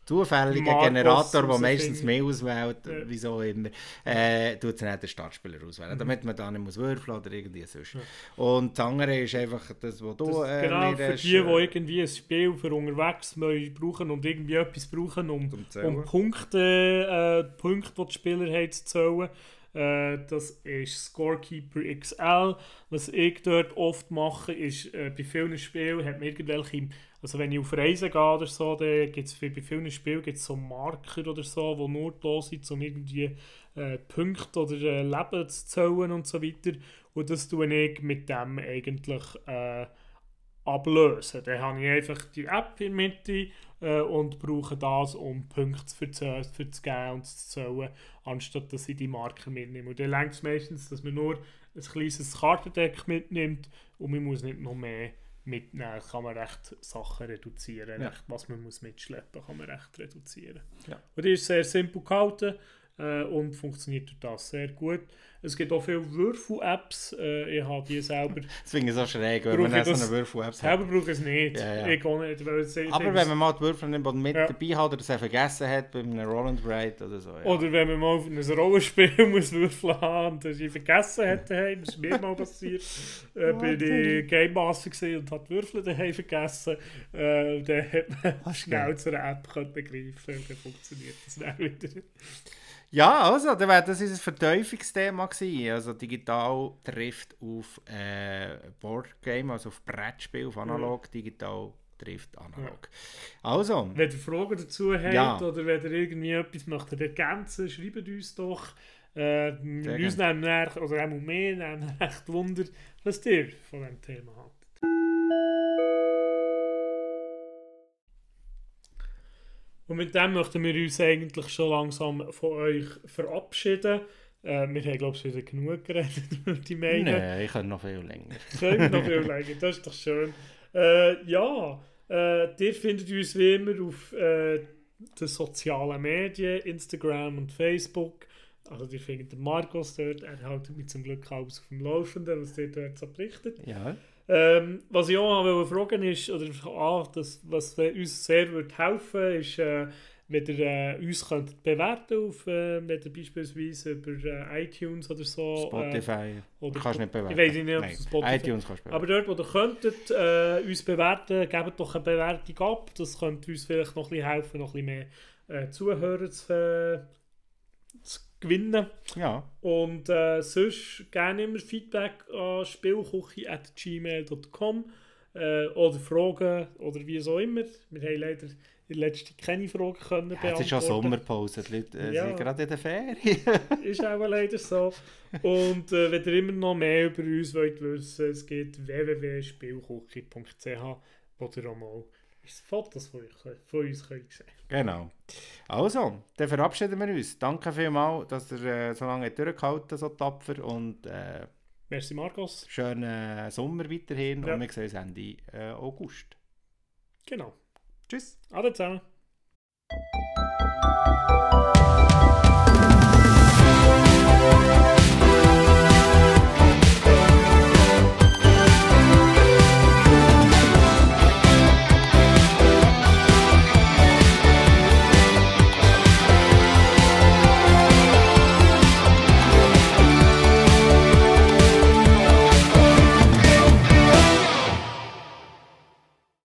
zufälliger Generator, der meistens mehr auswählt, ja. wieso immer, äh, tut es nicht den Startspieler auswählen, mhm. damit man da nicht muss würfeln oder irgendwie sonst. Ja. Und das andere ist einfach das, was du das, äh, Genau, für die, die äh, irgendwie ein Spiel für unterwegs brauchen und irgendwie etwas brauchen, um, um Punkte, äh, Punkte, die die Spieler haben, zu zählen. Äh, das ist Scorekeeper XL. Was ich dort oft mache, ist, äh, bei vielen Spielen hat man irgendwelche also wenn ich auf Reisen gehe oder so, dann gibt es bei vielen Spielen gibt's so Marker oder so, die nur da sind, um irgendwie äh, Punkte oder äh, Leben zu zählen und so weiter. Und das tue ich mit dem eigentlich äh, ablösen. Dann habe ich einfach die App in der Mitte äh, und brauche das, um Punkte für zu, für zu geben und zu zählen, anstatt dass ich die Marker mitnehme. Und dann längt es meistens, dass man nur ein kleines Kartendeck mitnimmt und man muss nicht noch mehr mitnehmen, kann man recht Sachen reduzieren. Ja. Recht, was man muss mitschleppen kann man recht reduzieren. Ja. Und die ist sehr simpel gehalten äh, und funktioniert durch das sehr gut. Es gibt auch viele Würfel-Apps. Äh, ich habe die selber. Das ich so schräg, wenn man so eine Würfel-App hat. Selber brauche ich es nicht. Ja, ja. Ich nicht weil es, Aber wenn man mal die Würfel nimmt und mit ja. dabei hat oder es vergessen hat bei einem Roland Raid oder so. Oder wenn man mal auf ein Rollenspiel muss Würfel haben und es vergessen hat daheim, das ist mir mal passiert. äh, bin ich Game Master und hat die Würfel daheim vergessen. Äh, dann hat man schnell zu einer App greifen und dann funktioniert das dann wieder. Ja, also, das unser Verteufungsthema gewesen. Also digital trifft auf äh, Boardgame, also auf Brettspiel, auf analog, ja. digital trifft analog. Ja. Also. Wenn ihr Fragen dazu habt ja. oder wenn ihr irgendwie etwas möchtet ergänzen, schreibt uns doch. Äh, uns nehmen oder auch mehr nehmen echt Wunder, was ihr von diesem Thema habt. Und mit dem möchten wir uns eigentlich schon langsam von euch verabschieden. Äh, wir haben, glaube ich, wieder genug geredet, würde ich meinen. Nein, ich kann noch viel länger. Können noch viel länger, das ist doch schön. Äh, ja, äh, ihr findet uns wie immer auf äh, den sozialen Medien, Instagram und Facebook. Also ihr findet den Markus dort, er hält mich zum Glück alles auf dem Laufenden, was der dort so berichtet. Ja. Ähm, was ich auch noch fragen ist, oder ah, das, was uns sehr wird helfen ist, äh, wenn ihr äh, uns könnt bewerten auf, äh, wenn ihr beispielsweise über äh, iTunes oder so. Spotify. Äh, oder kannst nicht bewerten. Ich weiß nicht, ob Nein. Spotify. iTunes kannst bewerten. Aber dort, wo ihr könntet äh, uns bewerten, gebt doch eine Bewertung ab. Das könnte uns vielleicht noch ein bisschen helfen, noch ein bisschen mehr äh, Zuhörer zu, zu gewinnen. Ja. Und äh, sonst gerne immer Feedback an spielküche.gmail.com äh, oder Fragen oder wie so immer. Wir haben leider in letzter keine Fragen können ja, beantworten. Es ist schon Sommerpause, die Leute äh, ja. sind gerade in der Ferien. ist auch leider so. Und äh, wenn ihr immer noch mehr über uns wollt wissen, es geht www.spielküche.ch oder auch mal Fotos von, euch, von uns sehen Genau. Also, dann verabschieden wir uns. Danke vielmals, dass ihr äh, so lange durchgehalten so tapfer und äh, Merci Marcos. Schönen äh, Sommer weiterhin ja. und wir sehen uns Ende äh, August. Genau. Tschüss. Ade zusammen.